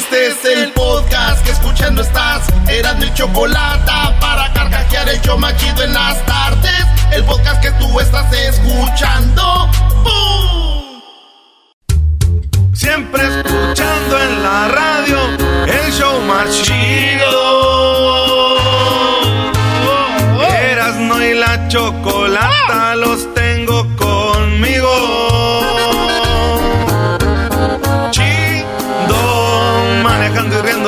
Este es el podcast que escuchando estás. Eran mi chocolate para carcajear el yo machido en las tardes. El podcast que tú estás escuchando. ¡Bum! Siempre escuchando en la radio el show más chido. Eras no y la chocolata los tengo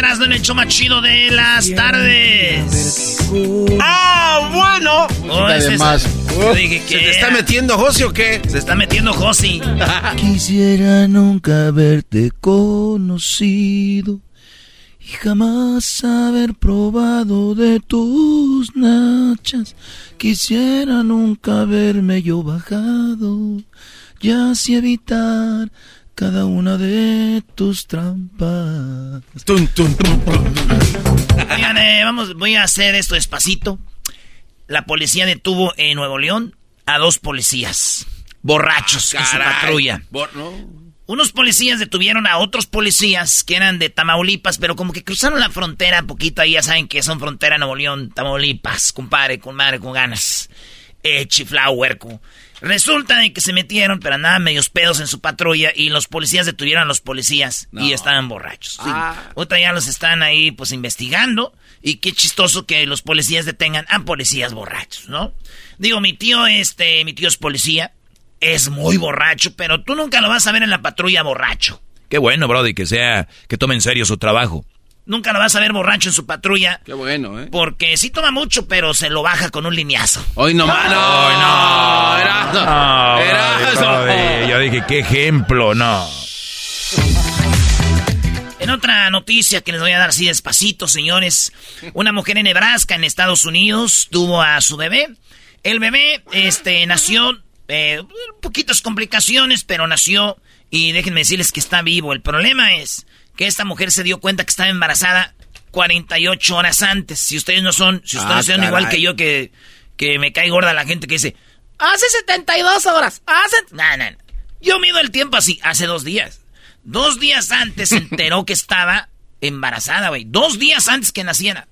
Con las 10 de las en el show más chido de las tardes. ¡Ah, bueno! Oh, es- Además, Yo dije que ¿Se te está metiendo José o qué? se está metiendo Josi. Quisiera nunca haberte conocido y jamás haber probado de tus nachas. Quisiera nunca haberme yo bajado y así evitar cada una de tus trampas. Oigan, eh, vamos, voy a hacer esto despacito. La policía detuvo en Nuevo León a dos policías borrachos en su patrulla. No. Unos policías detuvieron a otros policías que eran de Tamaulipas, pero como que cruzaron la frontera poquito ahí, ya saben que son frontera Nuevo León, Tamaulipas, compadre, con madre, con ganas. Eh, chiflao, huerco. Resulta de que se metieron, pero andaban medios pedos en su patrulla y los policías detuvieron a los policías y estaban borrachos. Sí. Ah. Otra ya los están ahí pues investigando y qué chistoso que los policías detengan a policías borrachos, ¿no? Digo, mi tío, este, mi tío es policía, es muy borracho, pero tú nunca lo vas a ver en la patrulla borracho. Qué bueno, Brody, que sea, que tome en serio su trabajo. Nunca lo vas a ver borracho en su patrulla. Qué bueno, ¿eh? Porque sí toma mucho, pero se lo baja con un lineazo. Hoy no más. No, no. Era. No, Era. Brody, yo dije, qué ejemplo, no. En otra noticia que les voy a dar así despacito, señores. Una mujer en Nebraska, en Estados Unidos, tuvo a su bebé. El bebé, este, nació, eh, poquitas complicaciones, pero nació. Y déjenme decirles que está vivo. El problema es que esta mujer se dio cuenta que estaba embarazada 48 horas antes. Si ustedes no son, si ustedes Ah, son igual que yo, que, que me cae gorda la gente que dice, hace 72 horas, hace... No, no, no. Yo mido el tiempo así, hace dos días. Dos días antes se enteró que estaba embarazada, güey. Dos días antes que naciera.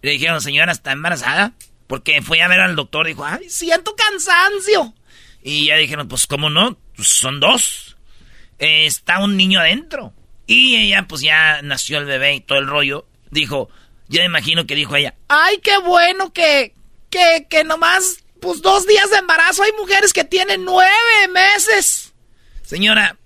Le dijeron, señora, ¿está embarazada? Porque fue a ver al doctor y dijo, ay, siento cansancio. Y ya dijeron, pues, ¿cómo no? Pues son dos. Eh, está un niño adentro. Y ella, pues, ya nació el bebé y todo el rollo. Dijo, yo me imagino que dijo ella, ay, qué bueno que, que, que nomás, pues, dos días de embarazo. Hay mujeres que tienen nueve meses. Señora,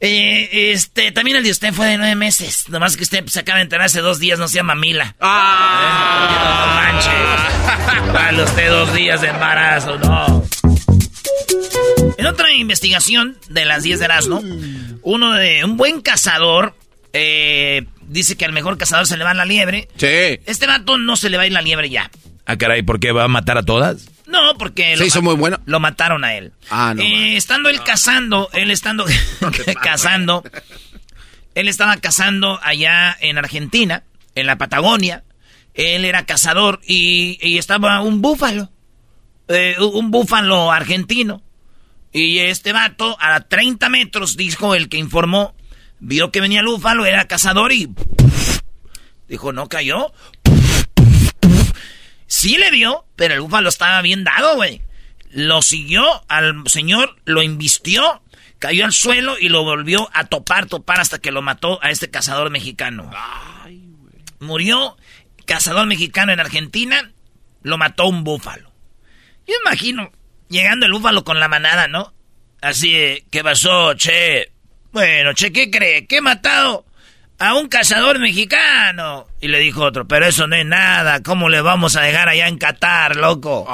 eh, este, también el de usted fue de nueve meses. Nomás que usted se acaba de enterar hace dos días, no sea mamila. Ah. No manche. Dale usted dos días de embarazo, no. En otra investigación de las 10 de Erasmo, uno de un buen cazador eh, dice que al mejor cazador se le va la liebre. Sí. Este vato no se le va a ir la liebre ya. Ah, caray, ¿por qué va a matar a todas? No, porque Se hizo muy bueno. lo mataron a él. Ah, no, Eh, estando él cazando, él estando cazando, él estaba cazando allá en Argentina, en la Patagonia. Él era cazador y, y estaba un búfalo, eh, un búfalo argentino. Y este vato, a 30 metros, dijo el que informó, vio que venía el búfalo, era cazador y... Dijo, no cayó. Sí le vio, pero el búfalo estaba bien dado, güey. Lo siguió al señor, lo invistió, cayó al suelo y lo volvió a topar, topar hasta que lo mató a este cazador mexicano. Murió cazador mexicano en Argentina, lo mató un búfalo. Yo imagino llegando el búfalo con la manada, ¿no? Así, de, ¿qué pasó, che? Bueno, che, ¿qué cree? ¿Qué he matado? A un cazador mexicano. Y le dijo otro, pero eso no es nada. ¿Cómo le vamos a dejar allá en Qatar, loco?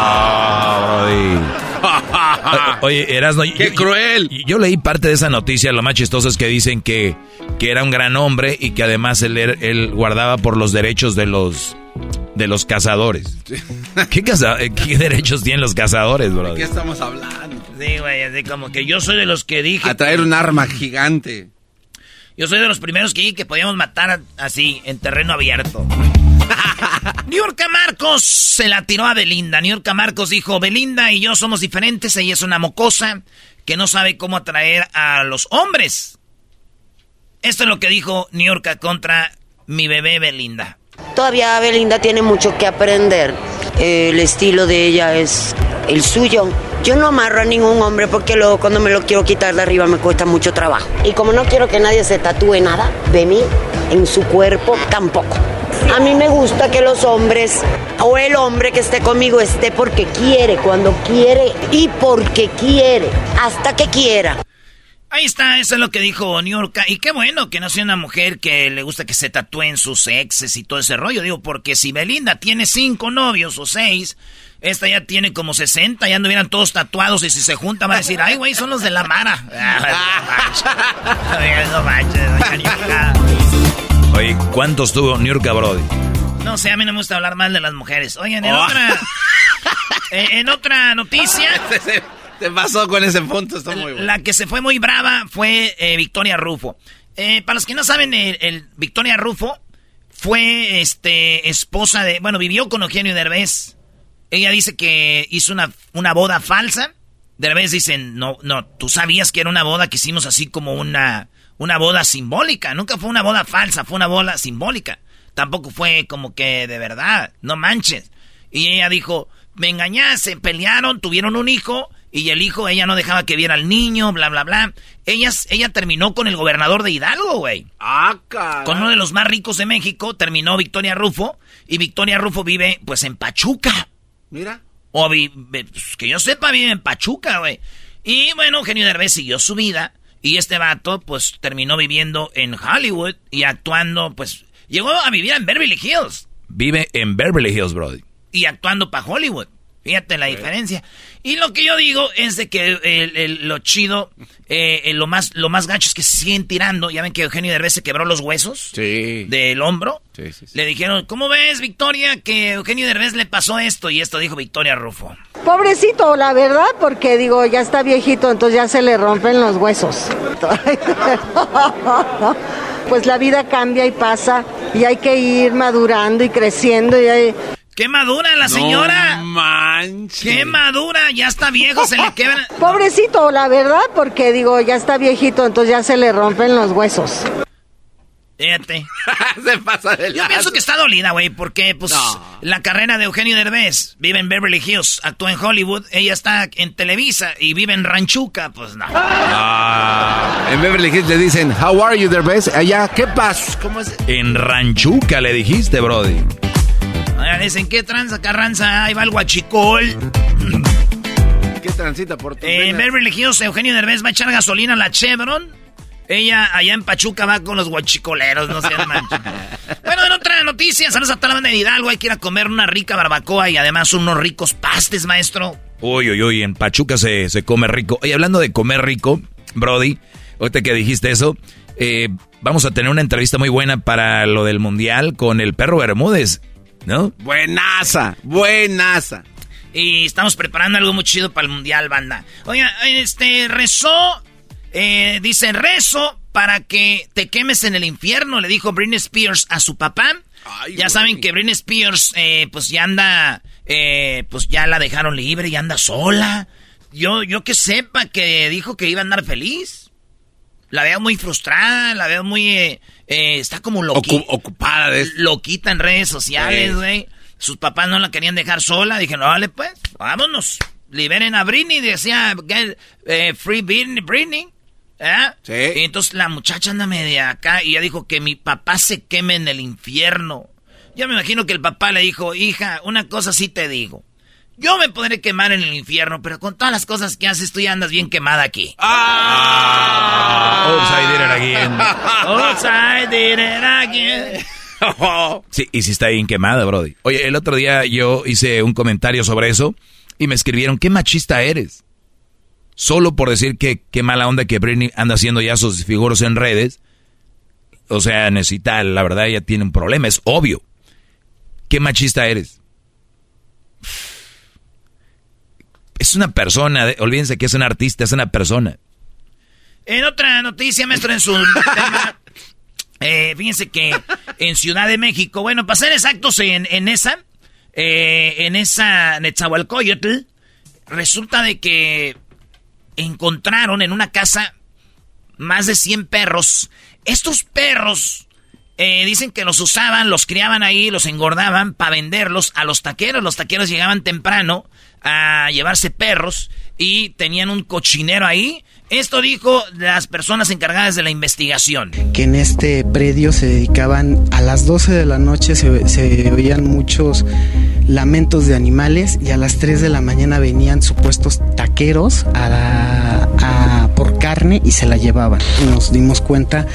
Ah, Brody. Oye, Erasno. ¡Qué cruel! Yo, yo leí parte de esa noticia. Lo más chistoso es que dicen que, que era un gran hombre y que además él, él guardaba por los derechos de los de los cazadores. ¿Qué, caza- eh, qué derechos tienen los cazadores, ¿De bro? qué estamos hablando? Sí, güey, así como que yo soy de los que dije... A traer un arma gigante. Yo soy de los primeros que dije que podíamos matar así, en terreno abierto. Niurka Marcos se la tiró a Belinda. Niurka Marcos dijo, Belinda y yo somos diferentes, ella es una mocosa que no sabe cómo atraer a los hombres. Esto es lo que dijo Niurka contra mi bebé Belinda. Todavía Belinda tiene mucho que aprender. El estilo de ella es el suyo. Yo no amarro a ningún hombre porque luego cuando me lo quiero quitar de arriba me cuesta mucho trabajo. Y como no quiero que nadie se tatúe nada de mí en su cuerpo, tampoco. A mí me gusta que los hombres o el hombre que esté conmigo esté porque quiere, cuando quiere y porque quiere, hasta que quiera. Ahí está, eso es lo que dijo Niurka. Y qué bueno que no sea una mujer que le gusta que se tatúen sus exes y todo ese rollo. Digo, porque si Belinda tiene cinco novios o seis, esta ya tiene como 60, ya anduvieran todos tatuados y si se juntan va a decir, ay, güey, son los de la Mara. No manches. Oye, ¿cuántos tuvo Niurka Brody? No sé, a mí no me gusta hablar mal de las mujeres. Oigan, en Oh. otra... eh, en otra noticia... Te pasó con ese punto, está muy bueno. La que se fue muy brava fue eh, Victoria Rufo. Eh, para los que no saben, el, Victoria Rufo fue este esposa de. Bueno, vivió con Eugenio Derbez. Ella dice que hizo una, una boda falsa. Derbez dice: No, no, tú sabías que era una boda que hicimos así como una, una boda simbólica. Nunca fue una boda falsa, fue una boda simbólica. Tampoco fue como que de verdad, no manches. Y ella dijo: Me engañaste, pelearon, tuvieron un hijo. Y el hijo, ella no dejaba que viera al niño, bla, bla, bla. Ella, ella terminó con el gobernador de Hidalgo, güey. Ah, caray. Con uno de los más ricos de México, terminó Victoria Rufo. Y Victoria Rufo vive, pues, en Pachuca. Mira. O pues, que yo sepa, vive en Pachuca, güey. Y bueno, Eugenio Derbez siguió su vida. Y este vato, pues, terminó viviendo en Hollywood y actuando, pues, llegó a vivir en Beverly Hills. Vive en Beverly Hills, Brody. Y actuando para Hollywood. Fíjate la diferencia. Y lo que yo digo es de que el- el- lo chido, eh, eh, lo más lo más gacho es que se siguen tirando. Ya ven que Eugenio Derbez se quebró los huesos Sí. del hombro. Sí, sí, sí. Le dijeron, ¿cómo ves, Victoria, que Eugenio Derbez le pasó esto? Y esto dijo Victoria Rufo. Pobrecito, la verdad, porque digo, ya está viejito, entonces ya se le rompen los huesos. Pues la vida cambia y pasa y hay que ir madurando y creciendo y hay... ¡Qué madura la señora! No manches. ¡Qué madura! Ya está viejo, se le quebra. Pobrecito, la verdad, porque digo, ya está viejito, entonces ya se le rompen los huesos. Fíjate. Se pasa de Yo pienso que está dolida, güey, porque pues No. la carrera de Eugenio Derbez vive en Beverly Hills, actúa en Hollywood, ella está en Televisa y vive en Ranchuca, pues no. En Beverly Hills le dicen, How are you, Derbez? Allá, ¿qué pasa? ¿Cómo es? En Ranchuca le dijiste, Brody. Oigan, dicen, ¿qué tranza, carranza? Ahí va el guachicol. ¿Qué transita por tu En venas? Beverly Hills, Eugenio Derbez va a echar gasolina a la Chevron. Ella allá en Pachuca va con los guachicoleros, no sean bueno, en otra noticia, saludos a toda la banda de Hidalgo. Hay que ir a comer una rica barbacoa y además unos ricos pastes, maestro. Uy, uy, uy, en Pachuca se, se come rico. Oye, hablando de comer rico, Brody, ahorita que dijiste eso, eh, vamos a tener una entrevista muy buena para lo del Mundial con el perro Bermúdez, ¿no? Buenaza, buenaza. Y estamos preparando algo muy chido para el Mundial, banda. Oiga, este, rezó eh, dice, rezo para que te quemes en el infierno, le dijo Britney Spears a su papá. ya saben que Britney Spears, eh, pues ya anda, eh, pues ya la dejaron libre y anda sola. Yo, yo que sepa que dijo que iba a andar feliz. La veo muy frustrada, la veo muy, está como loquita. ocupada de Loquita en redes sociales, güey. Sus papás no la querían dejar sola. Dijeron, vale, pues, vámonos. Liberen a Britney. Decía, free Britney. ¿Eh? Sí. Y entonces la muchacha anda media acá y ya dijo que mi papá se queme en el infierno. Yo me imagino que el papá le dijo, hija, una cosa sí te digo. Yo me podré quemar en el infierno, pero con todas las cosas que haces tú ya andas bien quemada aquí. ¡Ah! Oops, I did it again. Oops, I did it again. sí, y sí está bien quemada, Brody. Oye, el otro día yo hice un comentario sobre eso y me escribieron, qué machista eres solo por decir que qué mala onda que Britney anda haciendo ya sus figuros en redes. O sea, necesita, la verdad, ella tiene un problema, es obvio. ¿Qué machista eres? Es una persona, olvídense que es un artista, es una persona. En otra noticia, maestro, en su tema, eh, fíjense que en Ciudad de México, bueno, para ser exactos, en, en esa, eh, en esa Netzahualcoyotl, resulta de que encontraron en una casa más de 100 perros. Estos perros eh, dicen que los usaban, los criaban ahí, los engordaban para venderlos a los taqueros. Los taqueros llegaban temprano a llevarse perros y tenían un cochinero ahí. Esto dijo las personas encargadas de la investigación. Que en este predio se dedicaban a las 12 de la noche, se, oían muchos lamentos de animales y a las 3 de la mañana venían supuestos taqueros a, por carne y se la llevaban. Nos dimos cuenta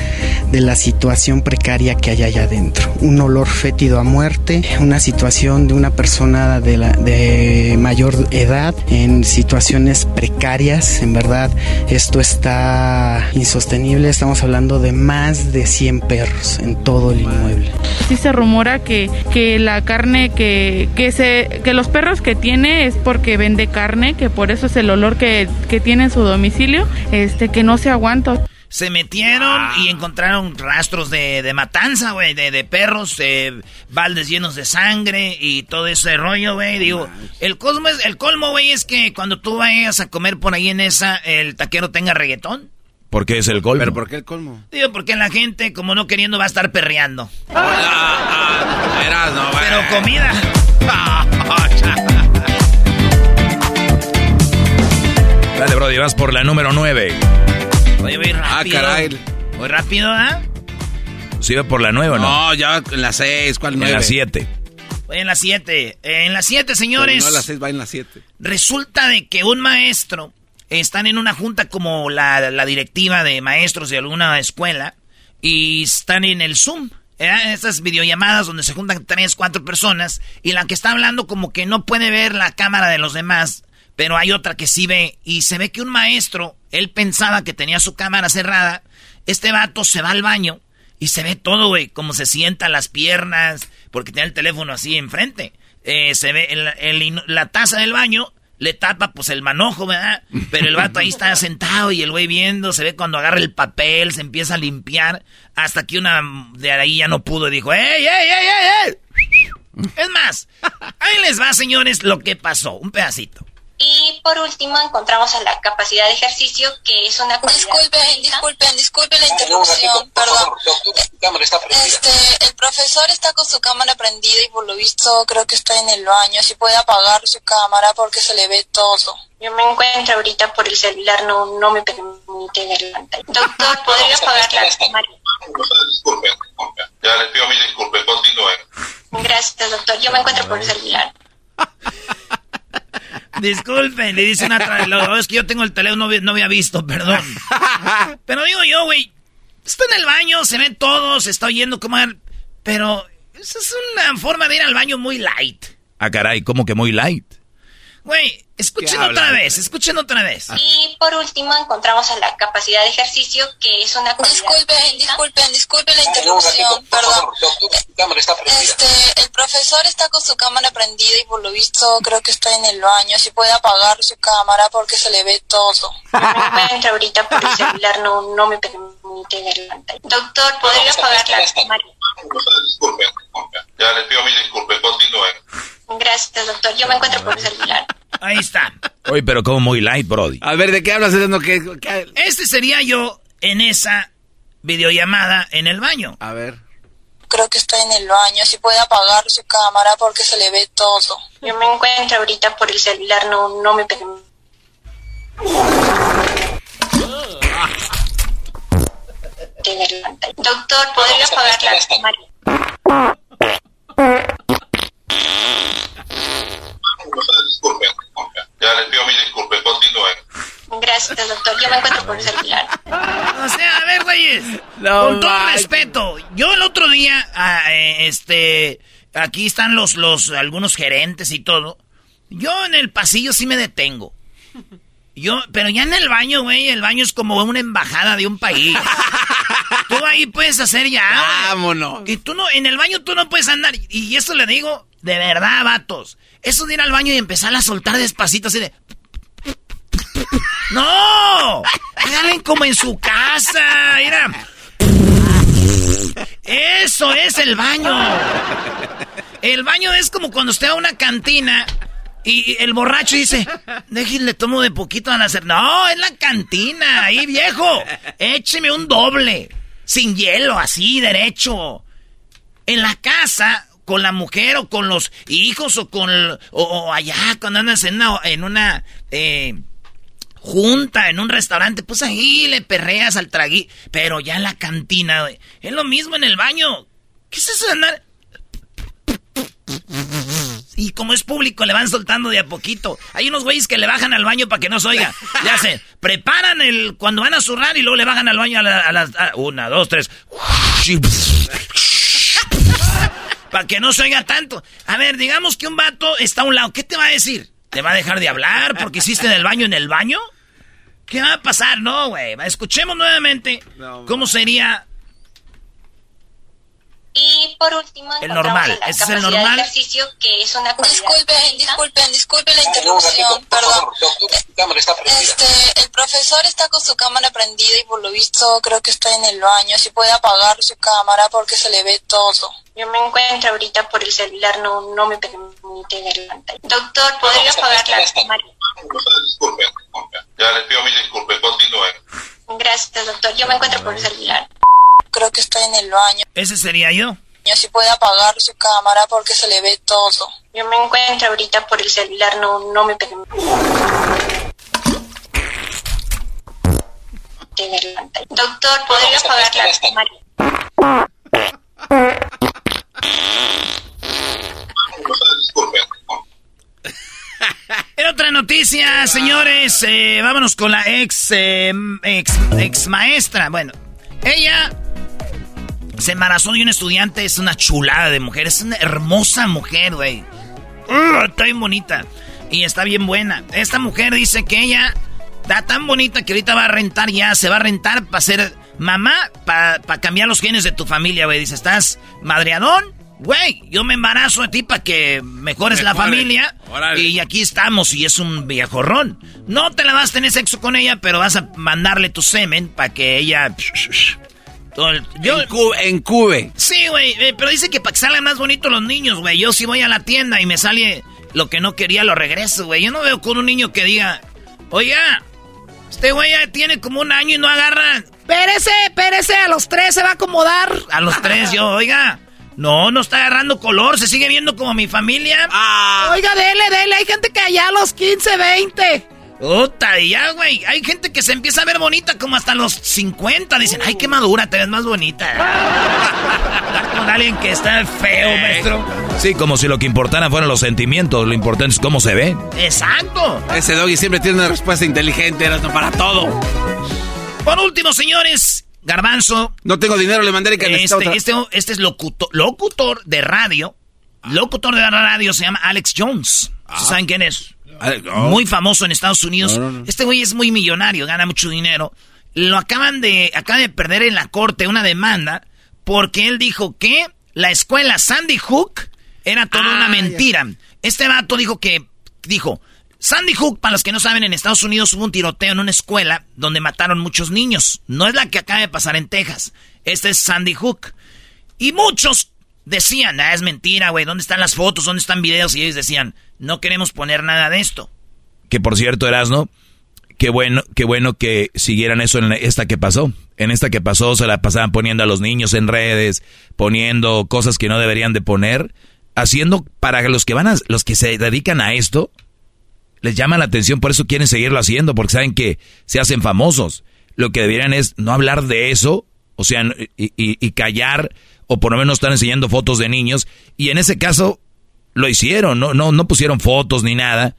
de la situación precaria que hay allá adentro. Un olor fétido a muerte, una situación de una persona de, mayor edad en situaciones precarias. En verdad, esto está insostenible. Estamos hablando de más de 100 perros en todo el inmueble. Sí se rumora que, que la carne que, que los perros que tiene es porque vende carne, que por eso es el olor que, que tiene en su domicilio, este que no se aguanta. Se metieron y encontraron rastros de, de matanza, güey, de, de, perros, de baldes llenos de sangre y todo ese rollo, güey. Digo, el, cosmo es, el colmo, güey, es que cuando tú vayas a comer por ahí en esa, el taquero tenga reggaetón. ¿Por qué es el colmo? ¿Pero por qué el colmo? Digo, porque la gente, como no queriendo, va a estar perreando. Ah, no, Pero comida. Dale, Brody, vas por la número 9. Oye, voy Ah, rápido. caray. Voy rápido, ¿ah? ¿Sí iba por la 9 o no? No, ya en la 6, ¿cuál 9? en la 7. Voy en la 7. En la 7, señores. No, en la 6 va en la 7. Resulta de que un maestro están en una junta como la, la directiva de maestros de alguna escuela y están en el Zoom. ¿eh? Estas videollamadas donde se juntan tres, cuatro personas y la que está hablando como que no puede ver la cámara de los demás, pero hay otra que sí ve y se ve que un maestro, él pensaba que tenía su cámara cerrada, este vato se va al baño y se ve todo, güey, como se sienta las piernas, porque tiene el teléfono así enfrente. Eh, se ve el- el- la taza del baño, le tapa pues el manojo, ¿verdad? Pero el vato ahí está sentado y el güey viendo, se ve cuando agarra el papel, se empieza a limpiar, hasta que una de ahí ya no pudo y dijo, ¡Ey, ey, ey, ey, ey! Es más, ahí les va, señores, lo que pasó, un pedacito. Y por último encontramos a la capacidad de ejercicio, que es una Disculpen, médica. disculpen, disculpen la interrupción, perdón. Este, el profesor está con su cámara prendida y por lo visto creo que está en el baño. Si puede apagar su cámara porque se le ve todo. Yo me encuentro ahorita por el celular, no, no me permite ver la pantalla. Doctor, ¿podría apagar la cámara? Disculpen, disculpen. Ya les pido mi disculpas, continúen. Gracias, doctor. Yo me encuentro por el celular. Disculpen, le dice una tra- lo- Es que yo tengo el teléfono, no, había- no había visto, perdón. Pero digo yo, güey, Está en el baño, se ve todo, se está oyendo como... Pero esa es una forma de ir al baño muy light. Ah, caray, ¿cómo que muy light? Güey, escuchen otra vez, escuchen otra vez. Y por último encontramos a la capacidad de ejercicio, que es una Disculpen, disculpen, disculpen la interrupción, perdón. Este, el profesor está con su cámara prendida y por lo visto creo que está en el baño. Si puede apagar su cámara porque se le ve todo. No me encuentro ahorita por el celular, no, no me permite ver la pantalla. Doctor, ¿podría apagar la cámara? Disculpen, disculpen. Ya les pido mil disculpas, continúen. Gracias, doctor. Yo me encuentro por el celular. Ahí está. Oye, pero como muy light, Brody. A ver, ¿de qué hablas? ¿Qué, qué? Este sería yo en esa videollamada en el baño. A ver. Creo que está en el baño. Si puede apagar su cámara porque se le ve todo. Yo me encuentro ahorita por el celular, no, no me permite. Doctor, ¿podría apagar la cámara? Disculpen, disculpen. Ya les pido mil disculpas, continúen. Gracias, doctor. Yo me encuentro por el celular. O sea, a ver, güeyes. No con todo manches. respeto. Yo el otro día, ah, eh, este, aquí están los, los, algunos gerentes y todo. Yo en el pasillo sí me detengo. Yo, pero ya en el baño, güey, el baño es como una embajada de un país. tú ahí puedes hacer ya. Vámonos. Y tú no, en el baño tú no puedes andar. Y eso le digo, de verdad, vatos. Eso de ir al baño y empezar a soltar despacito así de. ¡No! Háganle como en su casa. Mira. Eso es el baño. El baño es como cuando usted va a una cantina y el borracho dice, déjenle tomo de poquito a hacer. No, es la cantina, ahí viejo. Écheme un doble, sin hielo, así, derecho. En la casa, con la mujer o con los hijos o con... o, allá, cuando andas en una... Eh, junta en un restaurante, pues ahí le perreas al tragui. Pero ya en la cantina. Es lo mismo en el baño. ¿Qué es eso de andar? Y como es público, le van soltando de a poquito. Hay unos güeyes que le bajan al baño para que no se oiga. Ya se preparan el cuando van a zurrar y luego le bajan al baño a, la- las a- una, dos, tres. Para que no se oiga tanto. A ver, digamos que un vato está a un lado. ¿Qué te va a decir? ¿Te va a dejar de hablar porque hiciste del baño en el baño? ¿Qué va a pasar? No, güey. Escuchemos nuevamente cómo sería Y por último, El normal. la ¿Ese es el normal? ejercicio, que es una Disculpen, física. disculpen, disculpen la interrupción, perdón. Este, el profesor está con su cámara prendida y por lo visto creo que está en el baño. Si puede apagar su cámara porque se le ve todo. Yo me encuentro ahorita por el celular, no, no me permite ver la pantalla. Doctor, ¿podría apagar la cámara? Disculpen, disculpen. Ya les pido mil disculpas, continúen. Gracias, doctor. Yo me encuentro por el celular. Creo que está en el baño. Ese sería yo. Si puede apagar su cámara porque se le ve todo. Yo me encuentro ahorita por el celular, no, no me permite. Doctor, ¿podría apagar la cámara? Disculpen. En otra noticia, señores, eh, vámonos con la ex, eh, ex, ex maestra. Bueno, ella se embarazó de un estudiante, es una chulada de mujer, es una hermosa mujer, güey. Uh, está bien bonita y está bien buena. Esta mujer dice que ella está tan bonita que ahorita va a rentar ya, se va a rentar para ser mamá, para cambiar los genes de tu familia, güey. Dice, estás madreadón. Güey, yo me embarazo de ti para que mejores la familia. Y aquí estamos y es un viejorrón. No te la vas a tener sexo con ella, pero vas a mandarle tu semen para que ella... Todo el- yo, En Cube. Sí, güey, eh, pero dice que para que salgan más bonitos los niños, güey. Yo si voy a la tienda y me sale lo que no quería, lo regreso, güey. Yo no veo con un niño que diga, oiga, este güey ya tiene como un año y no agarra. Pérese, pérese, a los tres se va a acomodar. A los tres yo, oiga. No, no está agarrando color, se sigue viendo como mi familia. Oiga, dele, dele, hay gente que allá a los 15, 20. Puta, y ya, güey. Hay gente que se empieza a ver bonita como hasta los 50. Dicen, ay, qué madura, te ves más bonita. Con alguien que está feo, maestro. Sí, como si lo que importara fueran los sentimientos, lo importante es cómo se ve. Exacto. Ese doggy siempre tiene una respuesta inteligente, para todo. Por último, señores, Garbanzo. No tengo dinero, le mandaré que este, este, este, es locutor, locutor de radio. Locutor de radio se llama Alex Jones. Ah. ¿Saben quién es? Muy famoso en Estados Unidos. este güey es muy millonario, gana mucho dinero. Lo acaban de, acaba de perder en la corte una demanda porque él dijo que la escuela Sandy Hook era toda una ah, mentira. Este vato dijo que, dijo, Sandy Hook, para los que no saben, en Estados Unidos hubo un tiroteo en una escuela donde mataron muchos niños. No es la que acaba de pasar en Texas. Este es Sandy Hook. Y muchos decían, ah, es mentira, güey, ¿dónde están las fotos? ¿Dónde están videos? Y ellos decían, no queremos poner nada de esto. Que por cierto, Erasno, qué bueno, qué bueno que siguieran eso en esta que pasó. En esta que pasó se la pasaban poniendo a los niños en redes, poniendo cosas que no deberían de poner, haciendo para los que van a, los que se dedican a esto, les llama la atención, por eso quieren seguirlo haciendo, porque saben que se hacen famosos. Lo que deberían es no hablar de eso, o sea, y, y callar, o por lo menos estar enseñando fotos de niños, y en ese caso lo hicieron, no, no, no pusieron fotos ni nada.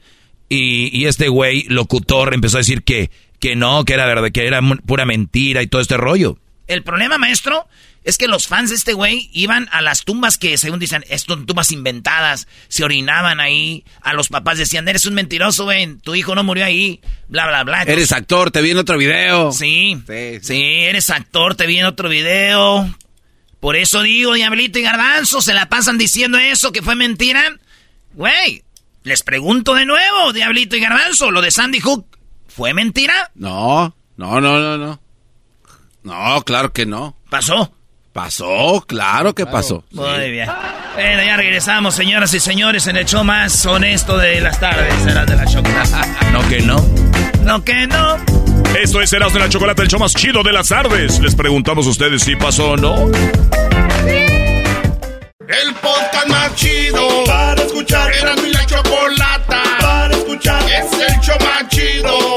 Y, este güey, locutor, empezó a decir que, que no, que era verdad, que era pura mentira y todo este rollo. El problema, maestro, es que los fans de este güey iban a las tumbas que, según dicen, son tumbas inventadas, se orinaban ahí, a los papás decían, eres un mentiroso, güey, tu hijo no murió ahí, bla, bla, bla. Eres actor, te vi en otro video. Sí, sí, sí, eres actor, te vi en otro video. Por eso digo, Diablito y Garbanzo, se la pasan diciendo eso, que fue mentira. Güey, les pregunto de nuevo, Diablito y Garbanzo, lo de Sandy Hook, ¿fue mentira? No, no, no, no, no. No, claro que no. ¿Pasó? Pasó, claro que pasó. Muy bien. Bueno, ya regresamos, señoras y señores, en el show más honesto de las tardes. Será de la chocolate. no que no. No que no. Esto es Serás de la Chocolate, el show más chido de las tardes. Les preguntamos a ustedes si pasó o no. El podcast más chido para escuchar. Era mi la chocolata para escuchar. Es el show más chido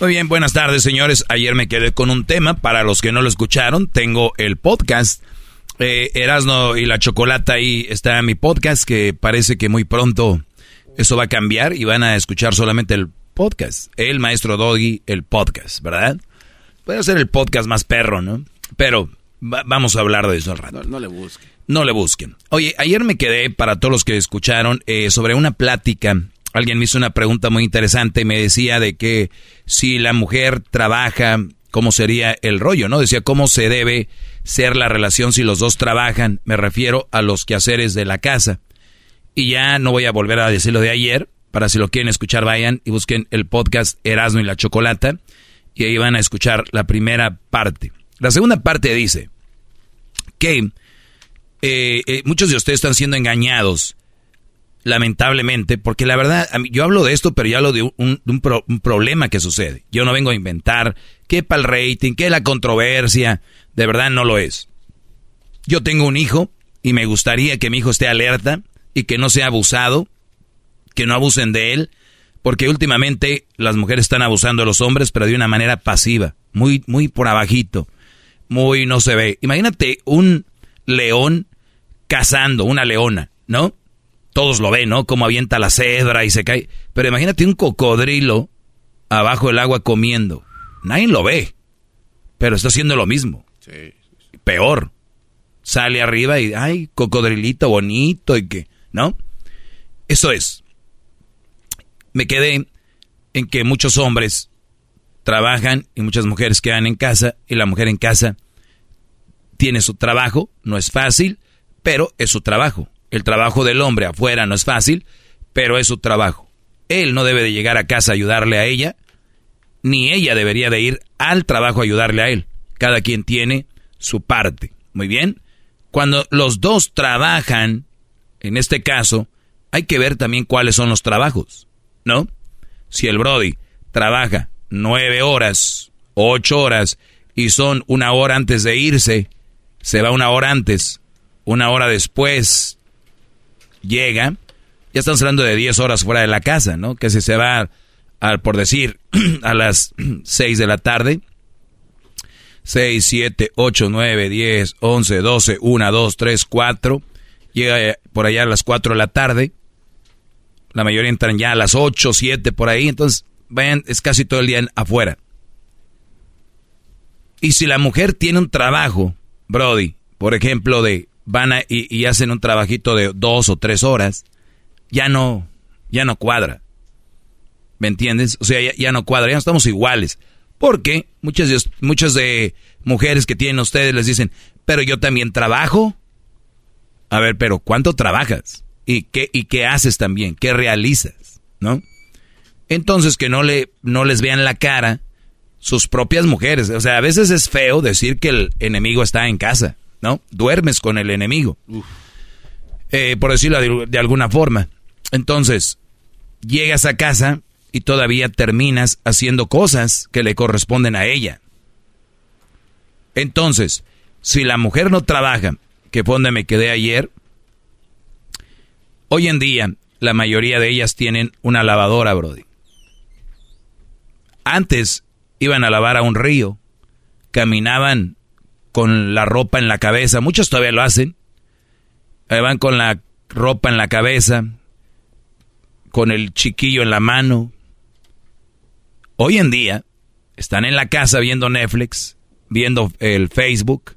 Muy bien, buenas tardes, señores. Ayer me quedé con un tema. Para los que no lo escucharon, tengo el podcast. Eh, Erasno y la Chocolata, ahí está mi podcast, que parece que muy pronto eso va a cambiar y van a escuchar solamente el podcast. El maestro Doggy, el podcast, ¿verdad? Puede ser el podcast más perro, ¿no? Pero vamos a hablar de eso al rato. No, le busquen. No le busquen. Oye, ayer me quedé, para todos los que escucharon, eh, sobre una plática alguien me hizo una pregunta muy interesante, me decía de que si la mujer trabaja, ¿cómo sería el rollo? ¿No? Decía, ¿cómo se debe ser la relación si los dos trabajan? Me refiero a los quehaceres de la casa. Y ya no voy a volver a decirlo de ayer, para si lo quieren escuchar vayan y busquen el podcast Erasmo y la Chocolata y ahí van a escuchar la primera parte. La segunda parte dice que eh, eh, muchos de ustedes están siendo engañados lamentablemente, porque la verdad, yo hablo de esto, pero yo hablo de un, problema que sucede. Yo no vengo a inventar qué para el rating, qué la controversia. De verdad no lo es. Yo tengo un hijo y me gustaría que mi hijo esté alerta y que no sea abusado, que no abusen de él, porque últimamente las mujeres están abusando de los hombres, pero de una manera pasiva, muy, muy por abajito, muy no se ve. Imagínate un león cazando, una leona, ¿no? Todos lo ven, ¿no? Como avienta la cebra y se cae. Pero imagínate un cocodrilo abajo del agua comiendo. Nadie lo ve, pero está haciendo lo mismo. Sí. Peor. Sale arriba y, ay, cocodrilito bonito y que, ¿no? Eso es. Me quedé en que muchos hombres trabajan y muchas mujeres quedan en casa y la mujer en casa tiene su trabajo, no es fácil, pero es su trabajo. El trabajo del hombre afuera no es fácil, pero es su trabajo. Él no debe de llegar a casa a ayudarle a ella, ni ella debería de ir al trabajo a ayudarle a él. Cada quien tiene su parte. Muy bien. Cuando los dos trabajan, en este caso, hay que ver también cuáles son los trabajos, ¿no? Si el Brody trabaja nueve horas, ocho horas, y son una hora antes de irse, se va una hora antes, una hora después llega, ya estamos hablando de diez horas fuera de la casa, ¿no? Que si se va por decir, a las 6 de la tarde, 6, 7, 8, 9, 10, 11, 12, 1, 2, 3, 4, llega por allá a las 4 de la tarde, la mayoría entran ya a las 8, 7 por ahí, entonces vayan, es casi todo el día afuera. Y si la mujer tiene un trabajo, Brody, por ejemplo, de van a, y, hacen un trabajito de dos o tres horas, ya no, ya no cuadra. ¿Me entiendes? O sea, ya, no cuadra, ya no estamos iguales. Porque muchas muchas de mujeres que tienen ustedes les dicen, pero yo también trabajo. A ver, pero ¿cuánto trabajas? ¿Y qué, y qué haces también? ¿Qué realizas? ¿No? Entonces que no, le, no les vean la cara sus propias mujeres. O sea, a veces es feo decir que el enemigo está en casa, ¿no? Duermes con el enemigo. Eh, por decirlo de alguna forma. Entonces, llegas a casa y todavía terminas haciendo cosas que le corresponden a ella. Entonces, si la mujer no trabaja, que fue donde me quedé ayer, hoy en día la mayoría de ellas tienen una lavadora, Brody. Antes iban a lavar a un río, caminaban con la ropa en la cabeza, muchos todavía lo hacen, van con la ropa en la cabeza, con el chiquillo en la mano, Hoy en día están en la casa viendo Netflix, viendo el Facebook,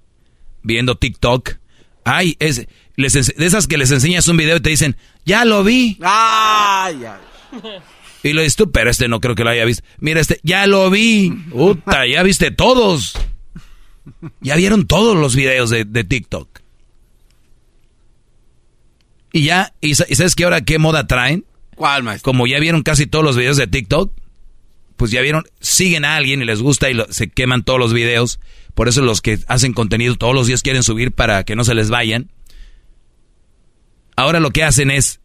viendo TikTok. Ay, es, de esas que les enseñas un video y te dicen, ya lo vi. Ay, Y lo dices tú, pero este no creo que lo haya visto. Mira, este, ya lo vi. Puta, ya viste todos. Ya vieron todos los videos de, TikTok. Y ya, y, sabes qué ahora qué moda traen? ¿Cuál, maestro? Como ya vieron casi todos los videos de TikTok, pues ya vieron, siguen a alguien y les gusta y se queman todos los videos. Por eso los que hacen contenido todos los días quieren subir para que no se les vayan. Ahora lo que hacen es,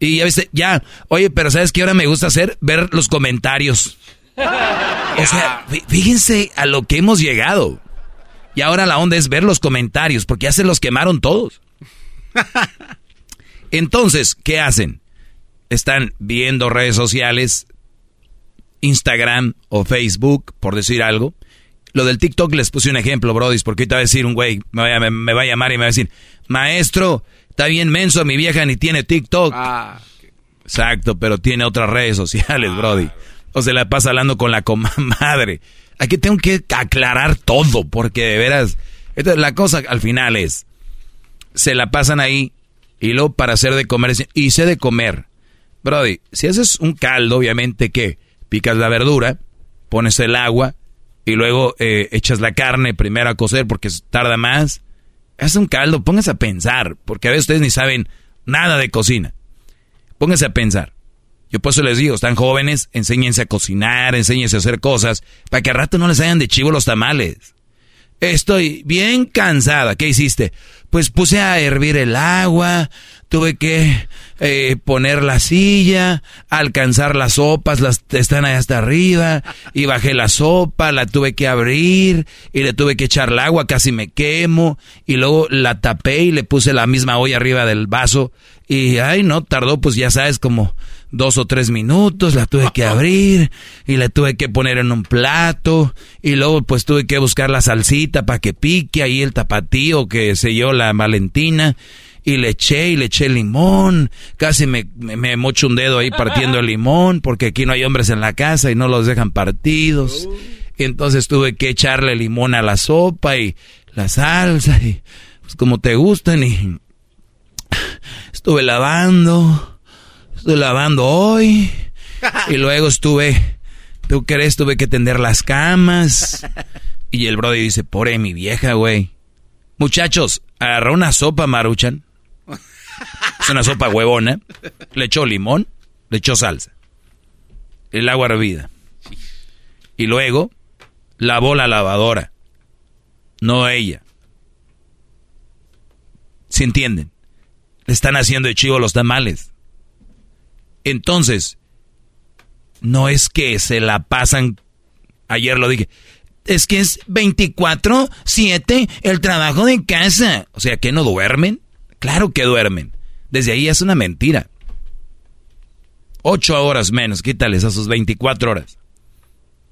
y ya viste, ya, oye, pero ¿sabes qué ahora me gusta hacer? Ver los comentarios. O sea, fíjense a lo que hemos llegado. Y ahora la onda es ver los comentarios, porque ya se los quemaron todos. Entonces, ¿qué hacen? Están viendo redes sociales, Instagram o Facebook, por decir algo. Lo del TikTok les puse un ejemplo, Brody, porque ahorita va a decir un güey, me, va a llamar y me va a decir, maestro, está bien menso, mi vieja ni tiene TikTok. Ah, Exacto, pero tiene otras redes sociales, ah. Brody. O se la pasa hablando con la comadre. Aquí tengo que aclarar todo, porque de veras, la cosa al final es, se la pasan ahí y luego para hacer de comer, y sé de comer. Brody, si haces un caldo, obviamente que picas la verdura, pones el agua y luego eh, echas la carne primero a cocer porque tarda más. Haz un caldo, póngase a pensar, porque a veces ustedes ni saben nada de cocina. Pónganse a pensar. Yo por eso les digo, están jóvenes, enséñense a cocinar, enséñense a hacer cosas, para que al rato no les hayan de chivo los tamales. Estoy bien cansada. ¿Qué hiciste? Pues puse a hervir el agua, tuve que eh, poner la silla, alcanzar las sopas, las están ahí hasta arriba, y bajé la sopa, la tuve que abrir, y le tuve que echar el agua, casi me quemo, y luego la tapé y le puse la misma olla arriba del vaso, y ay no, tardó pues ya sabes como dos o tres minutos, la tuve que abrir y la tuve que poner en un plato y luego pues tuve que buscar la salsita para que pique ahí el tapatío que selló la Valentina y le eché y le eché limón, casi me, me, mocho un dedo ahí partiendo el limón porque aquí no hay hombres en la casa y no los dejan partidos. Entonces tuve que echarle limón a la sopa y la salsa y pues como te gustan y estuve lavando estoy lavando hoy. Y luego estuve, ¿tú crees? Tuve que tender las camas. Y el brody dice, pobre mi vieja, güey. Muchachos, agarró una sopa maruchan. Es una sopa huevona. Le echó limón, le echó salsa. El agua hervida. Y luego lavó la lavadora. No ella. ¿Se entienden? Le están haciendo de chivo los tamales. Entonces, no es que se la pasan, ayer lo dije, es que es 24-7 el trabajo de casa. O sea, ¿que no duermen? Claro que duermen. Desde ahí es una mentira. Ocho horas menos, quítales a sus 24 horas.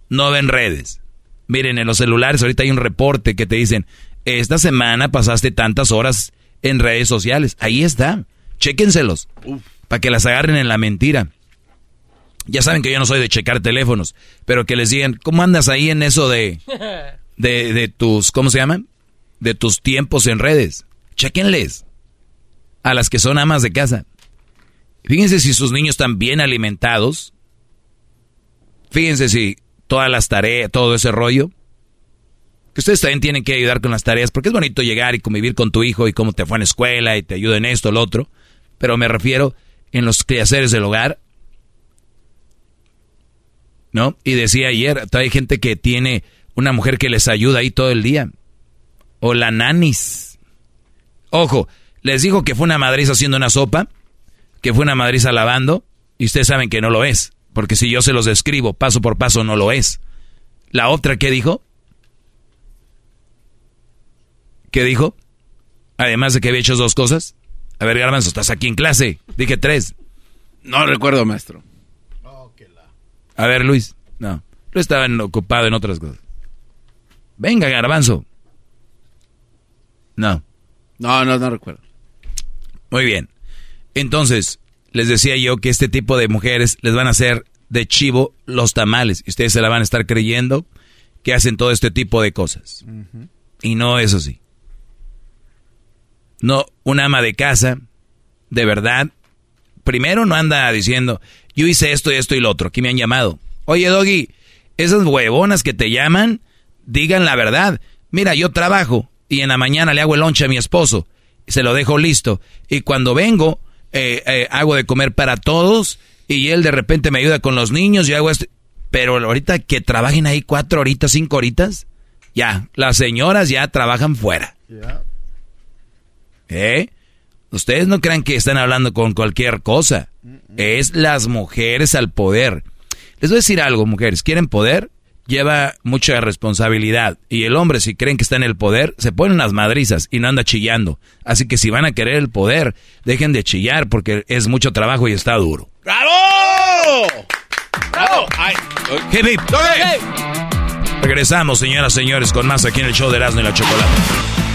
No ven redes. Miren, en los celulares ahorita hay un reporte que te dicen, esta semana pasaste tantas horas en redes sociales. Ahí está. Chéquenselos para que las agarren en la mentira. Ya saben que yo no soy de checar teléfonos, pero que les digan, ¿cómo andas ahí en eso de, de, de tus, ¿cómo se llaman? De tus tiempos en redes. Chequenles a las que son amas de casa. Fíjense si sus niños están bien alimentados. Fíjense si todas las tareas, todo ese rollo. Que ustedes también tienen que ayudar con las tareas, porque es bonito llegar y convivir con tu hijo y cómo te fue en la escuela y te ayuda en esto, lo otro. Pero me refiero en los quehaceres del hogar. ¿No? Y decía ayer, hay gente que tiene una mujer que les ayuda ahí todo el día. O la nanis. Ojo, les dijo que fue una madriza haciendo una sopa, que fue una madriza lavando, y ustedes saben que no lo es, porque si yo se los describo paso por paso no lo es. La otra, ¿qué dijo? ¿Qué dijo? Además de que había hecho dos cosas. A ver, Garbanzo, estás aquí en clase. Dije tres. No recuerdo, maestro. A ver, Luis. No. Lo estaban ocupado en otras cosas. Venga, Garbanzo. No. No, no, no recuerdo. Muy bien. Entonces, les decía yo que este tipo de mujeres les van a hacer de chivo los tamales. Y ustedes se la van a estar creyendo que hacen todo este tipo de cosas. Y no es así. No, una ama de casa, de verdad, primero no anda diciendo, yo hice esto y esto y lo otro, aquí me han llamado. Oye, Doggy, esas huevonas que te llaman, digan la verdad. Mira, yo trabajo y en la mañana le hago el lonche a mi esposo, se lo dejo listo. Y cuando vengo, eh, eh, hago de comer para todos y él de repente me ayuda con los niños y hago esto. Pero ahorita que trabajen ahí cuatro horitas, cinco horitas, ya, las señoras ya trabajan fuera. ¿Eh? Ustedes no crean que están hablando con cualquier cosa. Es las mujeres al poder. Les voy a decir algo, mujeres. ¿Quieren poder? Lleva mucha responsabilidad. Y el hombre, si creen que está en el poder, se ponen las madrizas y no anda chillando. Así que si van a querer el poder, dejen de chillar porque es mucho trabajo y está duro. ¡Bravo! ¡Bravo! Ay. Regresamos, señoras y señores, con más aquí en el show de Erasmo y la Chocolate.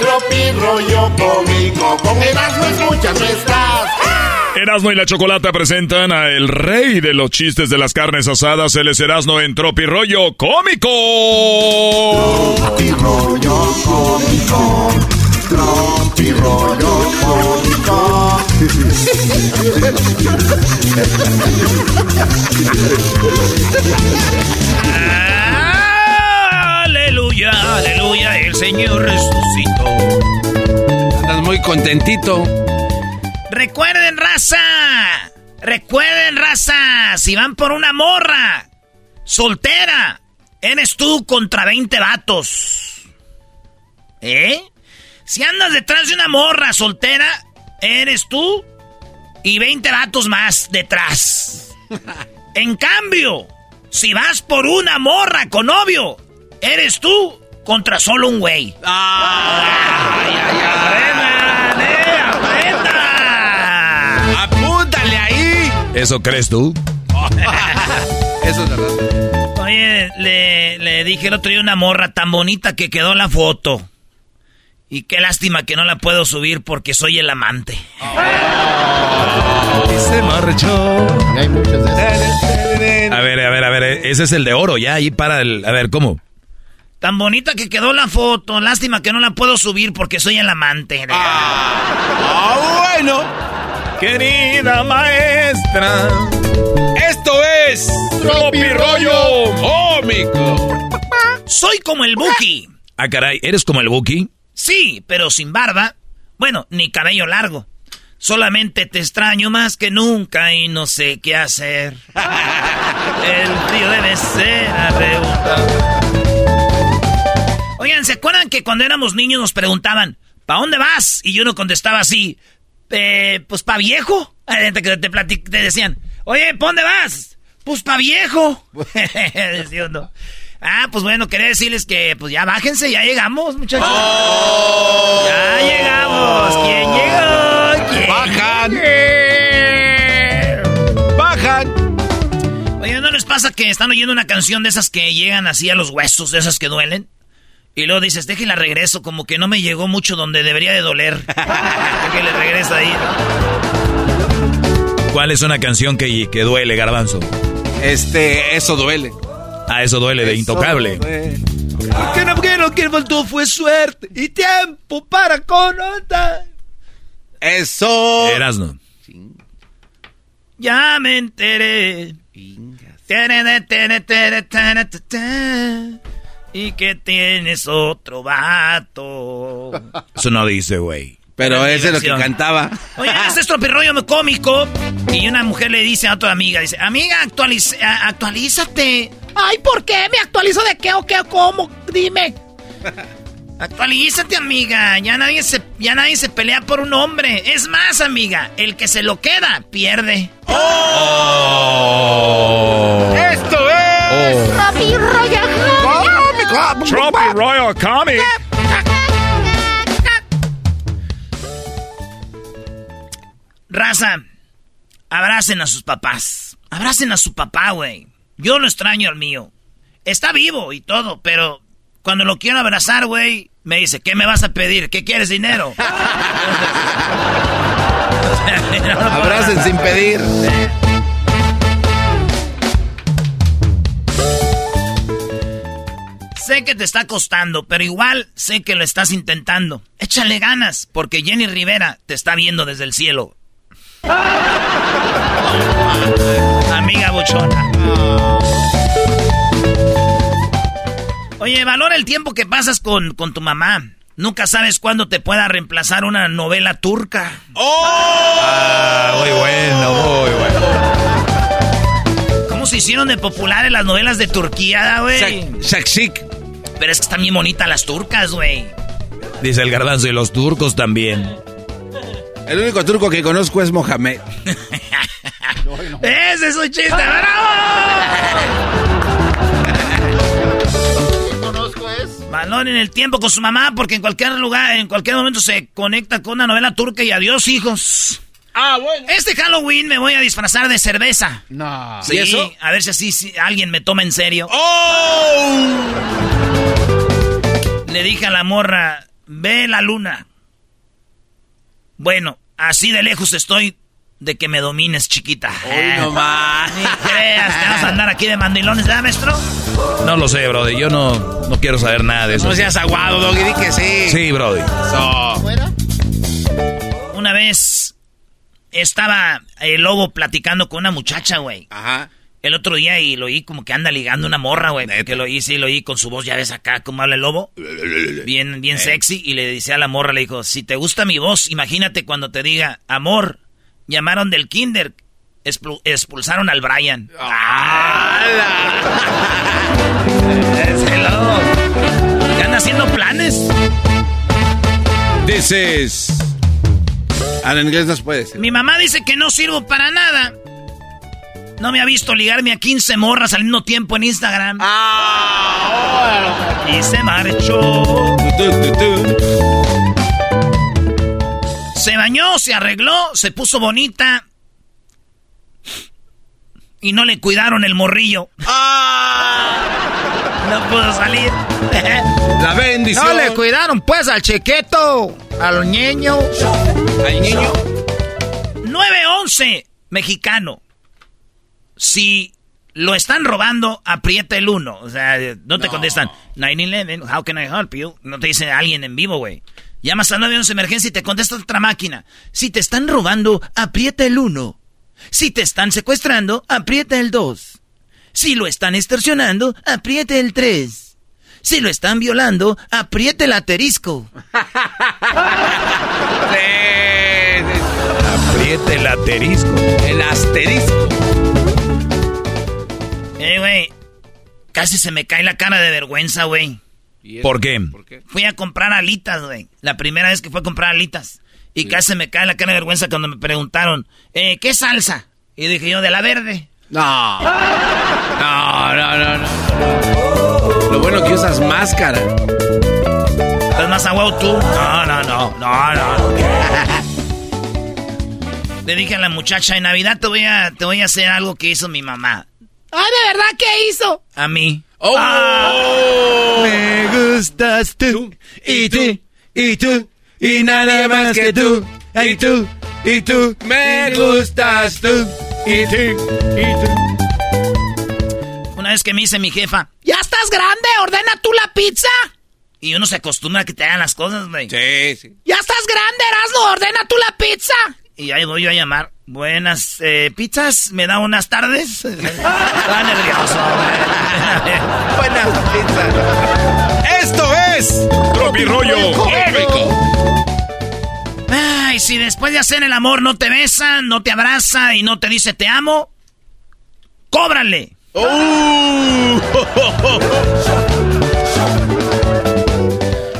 Tropi rollo cómico, con Erasmo escuchas no estás. Erasmo y la Chocolata presentan a el rey de los chistes de las carnes asadas, el es Erasmo en Tropi Rollo Cómico. Tropi rollo cómico, tropi rollo cómico. Aleluya, aleluya, el Señor resucitó. Andas muy contentito. Recuerden, raza. Recuerden, raza. Si van por una morra soltera, eres tú contra 20 vatos. ¿Eh? Si andas detrás de una morra soltera, eres tú y 20 vatos más detrás. En cambio, si vas por una morra con novio, eres tú contra solo un güey. ¡Ay, ay, ay! ¡Aprendan, ¡Apúntale ahí! ¿Eso crees tú? Eso es verdad. Oye, le, le dije el otro día a una morra tan bonita que quedó la foto. Y qué lástima que no la puedo subir porque soy el amante. Y se marchó. Hay de. A ver, a ver, a ver, ese es el de oro, ya ahí para el... A ver, ¿cómo? Tan bonita que quedó la foto. Lástima que no la puedo subir porque soy el amante. Ah, bueno. Querida maestra. Esto es Tropi Rollo Cómico. Soy como el Buki. Ah, caray, ¿eres como el Buki? Sí, pero sin barba. Bueno, ni cabello largo. Solamente te extraño más que nunca y no sé qué hacer. El frío debe ser arrebatado. Oigan, ¿se acuerdan que cuando éramos niños nos preguntaban, ¿pa dónde vas? Y yo no contestaba así, "Eh, pues pa viejo. Te, platic- te decían, oye, ¿pa dónde vas? Pues pa viejo. Decía uno. Ah, pues bueno, quería decirles que pues ya bájense, ya llegamos, muchachos. Ya llegamos. ¿Quién llegó? ¿Quién Bajan. Bajan. Oye, ¿no les pasa que están oyendo una canción de esas que llegan así a los huesos, de esas que duelen? Y luego dices, déjenla regreso, como que no me llegó mucho donde debería de doler. Déjenle regreso ahí. ¿Cuál es una canción que, que duele, garbanzo? Este, eso duele. Ah, eso duele de intocable. Porque no quiero que faltó fue suerte y tiempo para conocer. Eso. Erasno. Ya me enteré. Tere, Y que tienes otro vato. Eso no dice, güey. Pero ese es lo que cantaba. Oye, este es tropirroyo cómico. Y una mujer le dice a otra amiga, dice, amiga, actualiz- actualízate. Ay, ¿por qué? ¿Me actualizo de qué o qué o cómo? Dime. Actualízate, amiga. Ya nadie, se, ya nadie se pelea por un hombre. Es más, amiga, el que se lo queda, pierde. Esto es. Tropi Royal Comic. Raza, abracen a sus papás. Abracen a su papá, güey. Yo lo extraño al mío. Está vivo y todo, pero cuando lo quiero abrazar, güey, me dice, ¿qué me vas a pedir? ¿Qué quieres, dinero? Abracen sin pedir. Sé que te está costando, pero igual sé que lo estás intentando. Échale ganas, porque Jenny Rivera te está viendo desde el cielo. Amiga buchona. Oye, valora el tiempo que pasas con, con tu mamá. Nunca sabes cuándo te pueda reemplazar una novela turca. Ah, muy bueno, muy bueno. ¿Cómo se hicieron de populares las novelas de Turquía, güey? Shak Shik. Pero es que están bien bonitas las turcas, güey. Dice el garbanzo y los turcos también. El único turco que conozco es Mohamed. Ese es un chiste, bravo. conozco es. Balón en el tiempo con su mamá porque en cualquier lugar, en cualquier momento se conecta con una novela turca y adiós hijos. Ah, bueno. Este Halloween me voy a disfrazar de cerveza. No. Sí, ¿Y eso? a ver si así si alguien me toma en serio. ¡Oh! Le dije a la morra, ve la luna. Bueno, así de lejos estoy de que me domines, chiquita. Uy, no más. Ni creas que vas a andar aquí de mandilones, ¿verdad, maestro? No lo sé, Brody. Yo no, no quiero saber nada de eso. No seas aguado, Doggy, di que sí. Sí, Brody. So. Una vez estaba el lobo platicando con una muchacha, güey. Ajá. El otro día y lo oí como que anda ligando una morra, güey. Que lo oí, sí, lo oí con su voz, ya ves acá cómo habla el lobo. Bien, bien sexy. Y le decía a la morra, le dijo, si te gusta mi voz, imagínate cuando te diga, amor, llamaron del kinder, expul- expulsaron al Brian. Ese lobo. Que anda haciendo planes. This inglés puede decir. Mi mamá dice que no sirvo para nada. No me ha visto ligarme a 15 morras al mismo tiempo en Instagram. Y se marchó. Se bañó, se arregló, se puso bonita. Y no le cuidaron el morrillo. No pudo salir. La bendición. No le cuidaron pues al chequeto, al niño. Al niño. 911, mexicano. Si lo están robando, aprieta el 1. O sea, no te contestan. 911, how can I help you? No te dice alguien en vivo, güey. Llamas a 911 emergencia y te contesta otra máquina. Si te están robando, aprieta el 1. Si te están secuestrando, aprieta el 2. Si lo están extorsionando, apriete el 3. Si lo están violando, apriete el asterisco. Apriete el asterisco. El asterisco. Eh, güey. Casi se me cae la cara de vergüenza, güey. ¿Por qué? Fui a comprar alitas, güey. La primera vez que fui a comprar alitas. Y casi se me cae la cara de vergüenza cuando me preguntaron, eh, ¿qué salsa? Y dije yo, de la verde. No. No, no, no, no. Lo bueno que usas máscara. ¿Estás más aguado tú? No, no, no, no, no. Le dije a la muchacha, en Navidad te voy a, te voy a hacer algo que hizo mi mamá. ¡Ay, de verdad qué hizo! A mí. Oh. Ah. Me gustas tú, y tú, y tú, y nadie más que tú, y tú, y tú, me gustas tú, Una vez que me dice mi jefa, ¿ya estás grande? ¿Ordena tú la pizza? Y uno se acostumbra a que te hagan las cosas, güey. Sí, sí. ¡Ya estás grande, Erasmo! ¡Ordena tú la pizza! Y ahí voy yo a llamar. Buenas eh, pizzas, ¿me da unas tardes? Está nervioso, güey. Buenas pizzas. Esto es Tropi rollo cómico. Ay, si después de hacer el amor no te besa, no te abraza y no te dice te amo, cóbrale.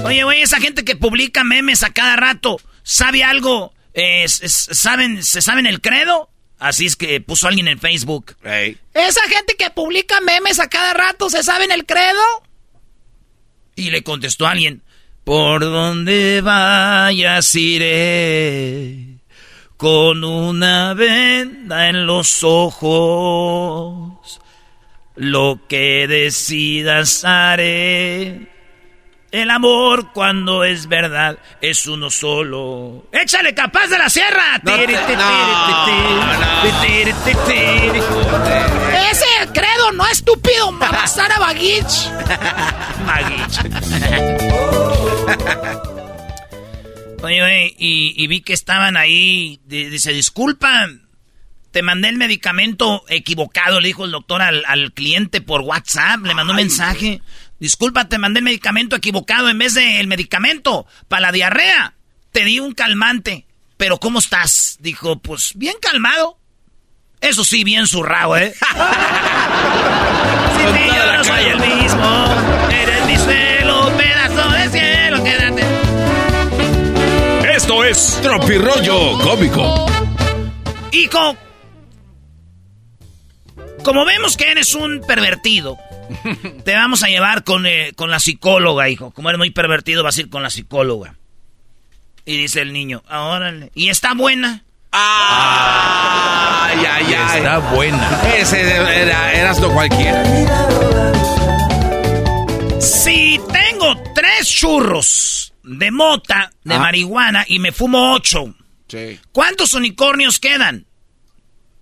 Oye, güey, esa gente que publica memes a cada rato, ¿sabe algo? Eh, ¿saben, ¿Se saben el credo? Así es que puso alguien en Facebook. Esa gente que publica memes a cada rato, ¿se saben el credo? Y le contestó alguien, por donde vayas iré, con una venda en los ojos, lo que decidas haré. El amor cuando es verdad es uno solo. ¡Échale capaz de la sierra! No Tiri. Ese credo, no estúpido, Marazara Bagich. Oye, oye, y, y vi que estaban ahí. di- Dice, disculpa, te mandé el medicamento equivocado, le dijo el doctor al, al cliente por WhatsApp. Le mandó un mensaje. Disculpa, te mandé el medicamento equivocado en vez del medicamento para la diarrea. Te di un calmante. Pero ¿cómo estás? Dijo, pues bien calmado. Eso sí, bien zurrado, ¿eh? Sin ti yo no soy el mismo. Es Tropirollo Cómico. Hijo, como vemos que eres un pervertido, te vamos a llevar con, eh, con la psicóloga, hijo. Como eres muy pervertido, vas a ir con la psicóloga. Y dice el niño, ahora ¿y está buena? Ay, ay, ay. Está buena. Ese era, eras lo cualquiera. Si tengo tres churros de mota, de Ah. marihuana, y me fumo ocho, Sí. ¿cuántos unicornios quedan?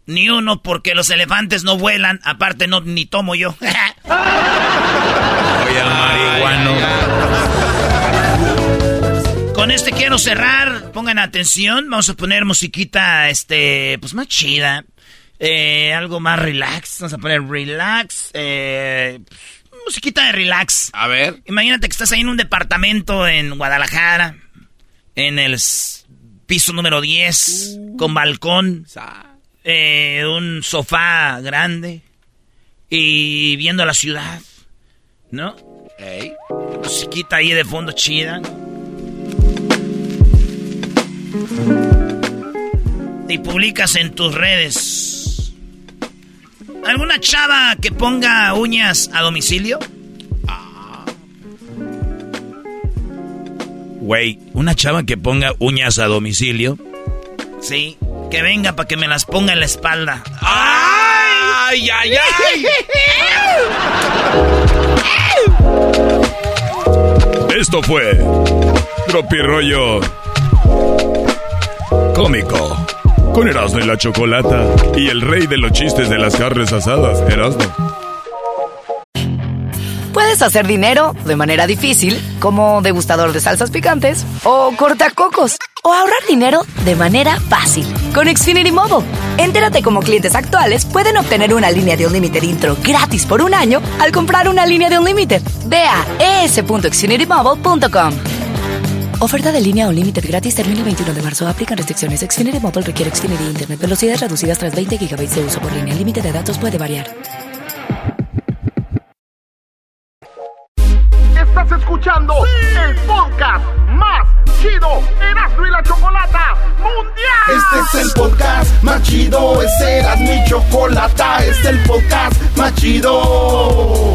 Ni uno, porque los elefantes no vuelan. Aparte, no ni tomo yo. Oye, al marihuano. Con este quiero cerrar. Pongan atención. Vamos a poner musiquita, este, pues más chida. Eh, algo más relax. Vamos a poner relax. Eh, musiquita de relax. A ver. Imagínate que estás ahí en un departamento en Guadalajara. En el piso número 10. Con balcón. eh, un sofá grande. Y viendo la ciudad. ¿No? Musiquita ahí de fondo chida. y publicas en tus redes. ¿Alguna chava que ponga uñas a domicilio? Güey, una chava que ponga uñas a domicilio. Sí, que venga para que me las ponga en la espalda. ¡Ay, ay, ay! Esto fue Tropirollo Cómico. Con Erasmo y la Chocolata. Y el rey de los chistes de las carnes asadas, Erasmo. Puedes hacer dinero de manera difícil, como degustador de salsas picantes, o cortacocos, o ahorrar dinero de manera fácil con Xfinity Mobile. Entérate cómo clientes actuales pueden obtener una línea de un límite intro gratis por un año al comprar una línea de un límite. Ve a es.xfinitymobile.com. Oferta de línea o límite gratis termina el 21 de marzo. Aplican restricciones. Xfinity Mobile requiere Xfinity Internet. Velocidades reducidas tras 20 GB de uso por línea. El límite de datos puede variar. Estás escuchando el podcast más chido Erasmo y la Chocolata Mundial. Este es el podcast más chido, es Eras mi chocolata, este es el podcast más chido.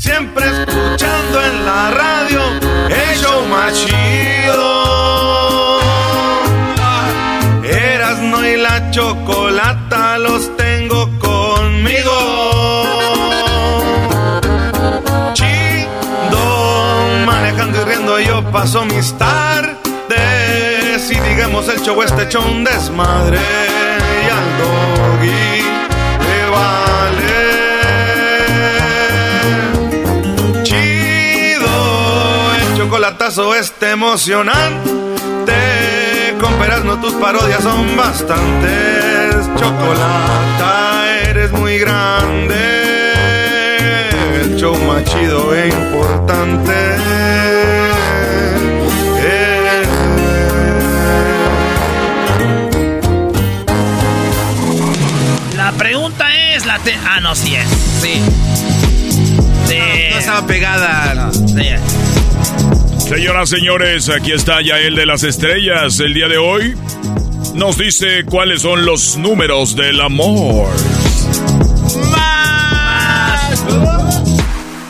Siempre escuchando en la radio el show más chido. Erasno y la chocolata los tengo conmigo. Chido, manejando y riendo yo paso mis tardes. Y digamos el show este un desmadre. Y al doggy chocolatazo este emocionante. Con no tus parodias son bastantes. Chocolata, eres muy grande. El show más chido e importante. La pregunta es la te- ah no sí es sí sí No estaba pegada. Señoras, señores, aquí está Yael de las Estrellas. El día de hoy nos dice cuáles son los números del amor.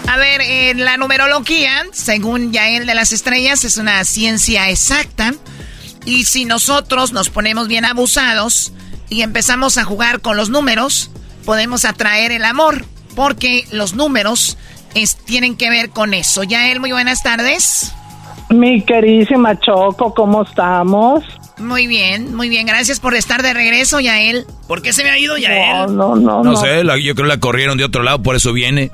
A ver, la numerología, según Yael de las Estrellas, es una ciencia exacta. Y si nosotros nos ponemos bien abusados y empezamos a jugar con los números, podemos atraer el amor. Porque los números tienen que ver con eso. Yael, muy buenas tardes. Mi queridísima Choco, ¿cómo estamos? Muy bien, muy bien. Gracias por estar de regreso, Yael. ¿Por qué se me ha ido Yael? No, no, No sé, la- yo creo que la corrieron de otro lado, por eso viene.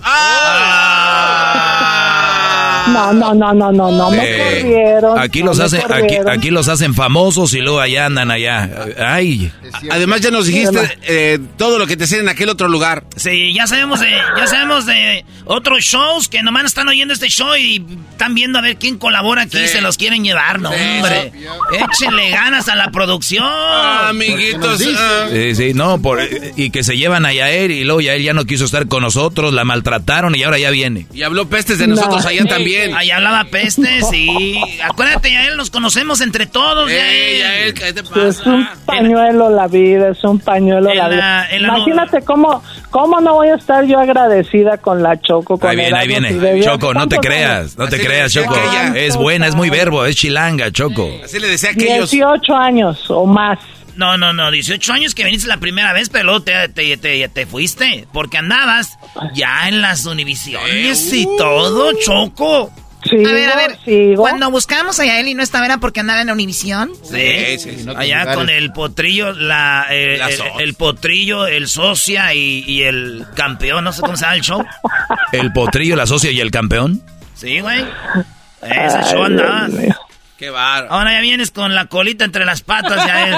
No, no, no, no, no, no, me Eh, corrieron. Aquí no los hacen, aquí, aquí los hacen famosos y luego allá andan allá. Ay. Además ya nos dijiste eh, todo lo que te hacían en aquel otro lugar. Sí, ya sabemos de, ya sabemos de otros shows que nomás están oyendo este show y están viendo a ver quién colabora aquí y se los quieren llevar, no, hombre. Échenle ganas a la producción. amiguitos. ah. Sí, sí, no, por, y que se llevan a Yael y luego Yael ya no quiso estar con nosotros, la maltrataron y ahora ya viene. Y habló pestes de nosotros allá también. Ahí hablaba peste, sí. Acuérdate, Yael, nos conocemos entre todos, Ey, Yael. Yael, ¿qué te Es un pasa? pañuelo la vida, es un pañuelo la la- vida. Imagínate cómo, cómo no voy a estar yo agradecida con la Choco. Con Ahí viene, ahí viene. Choco, no te ¿Cuántos creas, no te creas, Choco. Es buena, es muy verbo, es chilanga, Choco. Así le decía aquellos. 18 años o más. No, no, no, 18 años que viniste la primera vez, pero luego te, te, te, te fuiste. Porque andabas ya en las Univisiones y todo, Choco. Sigo, A ver, a ver, sigo. cuando buscábamos a Yael y no estaba era porque andaba en Univisión. Sí, Sí, sí, allá con el potrillo, la, eh, La el, socia. el potrillo, el socia y, y el campeón, no sé cómo se llama el show. El potrillo, la socia y el campeón. Sí, güey. Ese Ay, show andabas. Dios mío. Qué bar. Ahora ya vienes con la colita entre las patas, ya él.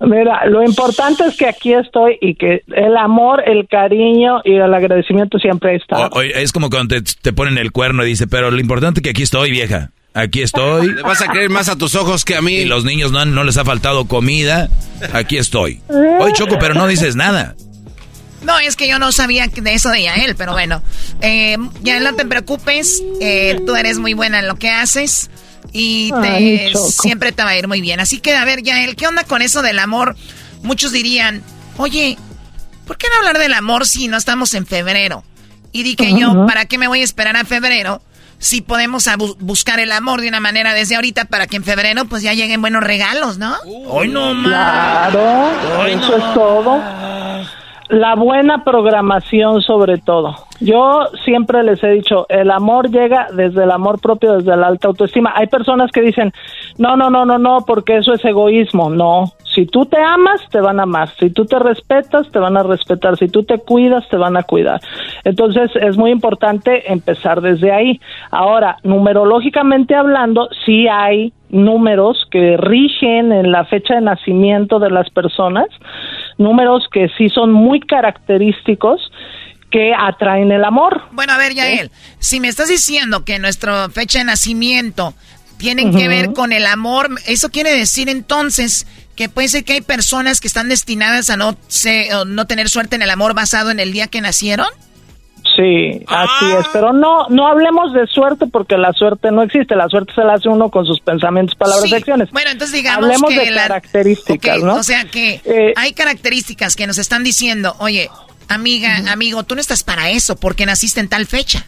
Mira, lo importante es que aquí estoy y que el amor, el cariño y el agradecimiento siempre está. O- oye, es como cuando te, te ponen el cuerno y dice, pero lo importante es que aquí estoy, vieja. Aquí estoy. Le vas a creer más a tus ojos que a mí. Y los niños no, han- no les ha faltado comida. Aquí estoy. Oye, Choco, pero no dices nada. No, es que yo no sabía de eso de Yael, pero bueno. Eh, Yael, no te preocupes. eh, tú eres muy buena en lo que haces. Y te- Ay, Choco. siempre te va a ir muy bien. Así que, a ver, Yael, ¿qué onda con eso del amor? Muchos dirían, oye, ¿por qué no hablar del amor si no estamos en febrero? Y dije yo, Ujú. ¿para qué me voy a esperar a febrero? Si podemos bu- buscar el amor de una manera desde ahorita para que en febrero pues ya lleguen buenos regalos, ¿no? Hoy no más. Claro, Ay, eso no. es todo. La buena programación sobre todo. Yo siempre les he dicho, el amor llega desde el amor propio, desde la alta autoestima. Hay personas que dicen, no, no, no, no, no, porque eso es egoísmo. No, si tú te amas, te van a amar. Si tú te respetas, te van a respetar. Si tú te cuidas, te van a cuidar. Entonces es muy importante empezar desde ahí. Ahora, numerológicamente hablando, sí hay números que rigen en la fecha de nacimiento de las personas, números que sí son muy característicos que atraen el amor. Bueno, a ver, Yael, si me estás diciendo que nuestra fecha de nacimiento tienen que ver con el amor, eso quiere decir entonces que puede ser que hay personas que están destinadas a no, se- o no tener suerte en el amor basado en el día que nacieron. Sí, así es, pero no no hablemos de suerte porque la suerte no existe, la suerte se la hace uno con sus pensamientos, palabras Sí. y acciones. Bueno, entonces digamos Hablemos que de la- características, ¿no? O sea que Eh, hay características que nos están diciendo, oye, amiga, amigo, tú no estás para eso porque naciste en tal fecha.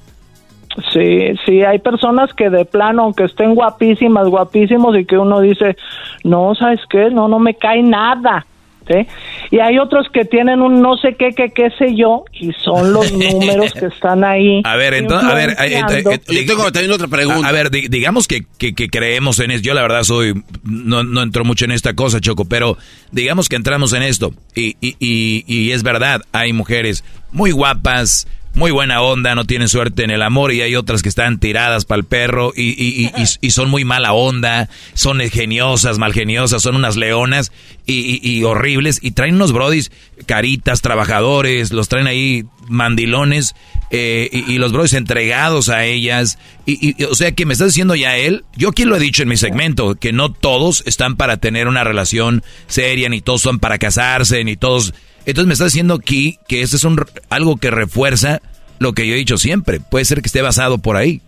Sí, sí, hay personas que de plano, aunque estén guapísimas, guapísimos, y que uno dice, no, ¿sabes qué? No, no me cae nada. ¿Sí? Y hay otros que tienen un no sé qué, qué, qué sé yo, y son los números que están ahí. A ver, entonces, a ver, eh, Yo tengo también otra pregunta. A, a ver, di- digamos que, que- que creemos en eso. Yo la verdad soy, no, no entro mucho en esta cosa, Choco, pero digamos que entramos en esto. Y, y, y, y es verdad, hay mujeres muy guapas, muy buena onda, no tienen suerte en el amor y hay otras que están tiradas para el perro y, y, y- y- son muy mala onda, son geniosas, malgeniosas, son unas leonas y, horribles y traen unos brodis caritas, trabajadores, los traen ahí mandilones eh, y, los brodis entregados a ellas y, o sea que me está diciendo ya él, yo aquí lo he dicho en mi segmento, que no todos están para tener una relación seria, ni todos son para casarse, ni todos entonces me está diciendo aquí que este es un, algo que refuerza lo que yo he dicho siempre. Puede ser que esté basado por ahí.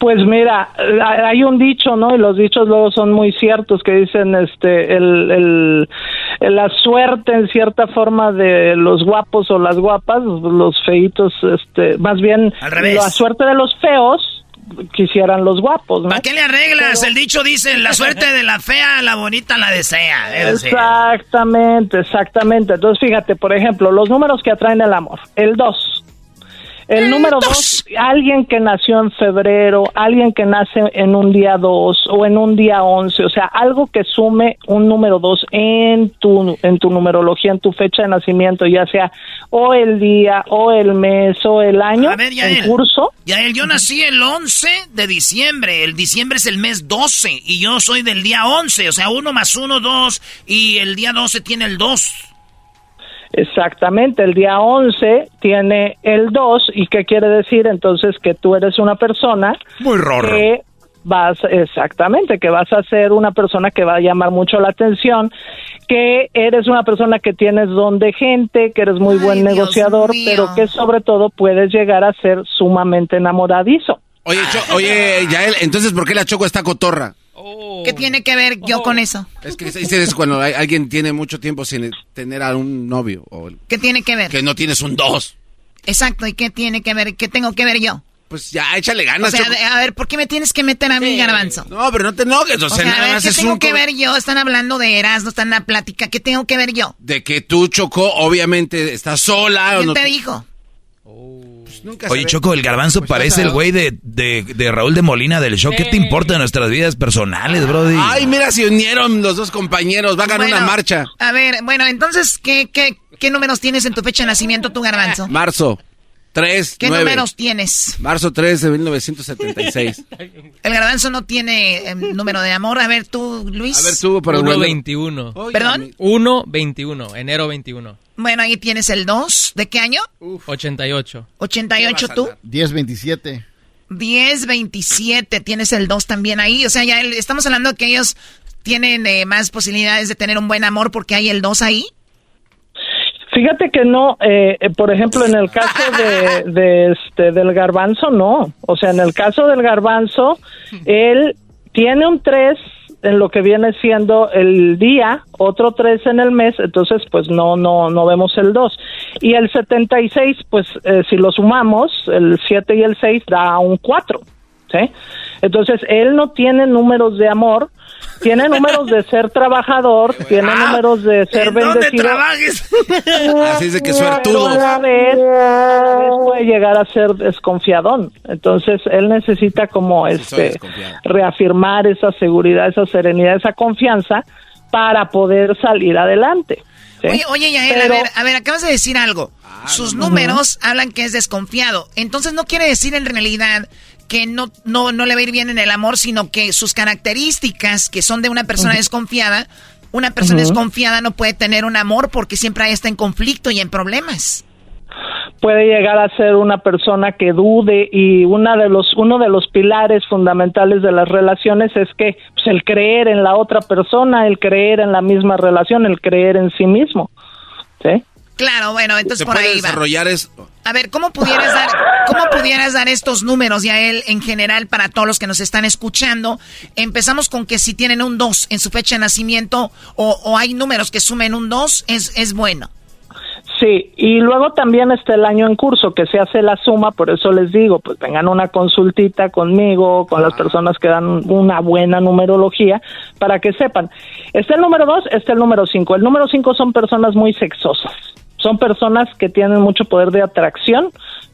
Pues mira, hay un dicho, ¿no? Y los dichos luego son muy ciertos que dicen, este, el, el, el- la suerte en cierta forma de los guapos o las guapas, los feitos, este, más bien Al revés. la suerte de los feos quisieran los guapos, ¿no? ¿Para qué le arreglas? El dicho dice, la suerte de la fea, la bonita la desea. Exactamente, exactamente. Entonces, fíjate, por ejemplo, los números que atraen el amor. El 2. El número dos, alguien que nació en febrero, alguien que nace en un día dos o en un día once, o sea, algo que sume un número dos en tu, en tu numerología, en tu fecha de nacimiento, ya sea o el día, o el mes, o el año A ver, en Yael. curso. Yael, yo nací el 11 de diciembre. El diciembre es el mes 12 y yo soy del día 11. O sea, uno más uno, dos. Y el día 12 tiene el 2. Exactamente, el día 11 tiene el 2 y qué quiere decir entonces que tú eres una persona Muy rorro. que vas exactamente, que vas a ser una persona que va a llamar mucho la atención, que eres una persona que tienes don de gente, que eres muy buen negociador, mío. pero que sobre todo puedes llegar a ser sumamente enamoradizo. Oye, Cho- oye, Yael, entonces, ¿por qué la Choco está cotorra? ¿Qué tiene que ver yo con eso? Es que eso cuando hay- alguien tiene mucho tiempo sin tener a un novio o ¿Qué tiene que ver? que no tienes un dos. Exacto, ¿y qué tiene que ver? ¿Qué tengo que ver yo? Pues ya, échale O ganas, sea, Choco. de- a ver, ¿por qué me tienes que meter a mí, garbanzo? No, pero no te enojes, o O sea, sea, a nada ver, más ¿qué es tengo un que ver yo? Están hablando de Erasmo, están en la plática. ¿Qué tengo que ver yo? de que tú, Choco, obviamente estás sola. o ¿Quién no- te dijo? Pues nunca Oye. Choco, el garbanzo Pues parece el güey de, de, de Raúl de Molina del show. ¿Qué te importa de nuestras vidas personales, brody? Ay, mira, se unieron los dos compañeros. Va a ganar Bueno, una marcha. A ver, bueno, entonces, ¿qué, qué, qué números tienes en tu fecha de nacimiento, tu garbanzo? Marzo 3, ¿Qué 9. números tienes? Marzo 3 de 1976. El garbanzo no tiene eh, número de amor. A ver, tú, Luis. A ver, tú, pero bueno. 1.21. ¿Perdón? 1.21, enero 21. Bueno, ahí tienes el 2. ¿De qué año? 88. 88 tú. 1027. 10, 27. Tienes el 2 también ahí. O sea, ya el- estamos hablando que ellos tienen eh, más posibilidades de tener un buen amor porque hay el 2 ahí. Fíjate que no, eh, eh, por ejemplo, en el caso de, de este del garbanzo, no. O sea, en el caso del garbanzo, él tiene un 3 en lo que viene siendo el día, otro 3 en el mes, entonces pues no no no vemos el 2. Y el 76, pues eh, si lo sumamos, el 7 y el 6 da un 4, ¿sí? Entonces, él no tiene números de amor, tiene números de ser trabajador, tiene números de ser ¿En dónde bendecido. trabajes? Así es de que suertudo. Pero a la vez, puede llegar a ser desconfiadón. Entonces, él necesita como este reafirmar esa seguridad, esa serenidad, esa confianza para poder salir adelante. ¿sí? Oye, oye, Yael, Pero- a ver, a ver, acabas de decir algo. Sus números hablan que es desconfiado. Entonces no quiere decir en realidad que no, no, no le va a ir bien en el amor, sino que sus características, que son de una persona desconfiada, una persona desconfiada no puede tener un amor porque siempre está en conflicto y en problemas. puede llegar a ser una persona que dude y una de los uno de los pilares fundamentales de las relaciones es que pues, el creer en la otra persona, el creer en la misma relación, el creer en sí mismo. ¿Sí? Claro, bueno, entonces Se por puede ahí va. desarrollar es A ver, ¿cómo pudieras dar, cómo pudieras dar estos números ya él en general para todos los que nos están escuchando? Empezamos con que si tienen un 2 en su fecha de nacimiento o, o hay números que sumen un 2, es, es bueno. Sí, y luego también está el año en curso que se hace la suma, por eso les digo, pues vengan una consultita conmigo, con las personas que dan una buena numerología, para que sepan. Está el número dos, está el número cinco. El número cinco son personas muy sexosas, son personas que tienen mucho poder de atracción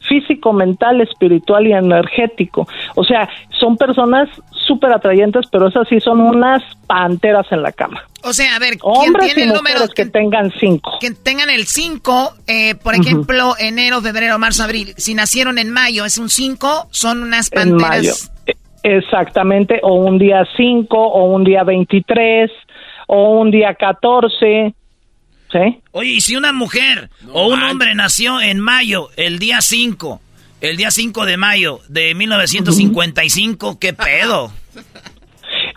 físico, mental, espiritual y energético. O sea, son personas súper atrayentes, pero esas sí son unas panteras en la cama. O sea, a ver, ¿quién Hombres tiene y el número? mujeres que tengan cinco. Que tengan el 5, eh, por ejemplo, enero, febrero, marzo, abril. Si nacieron en mayo, es un 5, son unas en mayo. panteras. E- Exactamente, o un día 5, o un día 23, o un día 14, ¿sí? Oye, y si una mujer o un hombre nació en mayo, el día 5, el día 5 de mayo de 1955, ¿qué pedo?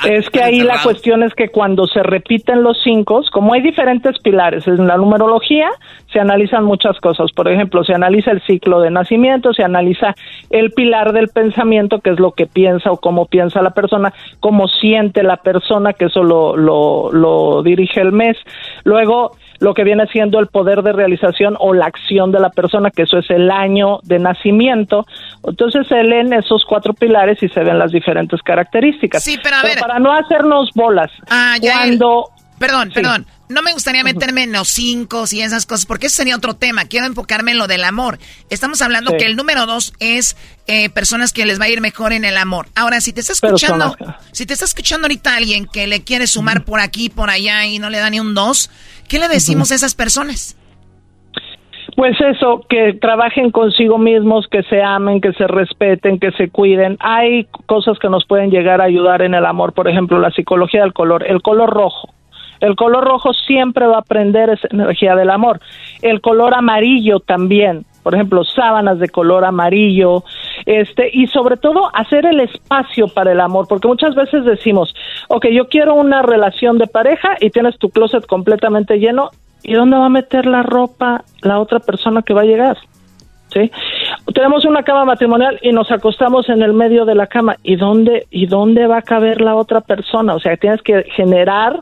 Es que ahí la cuestión es que cuando se repiten los cinco, como hay diferentes pilares en la numerología, se analizan muchas cosas. Por ejemplo, se analiza el ciclo de nacimiento, se analiza el pilar del pensamiento, que es lo que piensa o cómo piensa la persona, cómo siente la persona, que eso lo, lo, lo dirige el mes. Luego, lo que viene siendo el poder de realización o la acción de la persona, que eso es el año de nacimiento. Entonces se leen esos cuatro pilares y se ven las diferentes características. Sí, pero a ver. para no hacernos bolas, Ah, ya, cuando... Perdón, Sí. perdón. No me gustaría meterme en los cinco y esas cosas, porque ese sería otro tema. Quiero enfocarme en lo del amor. Estamos hablando que el número dos es eh, personas que les va a ir mejor en el amor. Ahora, si te está escuchando, si te está escuchando ahorita alguien que le quiere sumar por aquí, por allá y no le da ni un dos, ¿qué le decimos a esas personas? Pues eso, que trabajen consigo mismos, que se amen, que se respeten, que se cuiden. Hay cosas que nos pueden llegar a ayudar en el amor, por ejemplo, la psicología del color, el color rojo. El color rojo siempre va a prender esa energía del amor. El color amarillo también, por ejemplo, sábanas de color amarillo, este, y sobre todo hacer el espacio para el amor, porque muchas veces decimos, ok, yo quiero una relación de pareja y tienes tu closet completamente lleno, ¿y dónde va a meter la ropa la otra persona que va a llegar? ¿Sí? Tenemos una cama matrimonial y nos acostamos en el medio de la cama. ¿Y dónde, ¿Y dónde va a caber la otra persona? O sea, tienes que generar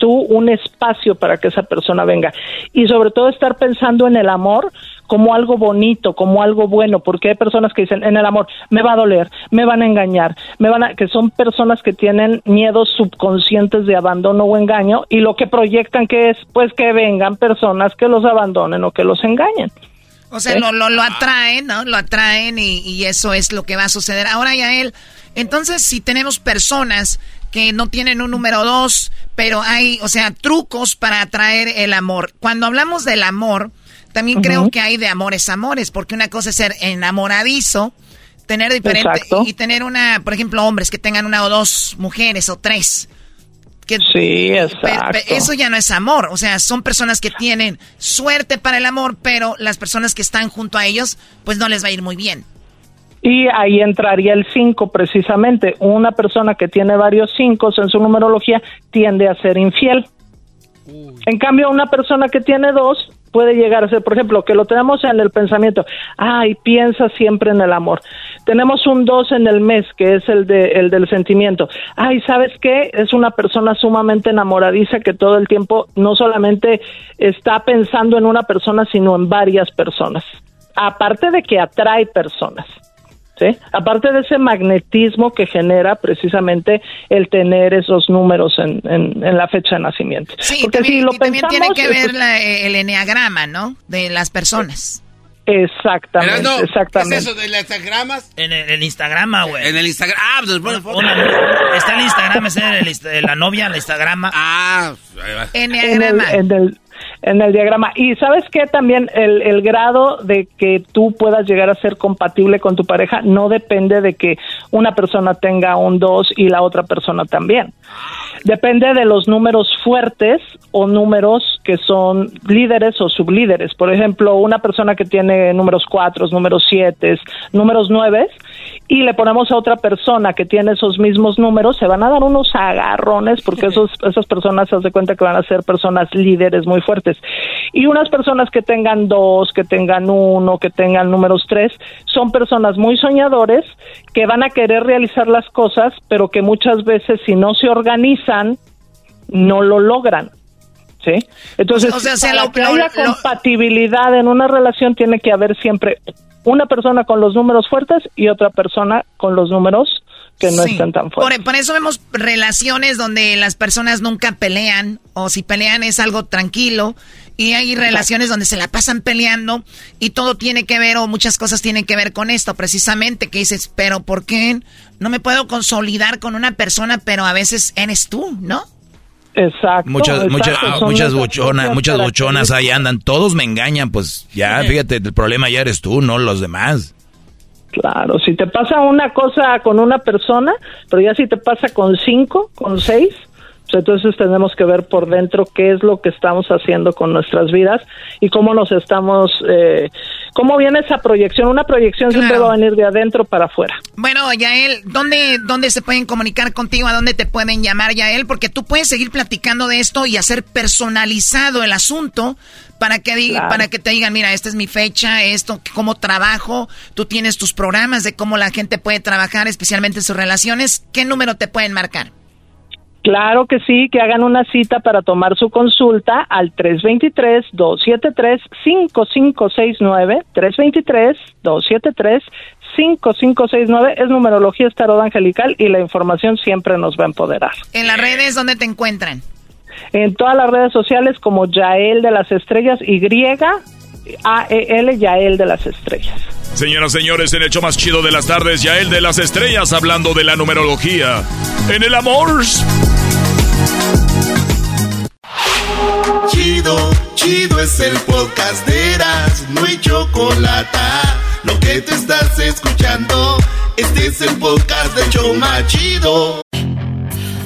tú un espacio para que esa persona venga. Y sobre todo estar pensando en el amor como algo bonito, como algo bueno, porque hay personas que dicen, en el amor, me va a doler, me van a engañar, me van a, que son personas que tienen miedos subconscientes de abandono o engaño y lo que proyectan que es, pues que vengan personas que los abandonen o que los engañen. O sea, lo, lo, lo, atraen, ¿no? Lo atraen y, y, eso es lo que va a suceder. Ahora, ya él, entonces si tenemos personas que no tienen un número dos, pero hay, o sea, trucos para atraer el amor. Cuando hablamos del amor, también creo que hay de amores amores, porque una cosa es ser enamoradizo, tener diferente y tener una, por ejemplo, hombres que tengan una o dos mujeres o tres. Que, sí, exacto. eso ya no es amor, o sea, son personas que tienen suerte para el amor, pero las personas que están junto a ellos, pues no les va a ir muy bien. Y ahí entraría el 5 precisamente. Una persona que tiene varios 5 en su numerología tiende a ser infiel. En cambio, una persona que tiene dos puede llegar a ser, por ejemplo, que lo tenemos en el pensamiento, ay, piensa siempre en el amor. Tenemos un 2 en el mes, que es el, de, el del sentimiento. Ay, ¿sabes qué? Es una persona sumamente enamoradiza que todo el tiempo no solamente está pensando en una persona, sino en varias personas. Aparte de que atrae personas. Aparte de ese magnetismo que genera precisamente el tener esos números en, en, la fecha de nacimiento. Sí, Porque también, si lo también tiene que ver el enneagrama, ¿no? De las personas. Exactamente, exactamente. ¿Qué es eso de las Instagramas? En el, el Instagrama, güey. En el Instagram. Ah, pues pone foto. está el Instagram, es en el, la novia, el Instagrama. Ah, Enneagrama. En el, en el diagrama. Y sabes que también el, el, grado de que tú puedas llegar a ser compatible con tu pareja no depende de que una persona tenga un 2 y la otra persona también. Depende de los números fuertes o números que son líderes o sublíderes. Por ejemplo, una persona que tiene números 4, números 7, números 9 y le ponemos a otra persona que tiene esos mismos números, se van a dar unos agarrones porque esos, esas personas se de cuenta que van a ser personas líderes muy fuertes. Y unas personas que tengan dos, que tengan uno, que tengan números tres, son personas muy soñadores que van a querer realizar las cosas, pero que muchas veces si no se organizan, no lo logran. ¿Sí? Entonces, o sea, para que haya compatibilidad en una relación tiene que haber siempre una persona con los números fuertes y otra persona con los números que no están tan fuertes. Por, eso vemos relaciones donde las personas nunca pelean o si pelean es algo tranquilo y hay relaciones donde se la pasan peleando y todo tiene que ver o muchas cosas tienen que ver con esto precisamente que dices, pero ¿por qué no me puedo consolidar con una persona pero a veces eres tú, ¿no? Exacto. Muchas, muchas, muchas buchonas, muchas buchonas ahí andan. Todos me engañan, pues ya, fíjate, el problema ya eres tú, no los demás. Claro, si te pasa una cosa con una persona, pero ya si te pasa con cinco, con seis, entonces tenemos que ver por dentro qué es lo que estamos haciendo con nuestras vidas y cómo nos estamos, eh, cómo viene esa proyección. Una proyección siempre va a venir de adentro para afuera. Bueno, Yael, ¿dónde, ¿dónde se pueden comunicar contigo? ¿A dónde te pueden llamar, Yael? Porque tú puedes seguir platicando de esto y hacer personalizado el asunto para que, diga, para que te digan, mira, esta es mi fecha, esto, cómo trabajo, tú tienes tus programas de cómo la gente puede trabajar, especialmente en sus relaciones. ¿Qué número te pueden marcar? Claro que sí, que hagan una cita para tomar su consulta al 323-273-5569, 323-273-5569, es numerología estarot angelical y la información siempre nos va a empoderar. ¿En las redes dónde te encuentran? en todas las redes sociales como Yael de las Estrellas, Y, A-E-L, Yael de las Estrellas. Señoras, señores, en el hecho más chido de las tardes, Yael de las Estrellas, hablando de la numerología. En el amor. Chido, chido es el podcast de Eras, no hay chocolate. Lo que te estás escuchando, este es el podcast de Choma Chido.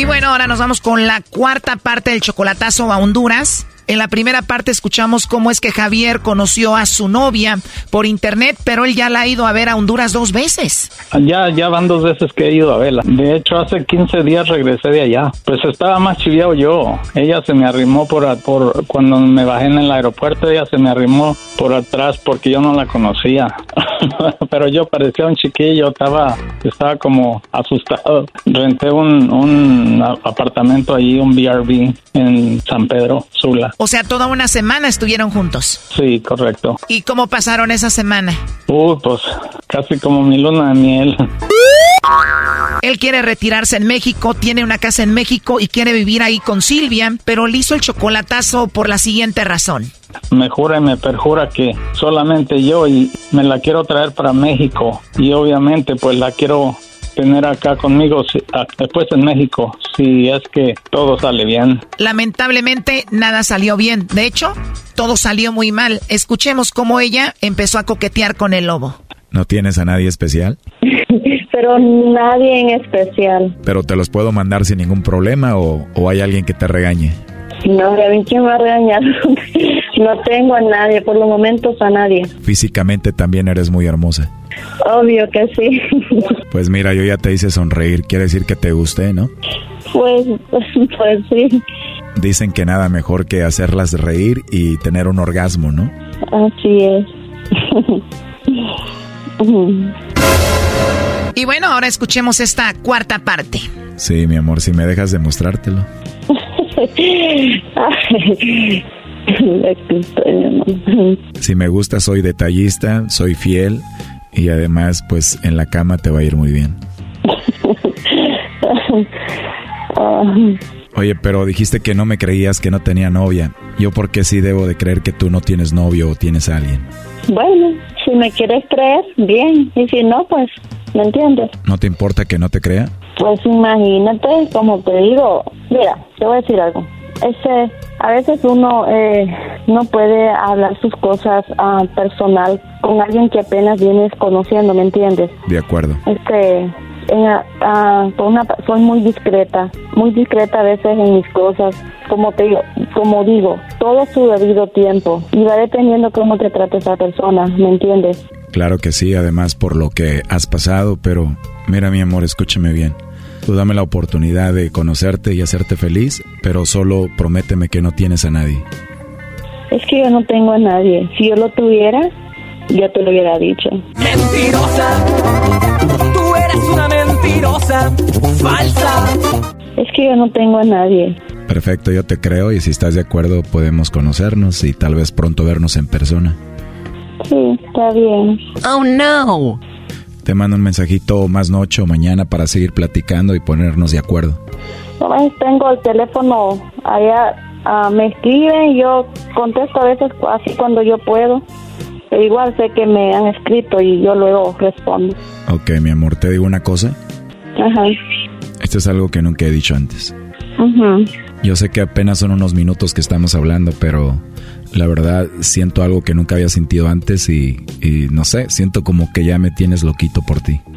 Y bueno, ahora nos vamos con la cuarta parte del chocolatazo a Honduras. En la primera parte escuchamos cómo es que Javier conoció a su novia por internet, pero él ya la ha ido a ver a Honduras dos veces. Ya, ya van dos veces que he ido a verla. De hecho, hace 15 días regresé de allá. Pues estaba más chiviado yo. Ella se me arrimó por, por cuando me bajé en el aeropuerto, ella se me arrimó por atrás porque yo no la conocía. pero yo parecía un chiquillo, estaba, estaba como asustado. Renté un, un apartamento allí, un BRB en San Pedro, Sula. O sea, toda una semana estuvieron juntos. Sí, correcto. ¿Y cómo pasaron esa semana? Uy, pues casi como mi luna de miel. Él quiere retirarse en México, tiene una casa en México y quiere vivir ahí con Silvia, pero le hizo el chocolatazo por la siguiente razón. Me jura y me perjura que solamente yo y me la quiero traer para México y obviamente pues la quiero tener acá conmigo después en México si es que todo sale bien. Lamentablemente nada salió bien. De hecho, todo salió muy mal. Escuchemos cómo ella empezó a coquetear con el lobo. ¿No tienes a nadie especial? Pero nadie en especial. ¿Pero te los puedo mandar sin ningún problema o, o hay alguien que te regañe? No, a mí quién va a regañar. No tengo a nadie, por los momentos a nadie. Físicamente también eres muy hermosa. Obvio que sí. Pues mira, yo ya te hice sonreír, quiere decir que te gusté, ¿no? Pues, pues sí. Dicen que nada mejor que hacerlas reír y tener un orgasmo, ¿no? Así es. Y bueno, ahora escuchemos esta cuarta parte. Sí, mi amor, si me dejas demostrártelo. Si me gusta, soy detallista, soy fiel y además, pues en la cama te va a ir muy bien. Oye, pero dijiste que no me creías que no tenía novia. ¿Yo por qué sí debo de creer que tú no tienes novio o tienes a alguien? Bueno, si me quieres creer, bien. Y si no, pues, ¿me entiendes? ¿No te importa que no te crea? Pues imagínate, como te digo, mira, te voy a decir algo. Este, a veces uno eh, no puede hablar sus cosas ah, personal con alguien que apenas vienes conociendo, ¿me entiendes? De acuerdo. Este, en, ah, con una, soy muy discreta, muy discreta a veces en mis cosas. Como te digo, como digo, todo su debido tiempo y va dependiendo cómo te trate esa persona, ¿me entiendes? Claro que sí, además por lo que has pasado, pero mira mi amor, escúchame bien. Tú dame la oportunidad de conocerte y hacerte feliz, pero solo prométeme que no tienes a nadie. Es que yo no tengo a nadie. Si yo lo tuviera, yo te lo hubiera dicho. Mentirosa, tú eres una mentirosa, falsa. Es que yo no tengo a nadie. Perfecto, yo te creo y si estás de acuerdo podemos conocernos y tal vez pronto vernos en persona. Sí, está bien. Oh no. Te mando un mensajito más noche o mañana para seguir platicando y ponernos de acuerdo. Nomás tengo el teléfono allá, ah, me escriben, yo contesto a veces así cuando yo puedo. Pero igual sé que me han escrito y yo luego respondo. Ok, mi amor, te digo una cosa. Ajá. Esto es algo que nunca he dicho antes. Yo sé que apenas son unos minutos que estamos hablando, pero la verdad siento algo que nunca había sentido antes y, y no sé, siento como que ya me tienes loquito por ti.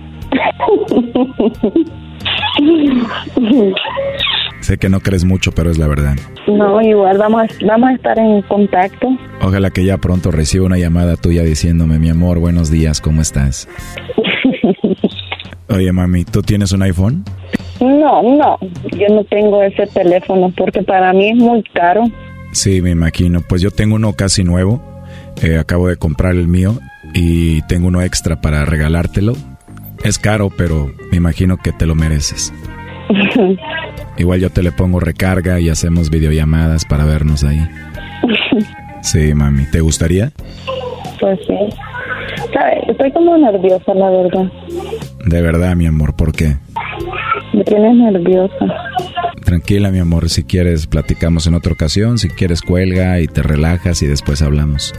Sé que no crees mucho, pero es la verdad. No, igual vamos a, vamos a estar en contacto. Ojalá que ya pronto reciba una llamada tuya diciéndome, mi amor, buenos días, ¿cómo estás? Oye, mami, ¿tú tienes un iPhone? No, no, yo no tengo ese teléfono porque para mí es muy caro. Sí, me imagino. Pues yo tengo uno casi nuevo. Eh, acabo de comprar el mío y tengo uno extra para regalártelo. Es caro, pero me imagino que te lo mereces. Igual yo te le pongo recarga y hacemos videollamadas para vernos ahí. Sí, mami. ¿Te gustaría? Pues sí. ¿Sabes? Estoy como nerviosa, la verdad. De verdad, mi amor, ¿por qué? Me tienes nerviosa. Tranquila, mi amor, si quieres platicamos en otra ocasión, si quieres cuelga y te relajas y después hablamos.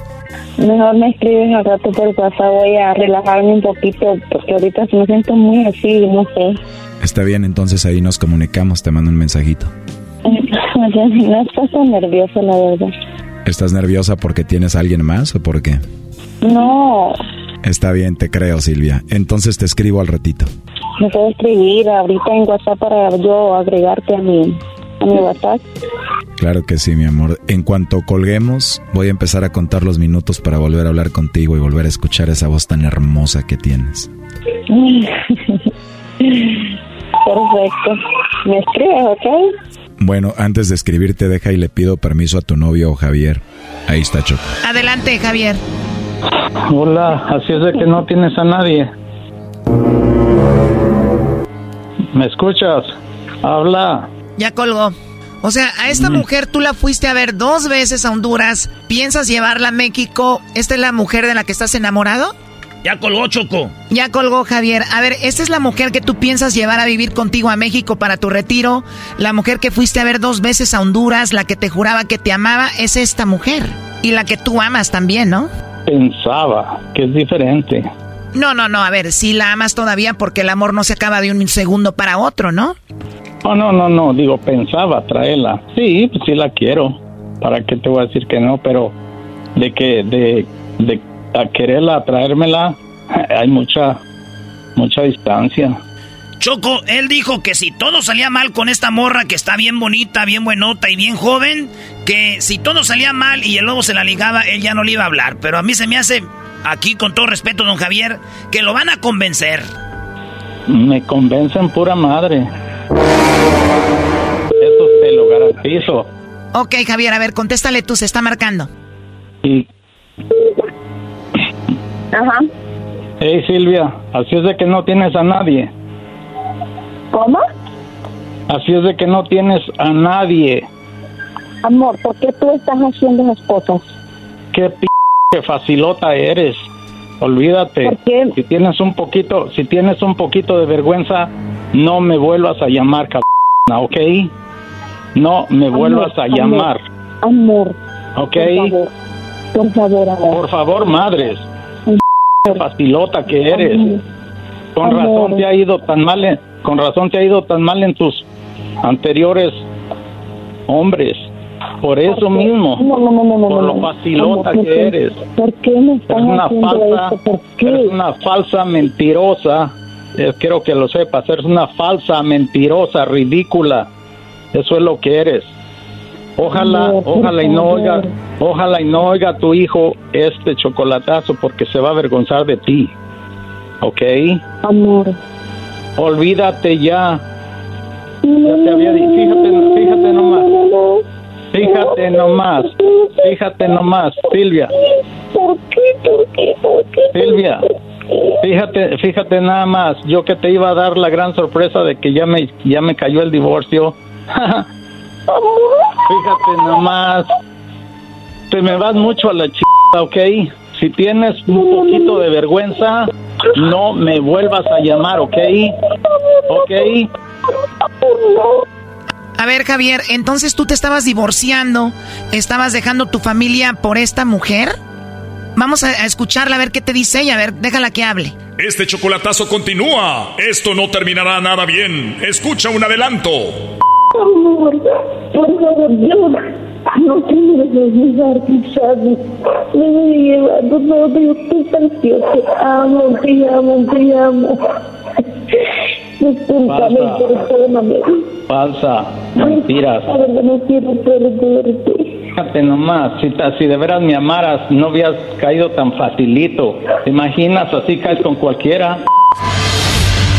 Mejor me escribes al rato por WhatsApp, voy a relajarme un poquito porque ahorita me siento muy así, no sé. Está bien, entonces ahí nos comunicamos, te mando un mensajito. No estás tan nerviosa, la verdad. ¿Estás nerviosa porque tienes a alguien más o por qué? No, Está bien, te creo, Silvia. Entonces te escribo al ratito. Me puedo escribir ahorita en WhatsApp para yo agregarte a mi, a mi WhatsApp. Claro que sí, mi amor. En cuanto colguemos, voy a empezar a contar los minutos para volver a hablar contigo y volver a escuchar esa voz tan hermosa que tienes. Perfecto. ¿Me escribes, ok? Bueno, antes de escribirte, deja y le pido permiso a tu novio Javier. Ahí está Choco. Adelante, Javier. Hola, así es de que no tienes a nadie. ¿Me escuchas? Habla. Ya colgó. O sea, a esta mujer tú la fuiste a ver dos veces a Honduras. ¿Piensas llevarla a México? ¿Esta es la mujer de la que estás enamorado? Ya colgó, Choco. Ya colgó Javier. A ver, ¿esta es la mujer que tú piensas llevar a vivir contigo a México para tu retiro? La mujer que fuiste a ver dos veces a Honduras, la que te juraba que te amaba, es esta mujer. Y la que tú amas también, ¿no? Pensaba que es diferente. No, no, no, a ver, sí la amas todavía porque el amor no se acaba de un segundo para otro, ¿no? No, no, no, no, digo, pensaba traerla. Sí, pues sí la quiero. ¿Para qué te voy a decir que no? Pero de que, de, de a quererla, traérmela, hay mucha, mucha distancia. Choco, él dijo que si todo salía mal con esta morra que está bien bonita, bien buenota y bien joven, que si todo salía mal y el lobo se la ligaba, él ya no le iba a hablar. Pero a mí se me hace, aquí con todo respeto, don Javier, que lo van a convencer. Me convencen pura madre. Eso te lo garantizo. Ok, Javier, a ver, contéstale tú, se está marcando. Ajá. hey Silvia, así es de que no tienes a nadie. ¿Cómo? Así es de que no tienes a nadie. Amor, ¿por qué tú estás haciendo esas cosas? Qué p facilota eres. Olvídate. Si tienes un poquito, si tienes un poquito de vergüenza, no me vuelvas a llamar, cabrona, ¿ok? No me vuelvas a amor, llamar, Amor, ¿ok? por favor. Por favor, amor. Por favor, madres. Qué facilota que eres. Con Amor. razón te ha ido tan mal, en- con razón te ha ido tan mal en tus anteriores hombres. Por eso mismo. No, no, no, no, no, por lo no. facilota Amor, ¿por que eres. ¿Por qué me estás Eres una falsa, esto? ¿Por qué? eres una falsa mentirosa. Eh, quiero que lo sepas, eres una falsa mentirosa, ridícula. Eso es lo que eres. Ojalá, ojalá y no oiga, ojalá y no oiga a tu hijo este chocolatazo porque se va a avergonzar de ti. ¿Ok? Amor. Olvídate ya. Ya te había dicho, fíjate, fíjate nomás. Fíjate nomás, fíjate nomás, Silvia. ¿Por qué? ¿Por qué? ¿Por qué? Silvia, fíjate, fíjate nada más, yo que te iba a dar la gran sorpresa de que ya me, ya me cayó el divorcio. fíjate nomás, te me vas mucho a la chica, ¿ok? Si tienes un poquito de vergüenza, no me vuelvas a llamar, ¿ok? ¿Ok? A ver, Javier, entonces tú te estabas divorciando, estabas dejando tu familia por esta mujer. Vamos a, escucharla a ver qué te dice ella, a ver, déjala que hable. Este chocolatazo continúa. Esto no terminará nada bien. Escucha un adelanto. No quiero olvidar, quizás me voy llevando, no, yo ansiosa. Te amo, te amo, te amo. Discúlpame, Pasa. perdóname. Falsa, mentiras. Verdad no quiero perderte. Fíjate nomás, si, si de veras me amaras, no habías caído tan facilito. ¿Te imaginas? Así caes con cualquiera.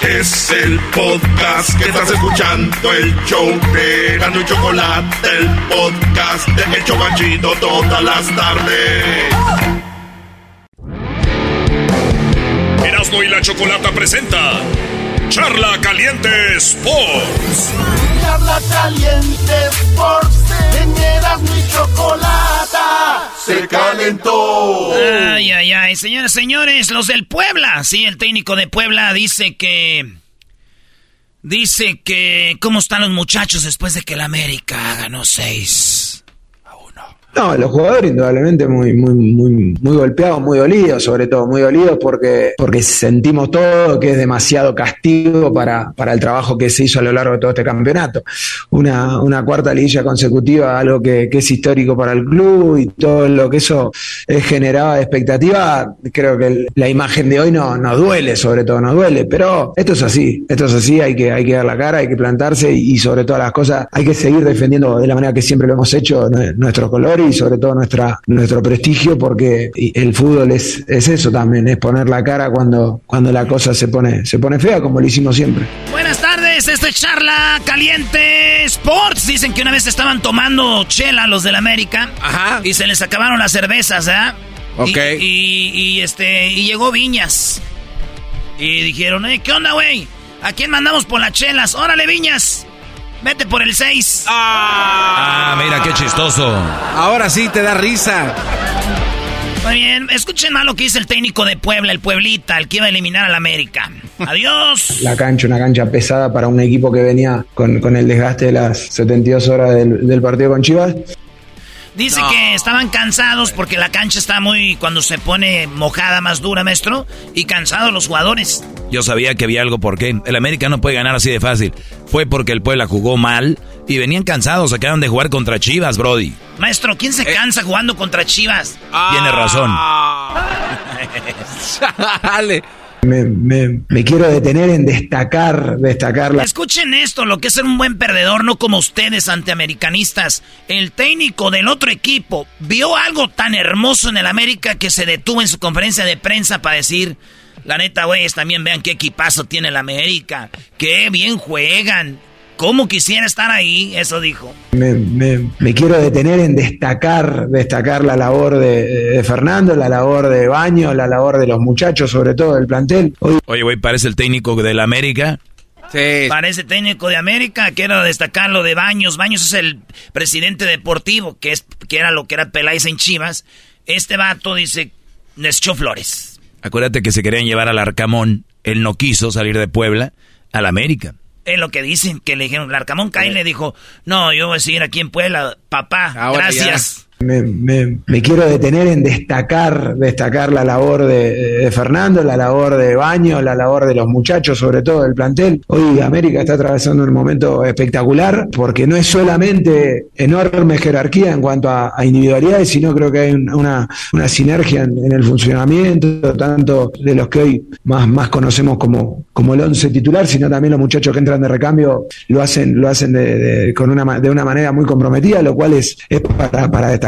Es el podcast que estás escuchando, el show de Gano y Chocolate, el podcast de El Chocachito todas las tardes. Erasno y la chocolata presenta Charla Caliente Sports. Charla caliente Sports. Y Chocolata. Se calentó. Ay, ay, ay, señores, señores, los del Puebla. Sí, el técnico de Puebla dice que. Dice que. ¿Cómo están los muchachos después de que el América ganó seis? No, los jugadores indudablemente muy, muy, muy, golpeados, muy dolidos, sobre todo, muy dolidos porque, porque sentimos todo que es demasiado castigo para, para el trabajo que se hizo a lo largo de todo este campeonato. Una, una cuarta liguilla consecutiva, algo que, es histórico para el club y todo lo que eso generaba de expectativa, creo que la imagen de hoy no, nos duele, sobre todo nos duele, pero esto es así, esto es así, hay que, hay que dar la cara, hay que plantarse y, sobre todas las cosas hay que seguir defendiendo de la manera que siempre lo hemos hecho nue- nuestro color y sobre todo nuestra, nuestro prestigio porque y el fútbol es, es eso también, es poner la cara cuando, cuando la cosa se pone, se pone fea como lo hicimos siempre. Buenas tardes, esto es Charla Caliente Sports. Dicen que una vez estaban tomando chela los del América. Ajá. Y se les acabaron las cervezas, ¿ah? Ok. Y, y- y, este, y llegó Viñas. Y dijeron, eh, ¿qué onda, güey? ¿A quién mandamos por las chelas? Órale, Viñas. Vete por el 6. Ah, mira qué chistoso. Ahora sí te da risa. Muy bien, escuchen más lo que dice el técnico de Puebla, el Pueblita, el que iba a eliminar al América. Adiós. La cancha, una cancha pesada para un equipo que venía con, con el desgaste de las 72 horas del, del partido con Chivas. Dice que estaban cansados porque la cancha está muy, cuando se pone mojada, más dura, maestro, y cansados los jugadores. Yo sabía que había algo por qué. El América no puede ganar así de fácil. Fue porque el Puebla jugó mal y venían cansados. Acaban de jugar contra Chivas, Brody. Maestro, ¿quién se cansa jugando contra Chivas? Tiene razón. Dale. Me, me- me quiero detener en destacar, destacar la, Escuchen esto, lo que es ser un buen perdedor, no como ustedes antiamericanistas. El técnico del otro equipo vio algo tan hermoso en el América que se detuvo en su conferencia de prensa para decir, la neta, güeyes, también vean qué equipazo tiene el América, qué bien juegan, cómo quisiera estar ahí, eso dijo. me, me- me quiero detener en destacar, destacar la labor de, de Fernando, la labor de Baño, la labor de los muchachos, sobre todo del plantel. Hoy Oye, güey, parece el técnico del América. Parece técnico de América, quiero destacar lo de Baños. Baños es el presidente deportivo, que, es, que era lo que era Peláez en Chivas. Este vato dice, les echó flores. Acuérdate que se querían llevar al Arcamón. Él no quiso salir de Puebla al América. Es lo que dicen, que le dijeron, Larcamón Caín le dijo, no, yo voy a seguir aquí en Puebla, papá, Ahora gracias. Me, me- quiero detener en destacar, destacar la labor de, Fernando, la labor de Baño, la labor de los muchachos, sobre todo del plantel. Hoy América está atravesando un momento espectacular porque no es solamente enorme jerarquía en cuanto a, individualidades, sino creo que hay un- una, sinergia en, el funcionamiento, tanto de los que hoy más, más conocemos como, como el once titular, sino también los muchachos que entran de recambio lo hacen, lo hacen de, con una, de una manera muy comprometida, lo cual es, es para, para destacar,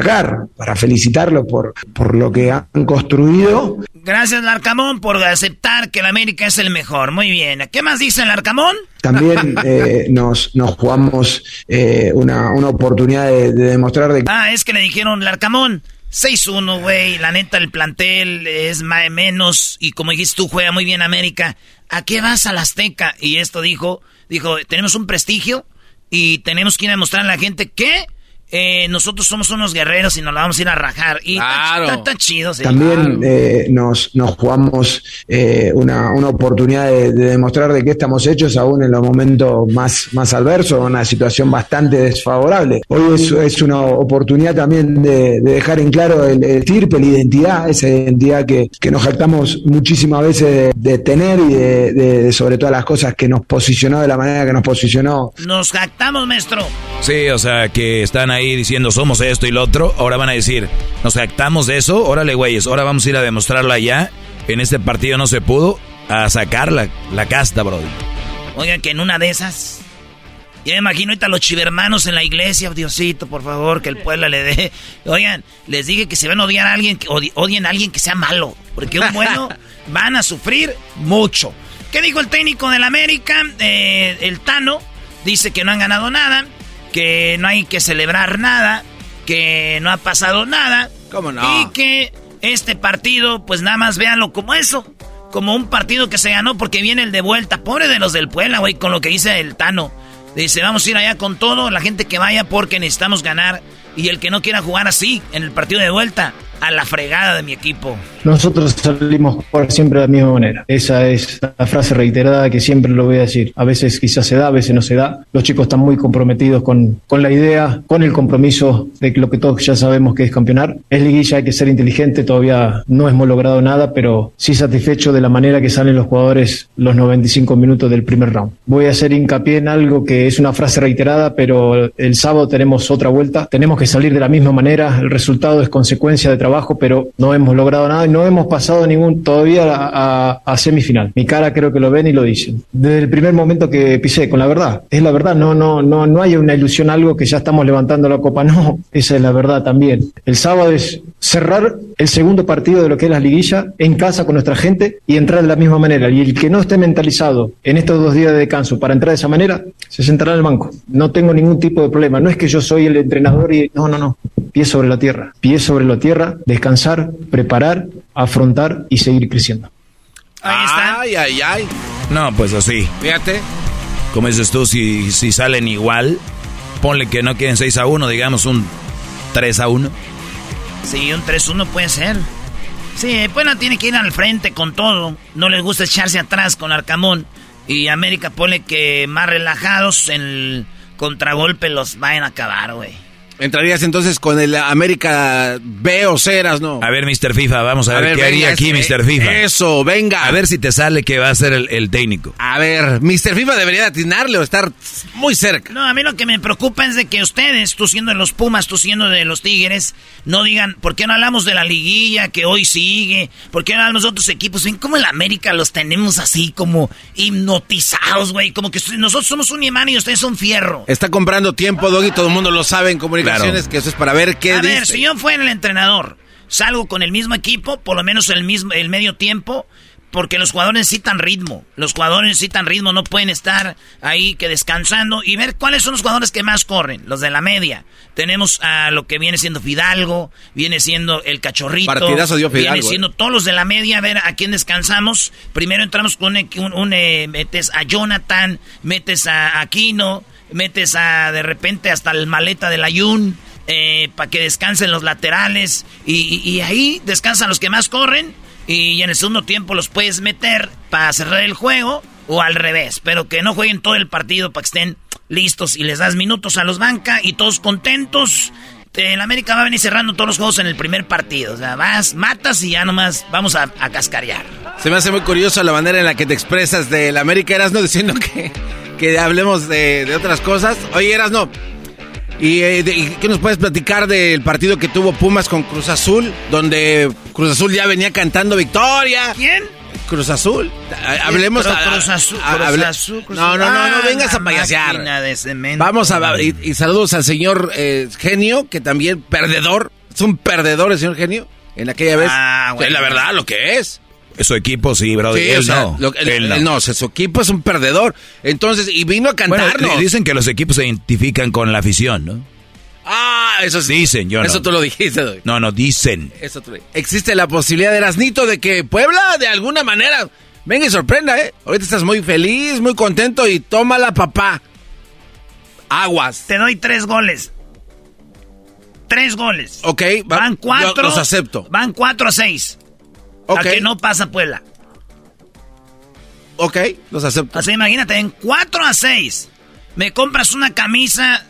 para felicitarlos por, por lo que han construido. Gracias, Larcamón, por aceptar que el América es el mejor. Muy bien. ¿Qué más dice el Larcamón? También eh, nos, nos jugamos eh, una, una oportunidad de, de demostrar de Ah, es que le dijeron, Larcamón, 6-1, güey. La neta, el plantel es más menos. Y como dijiste tú, juega muy bien América. ¿A qué vas a la Azteca? Y esto dijo, dijo, tenemos un prestigio y tenemos que ir a demostrar a la gente que eh, nosotros somos unos guerreros y nos la vamos a ir a rajar. Y Claro. está, está chido, sí. También eh, nos, nos jugamos eh, una, una oportunidad de, de demostrar de qué estamos hechos aún en los momentos más, más adversos, una situación bastante desfavorable. Hoy es, es una oportunidad también de, de dejar en claro el, el tirpe, la identidad, esa identidad que, que nos jactamos muchísimas veces de, de tener y de, de- de sobre todas las cosas que nos posicionó de la manera que nos posicionó. Nos jactamos, maestro. Sí, o sea, que están ahí diciendo somos esto y lo otro. Ahora van a decir, nos jactamos de eso. Órale, güeyes, ahora vamos a ir a demostrarlo allá. En este partido no se pudo. A sacar la, la casta, bro. Oigan, que en una de esas. Ya me imagino ahorita los chivermanos en la iglesia. Diosito, por favor, que el pueblo le dé. Oigan, les dije que si van a odiar a alguien, que odi- odien a alguien que sea malo. Porque un bueno van a sufrir mucho. ¿Qué dijo el técnico del América? Eh, el Tano dice que no han ganado nada, que no hay que celebrar nada, que no ha pasado nada. ¿Cómo no? Y que este partido, pues nada más véanlo como eso. Como un partido que se ganó porque viene el de vuelta. Pobre de los del Puebla, güey, con lo que dice el Tano. Dice, vamos a ir allá con todo, la gente que vaya porque necesitamos ganar. Y el que no quiera jugar así en el partido de vuelta, a la fregada de mi equipo. Nosotros salimos siempre de la misma manera. Esa es la frase reiterada que siempre lo voy a decir. A veces quizás se da, a veces no se da. Los chicos están muy comprometidos con, con la idea, con el compromiso de lo que todos ya sabemos que es campeonar. Es liguilla, hay que ser inteligente. Todavía no hemos logrado nada, pero sí satisfecho de la manera que salen los jugadores los 95 minutos del primer round. Voy a hacer hincapié en algo que es una frase reiterada, pero el sábado tenemos otra vuelta. Tenemos que salir de la misma manera. El resultado es consecuencia de trabajo, pero no hemos logrado nada y no hemos pasado ningún todavía a, a- a semifinal. Mi cara creo que lo ven y lo dicen. Desde el primer momento que pisé, con la verdad. Es la verdad, no, no, no, no hay una ilusión, algo que ya estamos levantando la copa. No, esa es la verdad también. El sábado es cerrar el segundo partido de lo que es la liguilla en casa con nuestra gente y entrar de la misma manera. Y el que no esté mentalizado en estos dos días de descanso para entrar de esa manera, se sentará en el banco. No tengo ningún tipo de problema. No es que yo soy el entrenador y no, no, no. Pie sobre la tierra. Pie sobre la tierra, descansar, preparar, afrontar y seguir creciendo. Ay, ay, ay. No, pues así. Fíjate. Como dices tú, si, si salen igual, ponle que no queden 6 a 1, digamos un 3 a 1. Sí, un 3-1 puede ser. Sí, Puebla tiene que ir al frente con todo. No les gusta echarse atrás con Arcamón. Y América pone que más relajados en el contragolpe los vayan a acabar, güey. Entrarías entonces con el América B o Ceras, ¿no? A ver, Mr. FIFA, vamos a, A ver, ver, qué haría aquí ese- Mr. FIFA. eso, venga. A ver si te sale que va a ser el, el técnico. A ver, Mr. FIFA debería de atinarle o estar muy cerca. No, a mí lo que me preocupa es de que ustedes, tú siendo de los Pumas, tú siendo de los Tigres, no digan, ¿por qué no hablamos de la liguilla que hoy sigue? ¿Por qué no hablamos de otros equipos? ¿Ven cómo en la América los tenemos así como hipnotizados, güey? Como que nosotros somos un imán y ustedes son fierro. Está comprando tiempo, Doggy, todo el mundo lo sabe en que eso es para ver qué A dice. ver, si yo fuera el entrenador, salgo con el mismo equipo, por lo menos el mismo, el medio tiempo, porque los jugadores necesitan ritmo. Los jugadores necesitan ritmo, no pueden estar ahí que descansando y ver cuáles son los jugadores que más corren, los de la media. Tenemos a lo que viene siendo Fidalgo, viene siendo el cachorrito, Partidazo dio Fidalgo, viene siendo todos los de la media, a ver a quién descansamos. Primero entramos con un, un- un, eh, metes a Jonathan, metes a Aquino, metes a de repente hasta el maleta del Ayun para que descansen los laterales y, ahí descansan los que más corren y en el segundo tiempo los puedes meter para cerrar el juego o al revés, pero que no jueguen todo el partido para que estén listos y les das minutos a los banca y todos contentos. El América va a venir cerrando todos los juegos en el primer partido. O sea, vas, matas y ya nomás vamos a, a cascarear. Se me hace muy curioso la manera en la que te expresas del América Erasno diciendo que, que hablemos de, de otras cosas. Oye, Erasno, ¿y, eh, de- y qué nos puedes platicar del partido que tuvo Pumas con Cruz Azul? Donde Cruz Azul ya venía cantando victoria. ¿Quién? Cruz Azul. A- Hablemos Pero a- Cruz Azul, a- Cruz Azul, Cruz No, no, no, no Ah, vengas a payasear. Vamos a y, y saludos al señor eh, Genio, que también perdedor. Es un perdedor el señor Genio. En aquella vez. Ah, Es la verdad, lo que es. Su equipo sí, bro. Sí, él o sea, no. lo- él no. él no, o sea, su equipo es un perdedor. Entonces, y vino a Bueno, cantarnos. di- dicen que los equipos se identifican con la afición, ¿no? ah, eso sí. Dicen, yo no. Eso tú lo dijiste, Doy. No, no, dicen. Eso tú Existe la posibilidad de Erasnito de que Puebla, de alguna manera, venga y sorprenda, ¿eh? Ahorita estás muy feliz, muy contento y tómala, papá. Aguas. Te doy tres goles. tres goles. Ok, va- van cuatro. yo los acepto. Van cuatro a seis. Ok. A que no pasa Puebla. Ok, los acepto. Así imagínate, en 4 a 6 me compras una camisa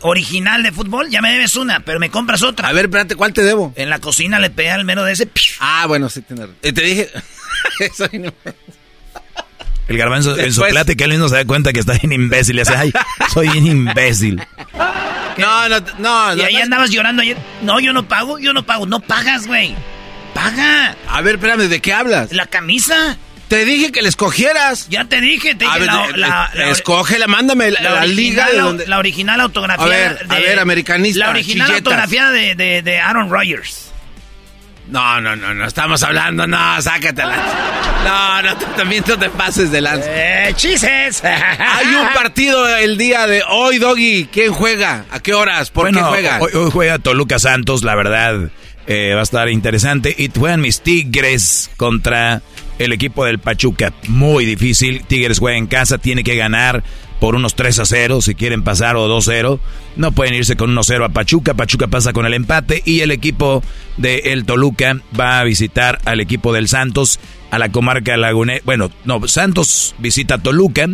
original de fútbol, ya me debes una, pero me compras otra. A ver, espérate, ¿cuál te debo? En la cocina le pegué al mero de ese. Ah, bueno, sí, razón. Eh, Te dije... Eso no- El garbanzo en su Después- plática él mismo se da cuenta que está bien imbécil. Y hace, ay, soy bien imbécil. No, no, no. Y no, ahí no. andabas llorando ayer. No, yo no pago, yo no pago. No pagas, güey. Paga. A ver, espérame, ¿de qué hablas? La camisa. Te dije que la escogieras. Ya te dije, te A dije ver, la, eh, la- eh, la- escógela, mándame la, la liga de donde... la original autografía. A ver, a ver, americanista, La original chilletas. autografía de, de, de Aaron Rodgers. No, no, no, no, estamos hablando, no, sácatela. No, no, también no te pases de lanza. ¡Eh, chises! Hay un partido el día de hoy, Doggy. ¿Quién juega? ¿A qué horas? ¿Por bueno, qué juega? Hoy, hoy juega Toluca Santos, la verdad. Eh, va a estar interesante. Y juegan mis Tigres contra el equipo del Pachuca. Muy difícil. Tigres juega en casa, tiene que ganar por unos 3 a 0 si quieren pasar o 2 0. No pueden irse con 1 0 a Pachuca. Pachuca pasa con el empate. Y el equipo de el Toluca va a visitar al equipo del Santos a la comarca lagunera. Bueno, no, Santos visita Toluca.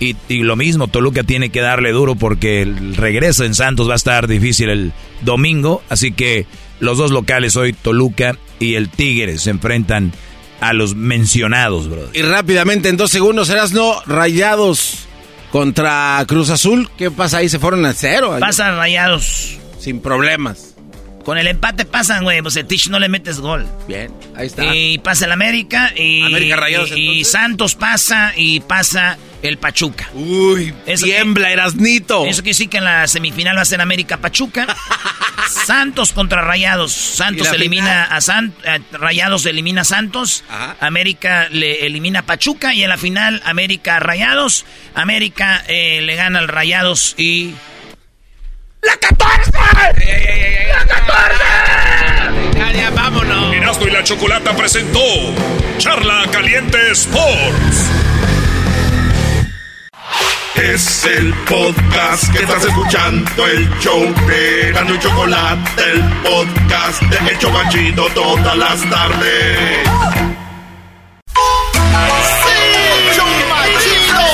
Y, y lo mismo, Toluca tiene que darle duro porque el regreso en Santos va a estar difícil el domingo. Así que los dos locales hoy, Toluca y el Tigres, se enfrentan a los mencionados, bro. Y rápidamente, en dos segundos, serás no rayados contra Cruz Azul. ¿Qué pasa ahí? Se fueron a cero. Pasan rayados. Sin problemas. Con el empate pasan, güey. Pues el Tich no le metes gol. Bien, ahí está. Y pasa el América. Y, América Rayados, y- y. Santos pasa y pasa el Pachuca. Uy, Eso tiembla, Erasnito. Eso quiere decir que en la semifinal va a ser América Pachuca. Santos contra Rayados. Santos ¿Y la elimina a San, eh, Rayados elimina a Santos. América le elimina a Pachuca. Y en la final, América Rayados. América eh, le gana al Rayados y. ¡La 14! ¡La 14! Ya, ya, vámonos. Erasmo y la Chocolata presentó Charla Caliente Sports. Es el podcast que estás escuchando, el show de Erasmo y Chocolate, el podcast de El Chobachito todas las tardes.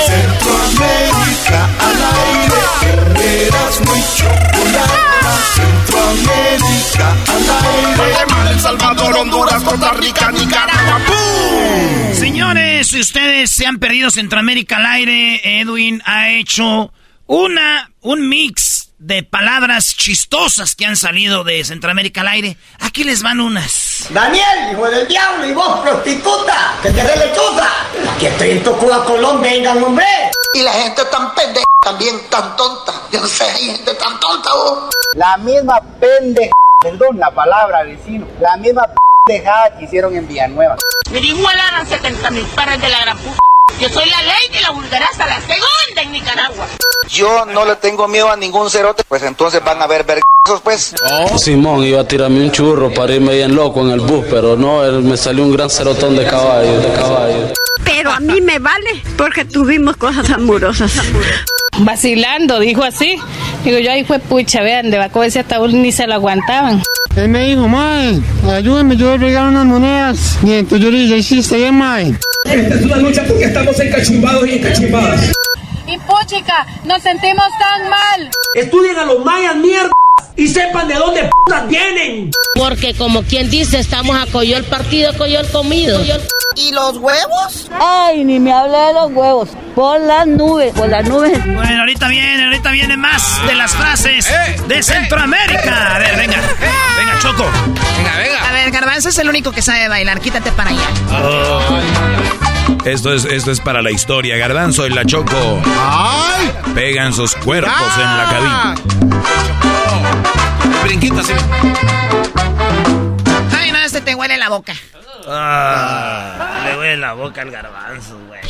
Centroamérica al aire, eras muy chocolate. Centroamérica al aire. Guatemala, El Salvador, Honduras, Costa Rica, Nicaragua, si ustedes se han perdido Centroamérica al aire, Edwin ha hecho una, un mix de palabras chistosas que han salido de Centroamérica al aire. Aquí les van unas. Daniel, hijo del diablo, y vos, prostituta, que te dé lechuza. Aquí estoy en tu Cuba, Colón, vengan, hombre. Y la gente tan pendeja, también tan tonta. Yo no sé, hay gente tan tonta, vos. La misma pendeja, perdón la palabra, vecino, la misma pendejada que hicieron en Villanueva. Me igualaran 70 mil pares de la gran puta. Yo soy la ley de la vulgaraza, la segunda en Nicaragua. Yo no le tengo miedo a ningún cerote, pues entonces van a ver vergazos, pues. Simón iba a tirarme un churro para irme bien loco en el bus, pero no, él- me salió un gran cerotón de caballo, de caballo. Pero a mí me vale porque tuvimos cosas amorosas. Vacilando, dijo así. Digo yo, ahí fue pucha, vean, de Baco ese ataúd ni se lo aguantaban. Él me dijo, mae, ayúdame, yo le regalo unas monedas. Y entonces yo le dije, hiciste bien, mae. Esta es una lucha porque estamos encachimbados y encachimbadas. Y puchica, nos sentimos tan mal. Estudien a los mayas, mierda, y sepan de dónde putas vienen. Porque como quien dice, estamos a coyol partido, coyol comido. ¿Y los huevos? Ay, ni me hable de los huevos. Por las nubes, por las nubes. Bueno, ahorita viene, ahorita viene más de las frases Eh, de Centroamérica. A ver, venga. Venga, Choco. Venga, venga. A ver, Garbanzo es el único que sabe bailar. Quítate para allá. Esto es, esto es para la historia. Garbanzo y la Choco pegan sus cuerpos en la cabina. Brinquito así. Ay, no, este te huele la boca. Ah, le huele la boca al garbanzo, güey.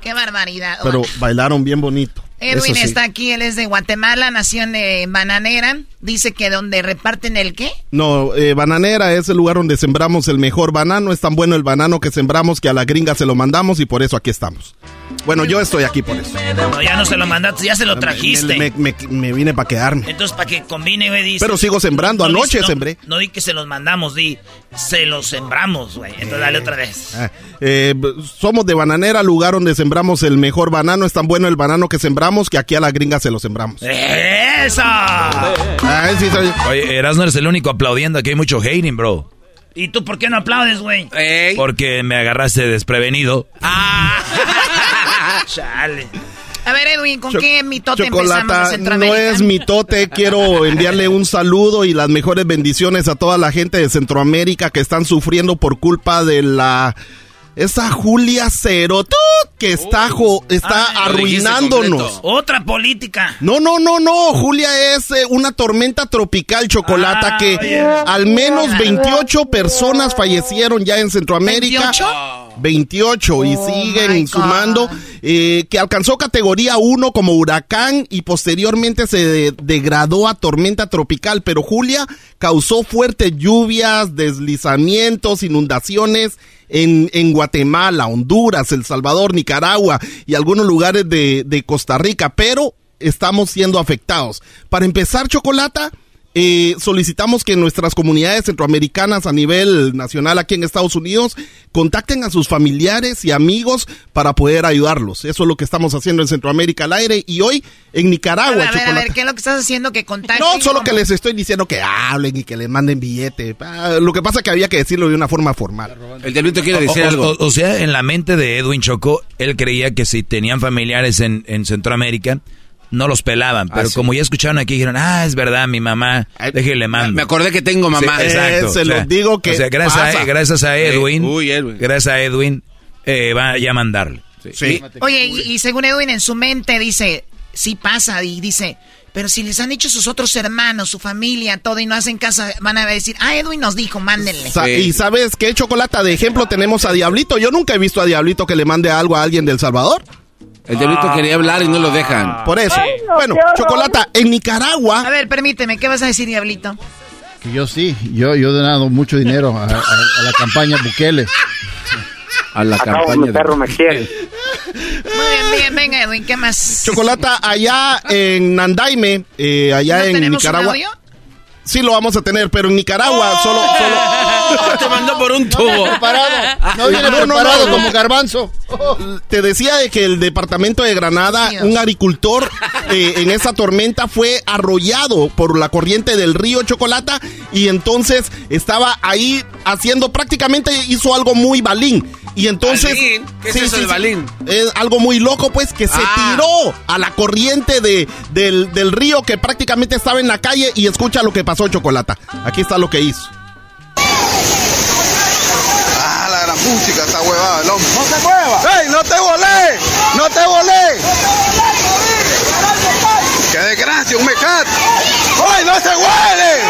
Qué barbaridad. Pero bailaron bien bonito. Edwin sí. está aquí, él es de Guatemala, nació en eh, Bananera. dice que donde reparten el qué? No, eh, bananera es el lugar donde sembramos el mejor banano. Es tan bueno el banano que sembramos que a la gringa se lo mandamos y por eso aquí estamos. Bueno, yo estoy aquí por eso. No, ya no se lo mandaste, ya se lo trajiste. Me, me- me vine para quedarme. Entonces, para que combine, güey, dice. Pero sigo sembrando, No, anoche no, sembré. No di que se los mandamos, di, se los sembramos, güey. Entonces, dale otra vez. Ah, eh, somos de Bananera, lugar donde sembramos el mejor banano. Es tan bueno el banano que sembramos que aquí a la gringa se lo sembramos. ¡Eso! Ah, sí, soy- Oye, Erasmo eres el único aplaudiendo, aquí hay mucho hating, bro. ¿Y tú por qué no aplaudes, güey? Porque me agarraste desprevenido. Chale. A ver, Edwin, ¿con Cho- qué mitote empezamos de Chocolata, no Centroamérica? es mitote, quiero enviarle un saludo y las mejores bendiciones a toda la gente de Centroamérica que están sufriendo por culpa de la... Esa Julia Cerotú que está, jo- está Ah, arruinándonos. Otra política. No, no, no, no. Julia es eh, una tormenta tropical chocolata Ah, que oye. al menos 28 personas fallecieron ya en Centroamérica. 28 y siguen sumando, eh, que alcanzó categoría 1 como huracán y posteriormente se de- degradó a tormenta tropical, pero Julia causó fuertes lluvias, deslizamientos, inundaciones en, en Guatemala, Honduras, El Salvador, Nicaragua y algunos lugares de, de Costa Rica, pero estamos siendo afectados. Para empezar, Chocolata, eh, solicitamos que nuestras comunidades centroamericanas a nivel nacional aquí en Estados Unidos contacten a sus familiares y amigos para poder ayudarlos. Eso es lo que estamos haciendo en Centroamérica al aire y hoy en A Nicaragua. ver, a ver, a ver, ¿qué es lo que estás haciendo que contacten? No, solo que les estoy diciendo que hablen y que les manden billete. Ah, Lo que pasa es que había que decirlo de una forma formal. El diablito quiere decir o, algo. o- o sea, en la mente de Edwin Chocó, él creía que si tenían familiares en, en Centroamérica, no los pelaban. Pero sí. como ya escucharon aquí, dijeron, ah, es verdad, mi mamá, déjele mando. Me acordé que tengo mamá. Sí, exacto. Eh, se o sea, los digo que o sea, gracias, pasa. a, gracias a Edwin, Uy, Edwin. gracias a Edwin, eh, va ya a mandarle. Sí. Oye, y, y según Edwin en su mente dice, sí pasa, y dice, pero si les han dicho sus otros hermanos, su familia, todo, y no hacen caso, van a decir, ah, Edwin nos dijo, mándenle. Sa- Y sabes qué, Chocolata, de ejemplo tenemos a Diablito. Yo nunca he visto a Diablito que le mande algo a alguien del Salvador. El diablito quería hablar y no lo dejan. Por eso. no, bueno. Chocolata, en Nicaragua. A ver, permíteme, ¿qué vas a decir, Diablito? Que yo sí, yo, yo he donado mucho dinero a, a- a la campaña Bukele. A la campaña. de- me quiere. Muy bien, bien, venga, Edwin, ¿qué más? Chocolata, allá en Nandaime, eh, allá ¿No en tenemos un Nicaragua. audio? Sí lo vamos a tener, pero en Nicaragua solo, solo. Te mandó por un tubo. No viene preparado como garbanzo. Te decía de que el departamento de Granada, un agricultor eh, en esa tormenta fue arrollado por la corriente del río Chocolata y entonces estaba ahí haciendo prácticamente hizo algo muy balín. Y entonces. ¿Balín? ¿Qué es eso de balín? Es algo muy loco, pues, que se Ah. tiró a la corriente de, del, del río que prácticamente estaba en la calle y escucha lo que pasó, Chocolata. Aquí está lo que hizo. Ah, la gran música, esta huevada, el hombre. ¡No se mueva! ¡Ey, no te volé! ¡No te volé! ¡Qué desgracia, un mecat! ¡Ay, no se huele!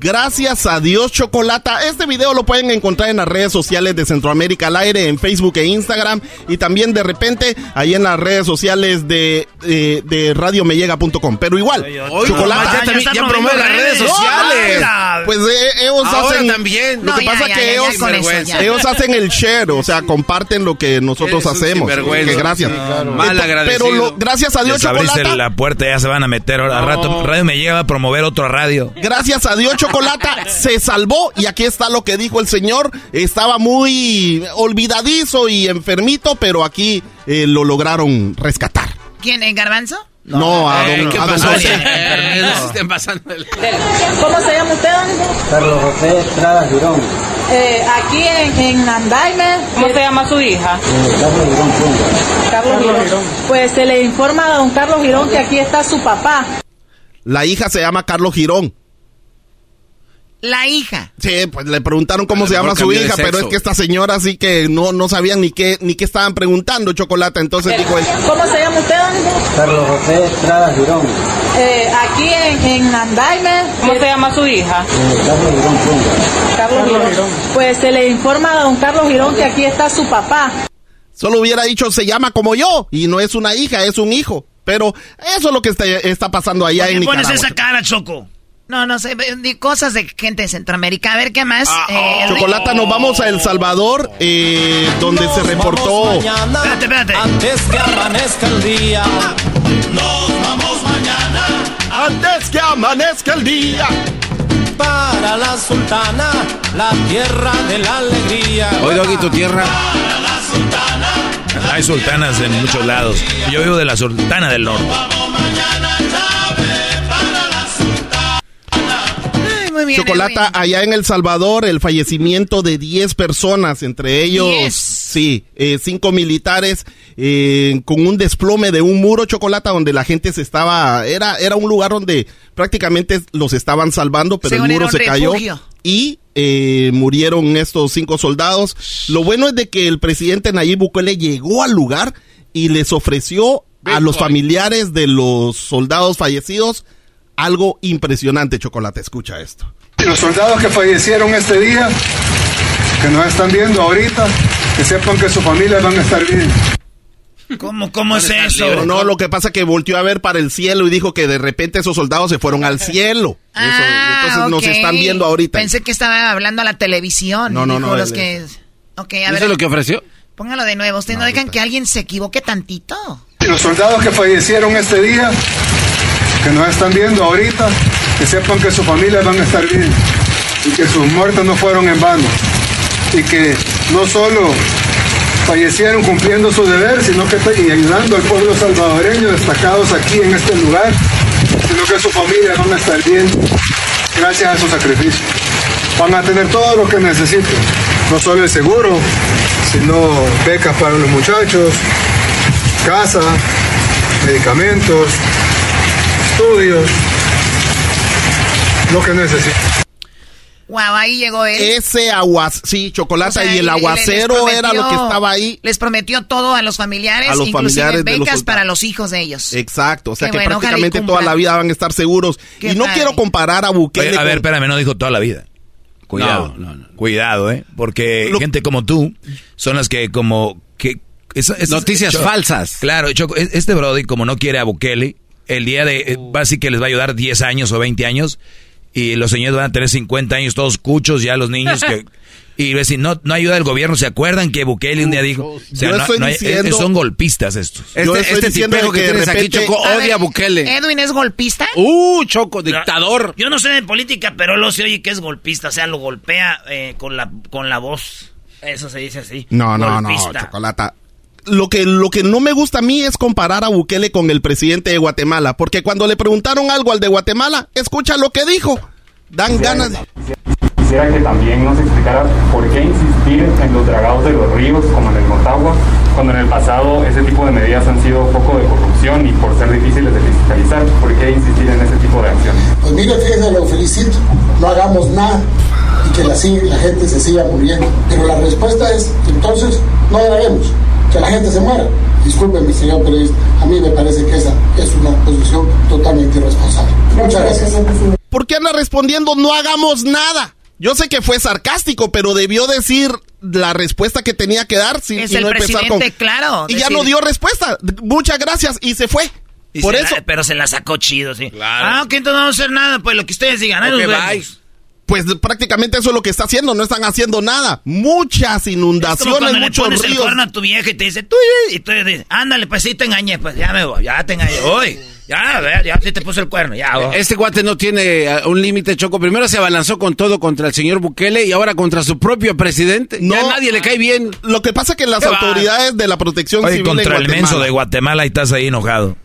Gracias a Dios, Chocolata. Este video lo pueden encontrar en las redes sociales de Centroamérica al aire, en Facebook e Instagram. Y también de repente ahí en las redes sociales de, eh, de radiomellega.com. Pero igual, Oye, Chocolata. mamá, ya también- ya promueve las redes sociales. No, Pues eh, ellos Ahora hacen. también. Lo No, que pasa ya, que ellos, ellos hacen el share, o sea, comparten lo que nosotros Eres hacemos. Que gracias. Claro. Mal agradecido. Pero lo- gracias a Dios, Chocolata. la puerta, ya se van a meter. Al rato, Radio me llega a promover otro radio. Gracias a Dios, Chocolata se salvó. Y aquí está lo que dijo el señor. Estaba muy olvidadizo y enfermito, pero aquí eh, lo lograron rescatar. ¿Quién, el garbanzo? No, a Eh, don, ¿Qué a don? José. Eh, no se estén pasando el- ¿Cómo se llama usted, don? Carlos José Estrada Girón. Eh, aquí en, en Andaime. ¿Cómo se llama su hija? Carlos Girón Carlos Girón. Pues se le informa a don Carlos Girón que aquí está su papá. La hija se llama Carlos Girón. La hija. Sí, pues le preguntaron cómo se llama su hija, pero es que esta señora sí que no, no sabían ni qué, ni qué estaban preguntando, Chocolata. Entonces dijo él, ¿Cómo se llama usted, don? Carlos José Estrada Girón. Eh, aquí en, en Andaime. ¿Cómo se llama su hija? Carlos Girón Carlos Girón. Pues se le informa a don Carlos Girón que aquí está su papá. solo hubiera dicho se llama como yo y no es una hija, es un hijo. Pero eso es lo que está, está pasando allá ¿Por qué en Nicaragua. pones esa cara, Choco? No, no sé, di cosas de gente de Centroamérica. A ver, ¿qué más? Ah, Eh, Chocolata, nos vamos a El Salvador, eh, donde se reportó. Espérate, espérate. Antes que amanezca el día. Nos vamos mañana. Antes que amanezca el día. Para la sultana, la tierra de la alegría. Hoy, Doggy, tu tierra. Para la sultana. Hay sultanas en muchos lados. Yo vivo de la sultana del norte. Vamos mañana, Chávez, muy bien. Chocolata, Edwin. allá en El Salvador, el fallecimiento de 10 personas, entre ellos, sí, eh, cinco militares, eh, con un desplome de un muro, Chocolata, donde la gente se estaba, era, era un lugar donde prácticamente los estaban salvando, pero Según el muro se cayó refugio. y eh, murieron estos cinco soldados. Lo bueno es de que el presidente Nayib Bukele llegó al lugar y les ofreció a los familiares de los soldados fallecidos algo impresionante, Chocolate. Escucha esto. Los soldados que fallecieron este día, que nos están viendo ahorita, que sepan que sus familias van a estar bien. ¿Cómo, cómo es eso? no, lo que pasa es que volteó a ver para el cielo y dijo que de repente esos soldados se fueron al cielo. Eso, Ah, entonces nos ok. están viendo ahorita. Pensé que estaba hablando a la televisión. No, no, no, Los que... Ok, a ¿Eso ver. es lo que ofreció? Póngalo de nuevo. Ustedes no, dejan que alguien se equivoque tantito. Los soldados que fallecieron este día, que nos están viendo ahorita, que sepan que sus familias van a estar bien y que sus muertos no fueron en vano y que no solo fallecieron cumpliendo su deber, sino que y ayudando al pueblo salvadoreño destacados aquí en este lugar, sino que sus familias van a estar bien gracias a su sacrificio. Van a tener todo lo que necesiten, no solo el seguro, sino becas para los muchachos, casa, medicamentos, estudios, lo que necesiten. Wow, ahí llegó él. Ese aguas, sí, chocolate O sea, y el aguacero era lo que estaba ahí. Les prometió todo a los familiares, A los inclusive familiares de los becas soldados. para los hijos de ellos. Exacto, o sea Qué que bueno, prácticamente toda la vida van a estar seguros. Qué y no padre. quiero comparar a Bukele Oye, a ver, con- espérame, no dijo toda la vida. Cuidado, cuidado, ¿eh? Porque gente como tú son las que como que Noticias Cho- falsas. Claro, este Brody como no quiere a Bukele, el día de eh, va a decir que les va a ayudar 10 años o 20 años y los señores van a tener 50 años todos cuchos ya los niños que y decir, no, no ayuda el gobierno, ¿se acuerdan que Bukele un día dijo? O sea, Yo no- estoy no hay- diciendo- eh, son golpistas estos. Yo Este, este tipejo que, que de tienes aquí, repente- Choco, A odia a ver, Bukele. ¿Edwin es golpista? Uh, Choco, dictador. Yo no sé de política, pero lo se oye que es golpista. O sea, lo golpea eh, con, la, con la voz. Eso se dice así. No, no, no, chocolata. Lo que, lo que no me gusta a mí es comparar a Bukele con el presidente de Guatemala, porque cuando le preguntaron algo al de Guatemala, escucha lo que dijo. Dan ganas. de- Quisiera que también nos explicara por qué insistir en los dragados de los ríos, como en el Motagua, cuando en el pasado ese tipo de medidas han sido foco de corrupción y por ser difíciles de fiscalizar. ¿Por qué insistir en ese tipo de acciones? Pues mire, fíjese, lo felicito. No hagamos nada y que la, la gente se siga muriendo. Pero la respuesta es, entonces, no draguemos, que la gente se muera. Discúlpeme, señor periodista, a mí me parece que esa es una posición totalmente irresponsable. Muchas gracias. ¿Por qué anda respondiendo no hagamos nada? Yo sé que fue sarcástico, pero debió decir la respuesta que tenía que dar sin Es y el no empezar presidente, con claro. y ya no dio respuesta. Muchas gracias y se fue. Y Por se eso, la- pero se la sacó chido, sí. Ah, ok, entonces no vamos a hacer nada. Pues lo que ustedes digan. ahí Ok, nos bye. Pues prácticamente eso es lo que está haciendo. No están haciendo nada. Muchas inundaciones, cuando le muchos pones el ríos. cuerno a tu vieja y te dice, tú, y tú dices, ándale, pues sí te engañé, pues ya me voy, ya te engañé, voy. Ya, ya sí te puse el cuerno, ya. voy. Este guate no tiene eh, un límite, Choco. Primero se abalanzó con todo contra el señor Bukele y ahora contra su propio presidente. No, ya a nadie le cae bien. Lo que pasa es que las ¿Qué va? autoridades de la protección Oye, civil contra en el menso de Guatemala y estás ahí enojado.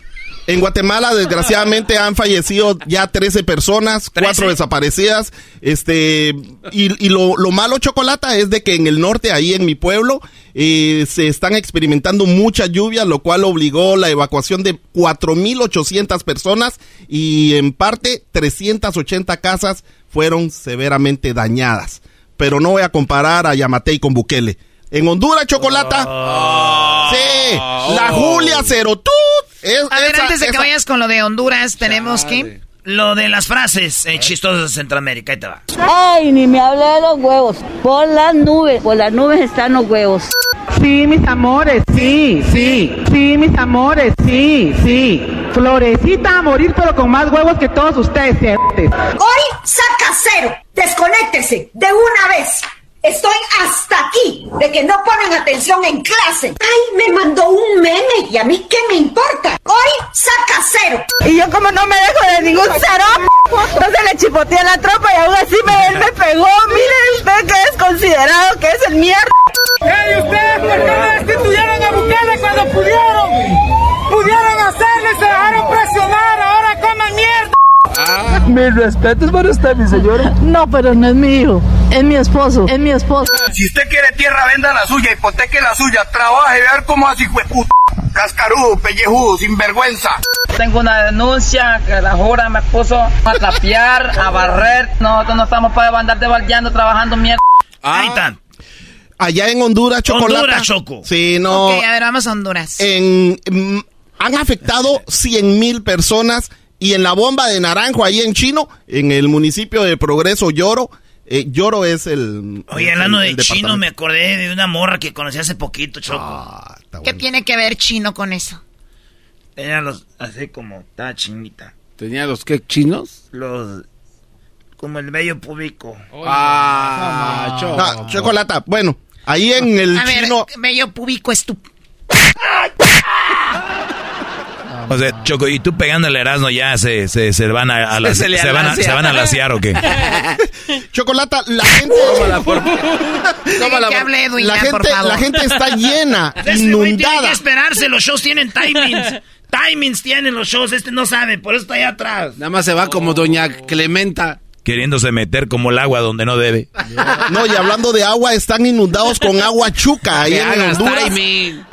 En Guatemala, desgraciadamente, han fallecido ya 13 personas, cuatro desaparecidas. Este, y, y lo, lo malo, Chocolata, es de que en el norte, ahí en mi pueblo, eh, se están experimentando mucha lluvia, lo cual obligó la evacuación de 4.800 personas y en parte 380 casas fueron severamente dañadas. Pero no voy a comparar a Yamatei con Bukele. En Honduras, Chocolata. Sí, la Julia Cerotut. Es- A ver, esa- antes de que vayas con lo de Honduras, tenemos que... Lo de las frases eh, chistosas de Centroamérica, ahí te va. Ay, ni me hable de los huevos. Por las nubes, por las nubes están los huevos. Sí, mis amores, sí, sí, sí, mis amores, sí, sí. Florecita a morir, pero con más huevos que todos ustedes, Hoy saca cero. Desconéctese de una vez. Estoy hasta aquí de que no ponen atención en clase. Ay, me mandó un meme y a mí qué me importa. Hoy saca cero. Y yo como no me dejo de ningún cero, entonces le chipoteé a la tropa y aún así me, él me pegó. Miren usted que es considerado que es el mierda. ¡Ey, ustedes por qué no destituyeron a Bukele cuando pudieron! ¡Pudieron hacerle y se dejaron presionar! ¡Ahora coman mierda! Ah. Mis respetos para usted, mi señora. No, pero no es mi hijo, es mi esposo, es mi esposo. Si usted quiere tierra, venda la suya, hipoteque la suya, trabaje, ver cómo así fue puta. Cascarudo, pellejudo, sinvergüenza. Tengo una denuncia que la jura me puso a trapear, a barrer. Nosotros no estamos para andar debaldeando, trabajando mierda. Ahí están. Allá en Honduras, chocolate. Honduras, Choco. Sí, no. Ok, a ver, vamos a Honduras. En, mm, han afectado 100 mil personas y en la bomba de Naranjo, ahí en Chino, en el municipio de Progreso Lloro, eh, Lloro es el... Oye, el- hablando el de chino, me acordé de una morra que conocí hace poquito, Choco. Ah, ¿Qué tiene que ver chino con eso? Tenía los, así como, estaba chinita. ¿Tenía los qué chinos? Los, como el vello público. Ah, No, chocolata. Bueno, ahí en el a ver, chino... bello público estúpido. O sea, Choco, y tú pegándole Erasmo ya se, se, se van a, a las- Se van a, se van a laciar o qué? Chocolata, la gente... Deja que hable Edwin la ya, por gente, favor. la gente está llena, tiene que inundada. esperarse, los shows tienen timings. timings tienen los shows, este no sabe, por eso está allá atrás. Nada más se va como doña Clementa. Queriéndose meter como el agua donde no debe. No, y hablando de agua, están inundados con agua chuca ahí Que en Honduras. timing.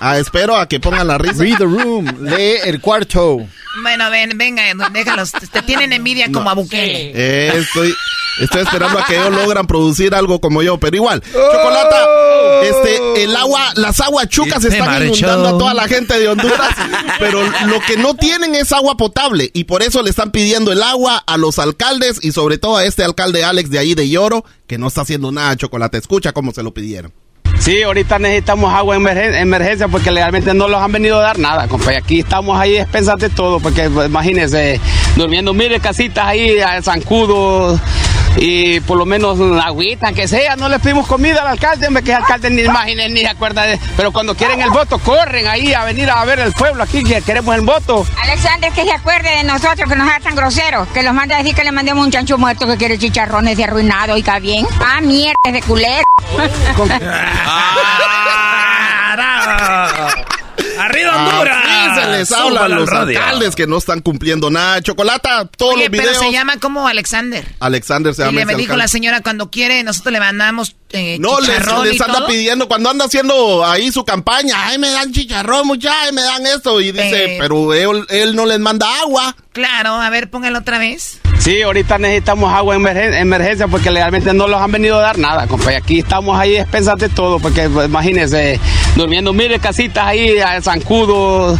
Ah, espero a que pongan la risa. Read the room. Lee el cuarto. Bueno, ven, venga, déjalos. Te tienen envidia como a Bukele. Eh, estoy, estoy esperando a que ellos logran producir algo como yo, pero igual. Chocolata, este, el agua, las aguas chucas Este están marchó. inundando a toda la gente de Honduras, pero lo que no tienen es agua potable y por eso le están pidiendo el agua a los alcaldes y sobre todo a este alcalde Alex de ahí de Lloro, que no está haciendo nada, Chocolate. Escucha cómo se lo pidieron. Sí, ahorita necesitamos agua en emergen- emergencia porque legalmente no los han venido a dar nada, compa. Y aquí estamos ahí expensas de todo, porque pues, imagínense, durmiendo mire casitas ahí, zancudos y por lo menos la agüita, que sea. No le pedimos comida al alcalde, hombre, que el alcalde ni imaginen ni se acuerda de... Pero cuando quieren el voto, corren ahí a venir a ver el pueblo aquí, que queremos el voto. Alexander, que se acuerde de nosotros, que nos haga tan groseros, que los manda a decir que le mandemos un chancho muerto que quiere chicharrones de arruinado, y bien. Ah, mierda, de culero. ¡Arriba Honduras! Así se les habla a los radio. alcaldes que no están cumpliendo nada. Chocolata, todos Oye, los pero videos. se llama como Alexander. Alexander se Y llama le ese me dijo alcalde. la señora, cuando quiere, nosotros le mandamos eh, No, les, les y anda todo. pidiendo, cuando anda haciendo ahí su campaña, ay, me dan chicharrón, muchachos, ay, me dan esto. Y dice, Eh. pero él, él no les manda agua. Claro, a ver, póngalo otra vez. Sí, ahorita necesitamos agua en emergen- emergencia porque legalmente no los han venido a dar nada, compa. Y aquí estamos ahí expensas de todo, porque pues, imagínense, durmiendo mire casitas ahí, a zancudos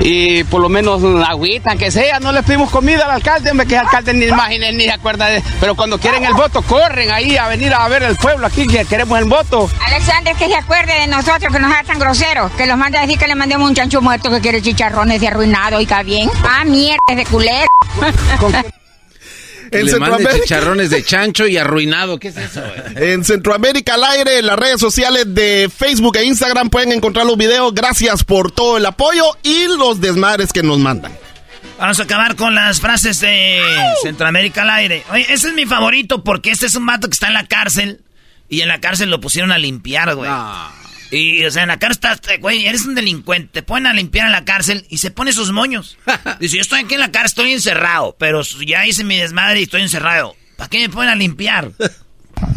y por lo menos la agüita, que sea. No le pedimos comida al alcalde, hombre, que el alcalde ni imaginen ni se acuerda de... Pero cuando quieren el voto, corren ahí a venir a ver el pueblo aquí, que queremos el voto. Alexander, que se acuerde de nosotros, que nos haga tan groseros, que los manda a decir que le mandemos un chancho muerto que quiere chicharrones de arruinado, y bien. Ah, mierda, de culero. En Le mande Centroamérica. chicharrones de chancho y arruinado. ¿Qué es eso? güey? En Centroamérica al aire, en las redes sociales de Facebook e Instagram pueden encontrar los videos. Gracias por todo el apoyo y los desmadres que nos mandan. Vamos a acabar con las frases de Centroamérica al aire. Oye, ese es mi favorito porque este es un vato que está en la cárcel y en la cárcel lo pusieron a limpiar, güey. Y, o sea, en la cárcel estás, güey, eres un delincuente. Te ponen a limpiar en la cárcel y se pone sus moños. Dice, yo estoy aquí en la cárcel, estoy encerrado, pero ya hice mi desmadre y estoy encerrado. ¿Para qué me ponen a limpiar?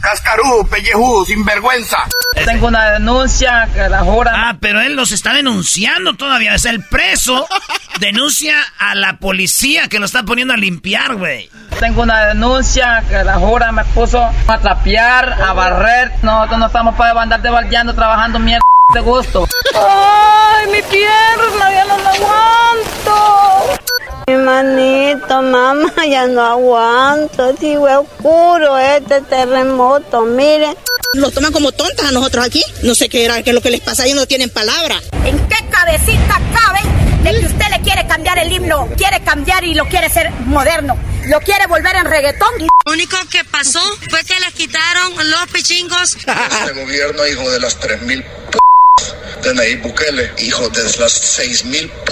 Cascarudo, pellejudo, sinvergüenza. Tengo una denuncia que la jura... Ah, pero él los está denunciando todavía. Es el preso denuncia a la policía que lo está poniendo a limpiar, güey. Tengo una denuncia que la jura me puso a trapear, a barrer. Nosotros no estamos para andar debaldeando, trabajando mierda de gusto. ¡Ay, mi pierna! ¡Ya no la aguanto! Mi manito, mamá, ya no aguanto. Sigo oscuro este terremoto, miren. Nos toman como tontas a nosotros aquí. No sé qué era, qué es lo que les pasa, ellos no tienen palabra. ¿En qué cabecita cabe de que usted le quiere cambiar el himno, quiere cambiar y lo quiere hacer moderno, lo quiere volver en reggaetón. Lo único que pasó fue que les quitaron los pichingos. Este gobierno, hijo de las 3.000 p de Nayib Bukele, hijo de las 6.000 p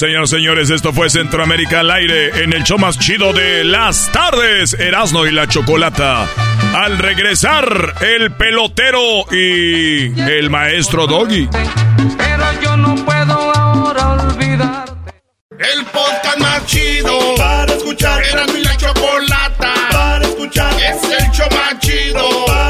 Señoras y señores, esto fue Centroamérica al aire en el show más chido de las tardes, Erasmo y la Chocolata. Al regresar, el pelotero y el maestro Doggy. Pero yo no puedo ahora olvidarte. El podcast más chido para escuchar. Era mi la chocolata para escuchar. Es el show más chido para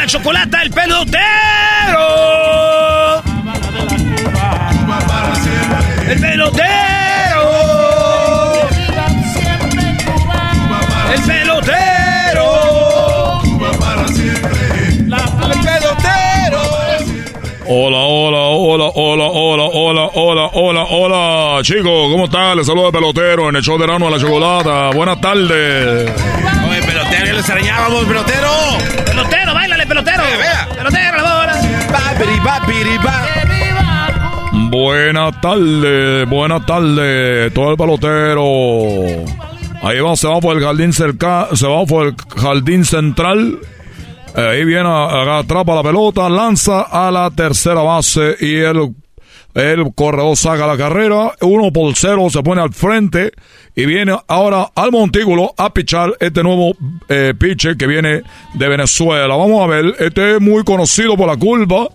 La chocolata, el pelotero. El pelotero. El pelotero. El pelotero. Hola, hola, hola, hola, hola, hola, hola, hola, hola. Chicos, ¿cómo están? Les saluda el pelotero en el show de Rano de la Chocolata. Buenas tardes. Extrañábamos, pelotero. Pelotero, bailale, pelotero. Pelotero, la bola. Buenas tardes, buenas tardes, todo el pelotero. Ahí va, se va por el jardín cerca, se va por el jardín central. Ahí viene, a- atrapa la pelota, lanza a la tercera base y el, el corredor saca la carrera. Uno por cero se pone al frente y viene ahora al montículo a pichar este nuevo eh, pitcher que viene de Venezuela. Vamos a ver, este es muy conocido por la curva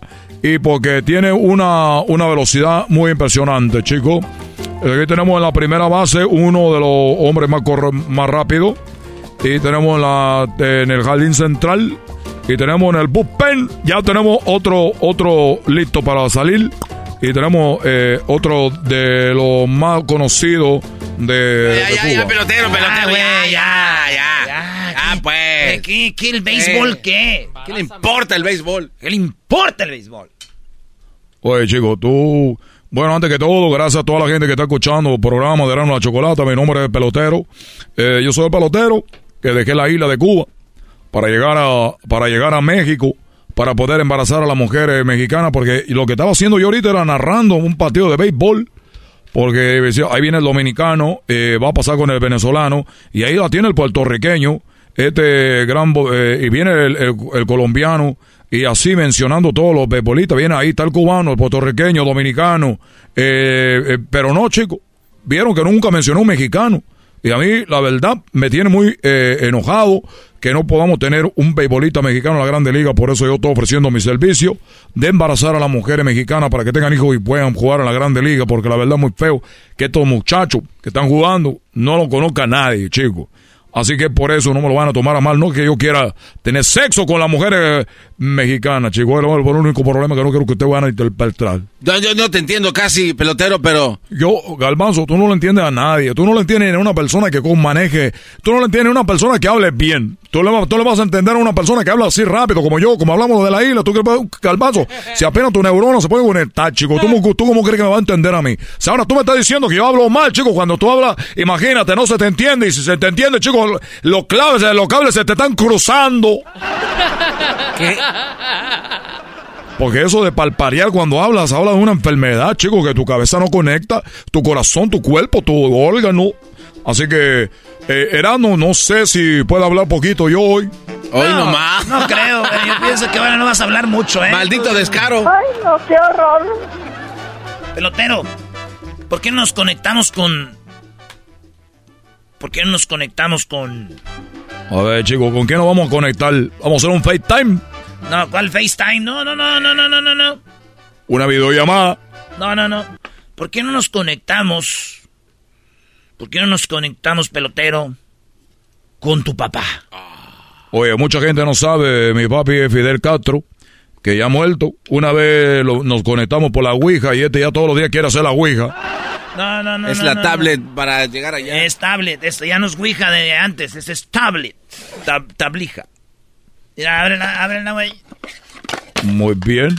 y porque tiene una, una velocidad muy impresionante, chicos. Aquí tenemos en la primera base uno de los hombres más, corre- más rápidos. Y tenemos en, la, en el jardín central. Y tenemos en el bullpen. Ya tenemos otro, otro listo para salir. Y tenemos eh, otro de los más conocidos de, Ya, de ya, ya, Cuba. pelotero, pelotero, Ah, ya, ya, ya. Ah, pues. ¿Qué, qué el béisbol Eh, qué? ¿Qué le importa el béisbol? ¿Qué le importa el béisbol? Oye, chicos, tú. Bueno, antes que todo, gracias a toda la gente que está escuchando el programa de Rano la Chocolata. Mi nombre es Pelotero. Eh, yo soy el pelotero que dejé la isla de Cuba para llegar a, para llegar a México para poder embarazar a las mujeres mexicanas. Porque lo que estaba haciendo yo ahorita era narrando un partido de béisbol. Porque ahí viene el dominicano, eh, va a pasar con el venezolano, y ahí la tiene el puertorriqueño, este gran, eh, y viene el, colombiano, y así mencionando todos los beisbolistas, viene ahí está el cubano, el puertorriqueño, dominicano, eh, eh, pero no, chicos, vieron que nunca mencionó un mexicano. Y a mí, la verdad, me tiene muy eh, enojado que no podamos tener un beisbolista mexicano en la Grande Liga. Por eso yo estoy ofreciendo mi servicio de embarazar a las mujeres mexicanas para que tengan hijos y puedan jugar en la Grande Liga. Porque la verdad es muy feo que estos muchachos que están jugando no lo conozca nadie, chicos. Así que por eso no me lo van a tomar a mal. No que yo quiera tener sexo con las mujeres mexicanas, chicos. Es el único problema que no quiero que ustedes van a interpretar. Yo, yo no te entiendo casi, pelotero, pero... Yo, Galbanzo, tú no lo entiendes a nadie. Tú no lo entiendes a una persona que con maneje. Tú no lo entiendes ni a una persona que hable bien. Tú le, vas- tú le vas a entender a una persona que habla así rápido, como yo, como hablamos de la isla. Tú, que- Galbanzo, si apenas tu neurona se puede conectar, chico, ¿tú, ¿tú cómo crees que me va a entender a mí? Si ahora tú me estás diciendo que yo hablo mal, chico, cuando tú hablas, imagínate, no se te entiende. Y si se te entiende, chico, los claves, los cables se te están cruzando. Porque eso de palparear cuando hablas, habla de una enfermedad, chico, que tu cabeza no conecta, tu corazón, tu cuerpo, tu órgano. Así que, eh, Erasmo, no sé si puede hablar poquito yo hoy. Hoy no, nomás. No creo. Yo pienso que ahora no vas a hablar mucho, ¿eh? Maldito descaro. Ay, no, qué horror. Pelotero, ¿por qué no nos conectamos con. ¿Por qué no nos conectamos con. A ver, chico, ¿con quién nos vamos a conectar? ¿Vamos a hacer un FaceTime? No, ¿cuál FaceTime? No, no, no, no, no, no, no, no. ¿Una videollamada? No, no, no. ¿Por qué no nos conectamos ¿Por qué no nos conectamos, pelotero, con tu papá? Oye, mucha gente no sabe, mi papi es Fidel Castro, que ya ha muerto. Una vez lo- nos conectamos por la Ouija y este ya todos los días quiere hacer la Ouija. No, no, no. Es no, la no, tablet para llegar allá. Es tablet. Esto ya no es Ouija de antes. Es tablet. Tab- tablija. Mira, ábrela, ábrela, güey. Muy bien.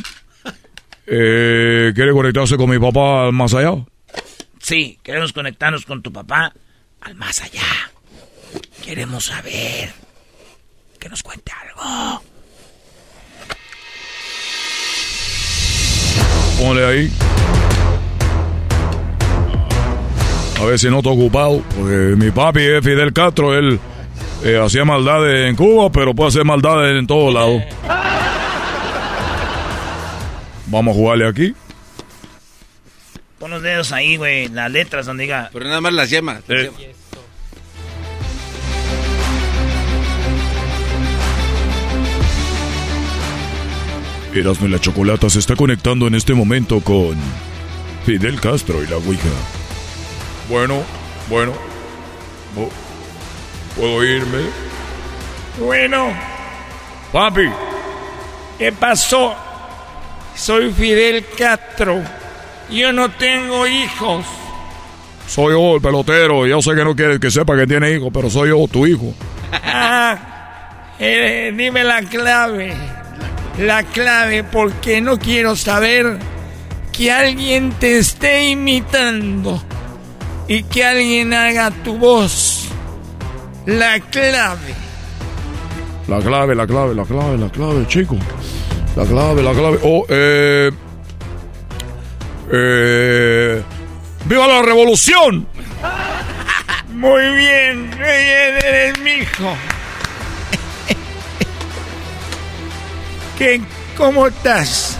Eh, ¿Quiere conectarse con mi papá más allá? Sí, queremos conectarnos con tu papá al más allá. Queremos saber. Que nos cuente algo. Ponle ahí. A ver si no está ocupado. Porque mi papi es Fidel Castro. Él eh, hacía maldades en Cuba, pero puede hacer maldades en todos lados. Vamos a jugarle aquí. Pon los dedos ahí, güey. Las letras donde diga. Pero nada más las yemas. Eh. Erasmo y la Chocolata se está conectando en este momento con Fidel Castro y la Ouija. Bueno, bueno. ¿Puedo irme? Bueno, Papi, ¿qué pasó? Soy Fidel Castro. Yo no tengo hijos. soy yo el pelotero. Yo sé que no quieres que sepa que tiene hijo, pero soy yo tu hijo. Ah, eh, dime la clave. La clave porque no quiero saber que alguien te esté imitando y que alguien haga tu voz. La clave. La clave, la clave, la clave, la clave, chico. La clave, la clave. Oh, eh. Eh. ¡Viva la revolución! Muy bien, eres mi hijo. ¿Qué, ¿Cómo estás?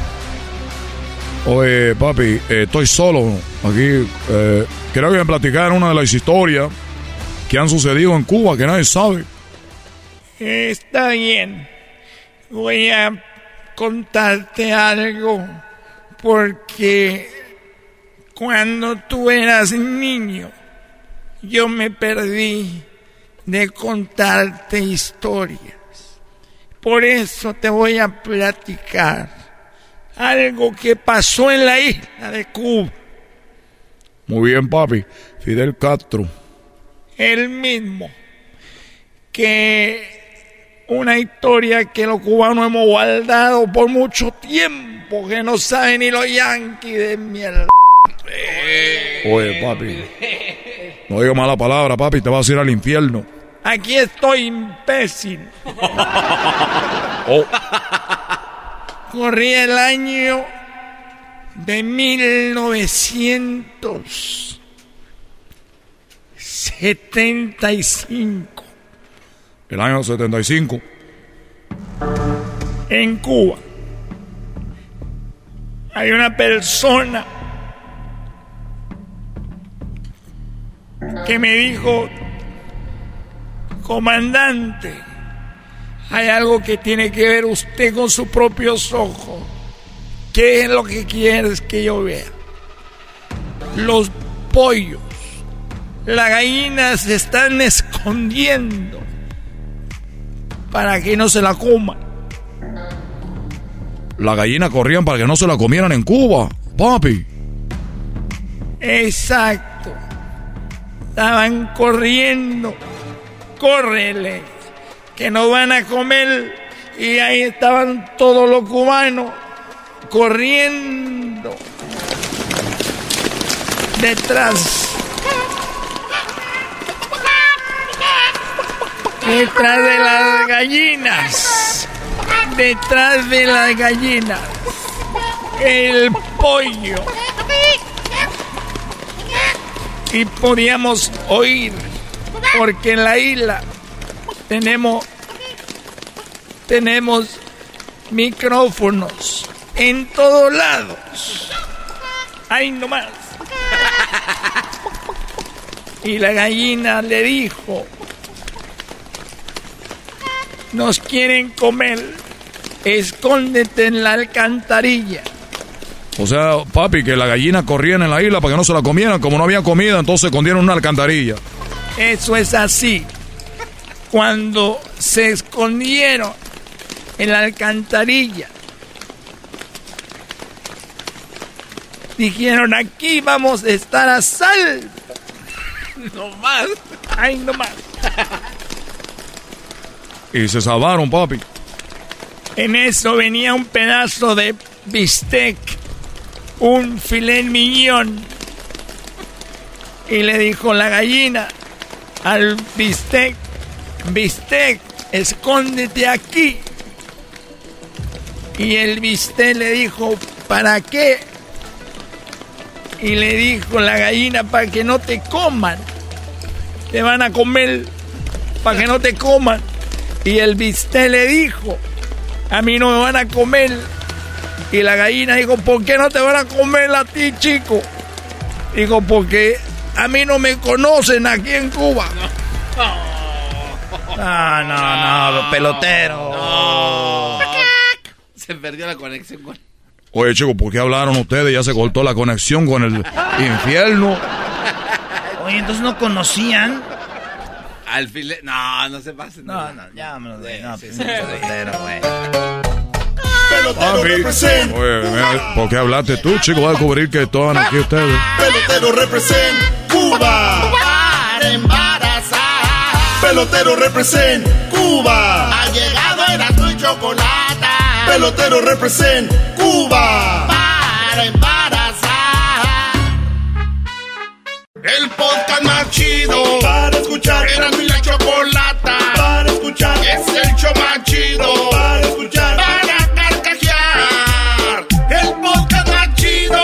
Oye, papi, eh, estoy solo aquí. Eh, creo que me platicar una de las historias que han sucedido en Cuba que nadie sabe. Está bien. Voy a contarte algo porque cuando tú eras niño yo me perdí de contarte historias. Por eso te voy a platicar algo que pasó en la isla de Cuba. Muy bien, papi. Fidel Castro. El mismo que una historia que los cubanos hemos guardado por mucho tiempo, que no saben ni los yanquis de mierda. Oye, papi. No diga mala palabra, papi. Te vas a ir al infierno. Aquí estoy, imbécil. Oh, Corría el año de 1975 el año 75. en Cuba. Hay una persona que me dijo, comandante, hay algo que tiene que ver usted con sus propios ojos. ¿Qué es lo que quieres que yo vea? Los pollos, las gallinas se están escondiendo para que no se la coman. La gallina corrían para que no se la comieran en Cuba, papi. Exacto. Estaban corriendo. Córrele. Que nos van a comer. Y ahí estaban todos los cubanos corriendo. Detrás. Detrás de las gallinas. Detrás de las gallinas. El pollo. Y podíamos oír. Porque en la isla tenemos. Tenemos micrófonos en todos lados. Ahí nomás. Y la gallina le dijo, nos quieren comer, escóndete en la alcantarilla. O sea, papi, que la gallina corrían en la isla para que no se la comieran. Como no había comida, entonces se escondieron en una alcantarilla. Eso es así. Cuando se escondieron en la alcantarilla, dijeron, aquí vamos a estar a salvo. No más. Ay, no más. Y se salvaron, papi. En eso venía un pedazo de bistec, un filet miñón. Y le dijo la gallina al bistec, bistec, escóndete aquí. Y el bistec le dijo, ¿para qué? Y le dijo la gallina, para que no te coman. Te van a comer, para que no te coman. Y el bistec le dijo, a mí no me van a comer. Y la gallina dijo, ¿por qué no te van a comer a ti, chico? Dijo, porque a mí no me conocen aquí en Cuba. No, no, no, pelotero. Se perdió la conexión con... Oye, chicos, ¿por qué hablaron ustedes? Ya se cortó la conexión con el infierno. Oye, entonces no conocían. Al filet... No, no se pasen. No, no, ya me lo de. No, pues, pelotero, güey. Pelotero represent. Oye, mira, ¿por qué hablaste tú, chico? Voy a descubrir que estaban aquí ustedes. Pelotero represent Cuba. Para embarazar. Pelotero represent Cuba. Ha llegado Erasmo y Chocolata. Pelotero represent Cuba. Para embarazar. El podcast más chido. Para escuchar. Erasmo y la Chocolata. Para escuchar. Es el show más chido. Para escuchar. Para carcajear. El podcast más chido.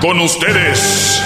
Con ustedes.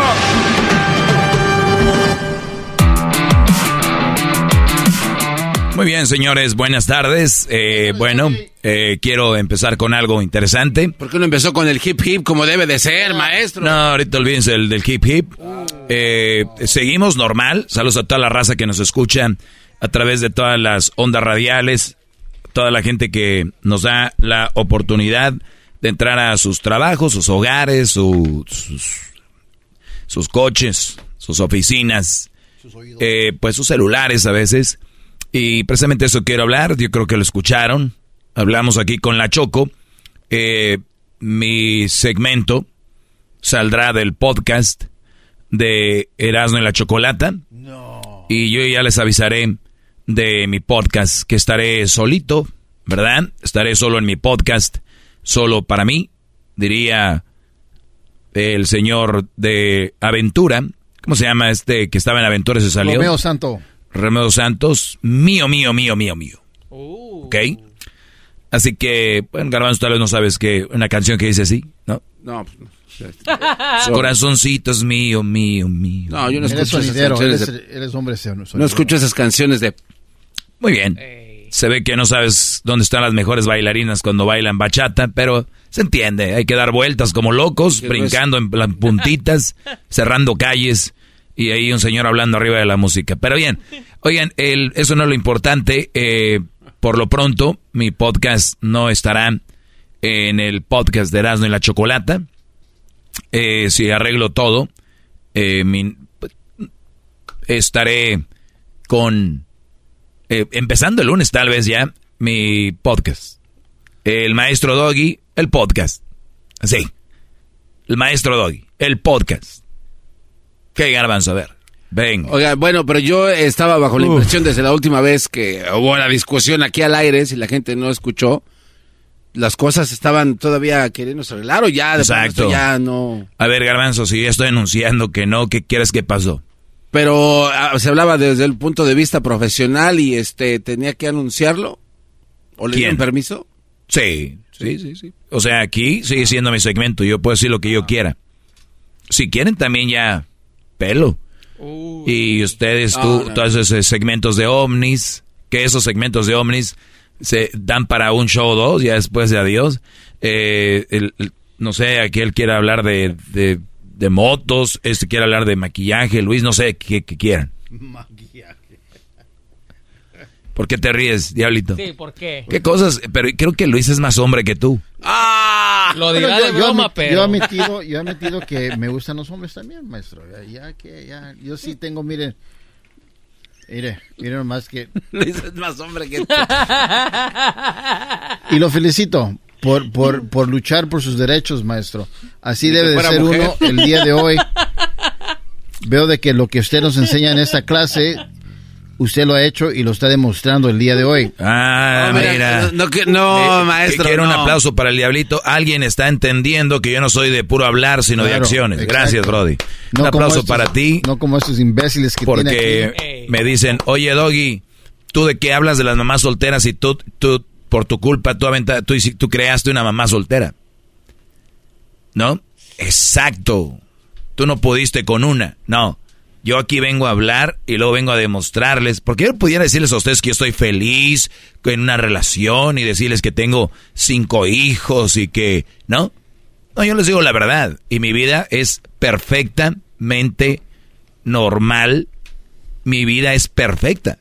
Muy bien, señores, buenas tardes. Eh, bueno, eh, quiero empezar con algo interesante. ¿Por qué no empezó con el hip hip como debe de ser, maestro? No, ahorita olvídense del, del hip hip. Eh, seguimos normal. Saludos a toda la raza que nos escucha a través de todas las ondas radiales, toda la gente que nos da la oportunidad de entrar a sus trabajos, sus hogares, su- sus, sus coches, sus oficinas, eh, pues sus celulares a veces. Y precisamente eso quiero hablar, yo creo que lo escucharon. Hablamos aquí con la Choco. Eh, mi segmento saldrá del podcast de Erasmo y la Chocolata. Y yo ya les avisaré de mi podcast, que estaré solito, ¿verdad? Estaré solo en mi podcast, solo para mí, diría el señor de Aventura. ¿Cómo se llama este que estaba en Aventura y se salió? Romeo Santo. Romeo Santos, mío, mío, mío, mío, mío. ¿Ok? Así que, bueno, Garbanzo, tal vez no sabes que una canción que dice así, ¿no? No, pues, no. Corazoncitos mío, mío, mío. No, yo no Eres escucho esas sonidero, canciones. eres, de- eres hombre sonidero. No escucho esas canciones de... Muy bien. Se ve que no sabes dónde están las mejores bailarinas cuando bailan bachata, pero se entiende. Hay que dar vueltas como locos, Que no es- brincando en puntitas, cerrando calles y ahí un señor hablando arriba de la música. Pero bien, oigan, el, eso no es lo importante. eh, por lo pronto, mi podcast no estará en el podcast de Erasmo y la Chocolata. Eh, si arreglo todo, eh, estaré con eh, empezando el lunes tal vez ya, mi podcast. El maestro Doggy, el podcast. Sí. El maestro Doggy, el podcast. ¿Qué garbanzo? A ver. Ven. Oiga, bueno, pero yo estaba bajo la Uf. impresión desde la última vez que hubo la discusión aquí al aire, si la gente no escuchó, las cosas estaban todavía queriendo arreglar o ya de Exacto. ya no... A ver, garbanzo, si ya estoy anunciando que no, ¿qué quieres que pasó? Pero ah, se hablaba desde el punto de vista profesional y este tenía que anunciarlo. ¿O le dieron permiso? Sí, sí, sí, sí. O sea, aquí sigue siendo mi segmento, yo puedo decir lo que yo quiera. Si quieren también ya, pelo. Y ustedes, tú, no. todos esos segmentos de ovnis, que esos segmentos de ovnis se dan para un show o dos, ya después de adiós. Eh, el- el- no sé, aquí él quiere hablar de, de, de motos, este quiere hablar de maquillaje, Luis, no sé qué, qué quieran. ¿Por qué te ríes, diablito? Sí, ¿por qué? ¿Qué cosas? Pero creo que Luis es más hombre que tú. ¡Ah! Lo dirá Bueno, de yo, yo broma, admi- pero... Yo he admitido, yo he admitido que me gustan los hombres también, maestro. Ya, ya que, ya, yo sí tengo, miren, mire, miren más que... Luis es más hombre que tú. Y lo felicito por, por, por luchar por sus derechos, maestro. Así debe de ser mujer. uno el día de hoy. Veo de que lo que usted nos enseña en esta clase, usted lo ha hecho y lo está demostrando el día de hoy. Ah, No, mira, no, no, no, Eh, maestro, Quiero un aplauso para el diablito. Alguien está entendiendo que yo no soy de puro hablar, sino de acciones. exacto. Gracias, Brody. No un aplauso estos- para ti, No como estos imbéciles que tiene porque aquí. me dicen, oye, Doggy, tú de qué hablas de las mamás solteras y tú, tú por tu culpa, tú, aventa- tú, tú creaste una mamá soltera. ¿No? Exacto. Tú no pudiste con una. No. Yo aquí vengo a hablar y luego vengo a demostrarles, porque yo pudiera decirles a ustedes que yo estoy feliz en una relación y decirles que tengo cinco hijos y que, ¿no? No, yo les digo la verdad. Y mi vida es perfectamente normal. Mi vida es perfecta.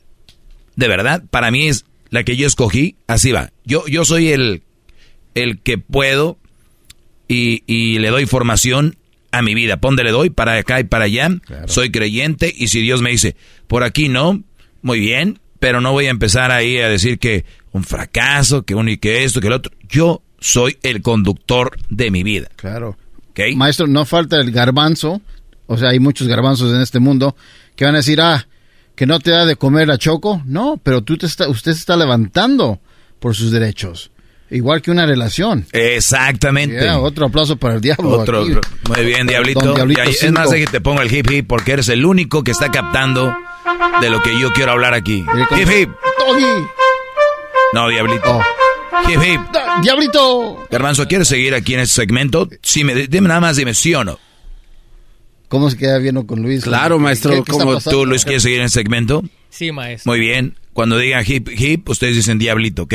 De verdad, para mí es la que yo escogí, así va. Yo, yo soy el, el que puedo y, y le doy formación a mi vida. ¿Ponde le doy? Para acá y para allá. Soy creyente y si Dios me dice, por aquí no, muy bien, pero no voy a empezar ahí a decir que un fracaso, que uno y que esto, que el otro. Yo soy el conductor de mi vida. Claro. ¿Ok? Maestro, no falta el garbanzo. O sea, hay muchos garbanzos en este mundo que van a decir, ah, que no te da de comer la choco. No, pero tú te está, usted se está levantando por sus derechos. Igual que una relación. Exactamente. Yeah, otro aplauso para el diablo. Otro, aquí. muy bien, Diablito. Don Diablito Ya, es más, de que te pongo el hip hip porque eres el único que está captando de lo que yo quiero hablar aquí. Hip hip. Doggy. No, Diablito. Oh. Hip hip. Da- Diablito. Garbanzo, ¿quieres seguir aquí en este segmento? Sí, me, dime nada más, dime sí o no. ¿Cómo se queda bien con Luis? Claro, maestro, ¿Qué- tú, Luis, quieres seguir en el segmento? Sí, maestro. Muy bien. Cuando digan hip hip, ustedes dicen Diablito, ¿ok?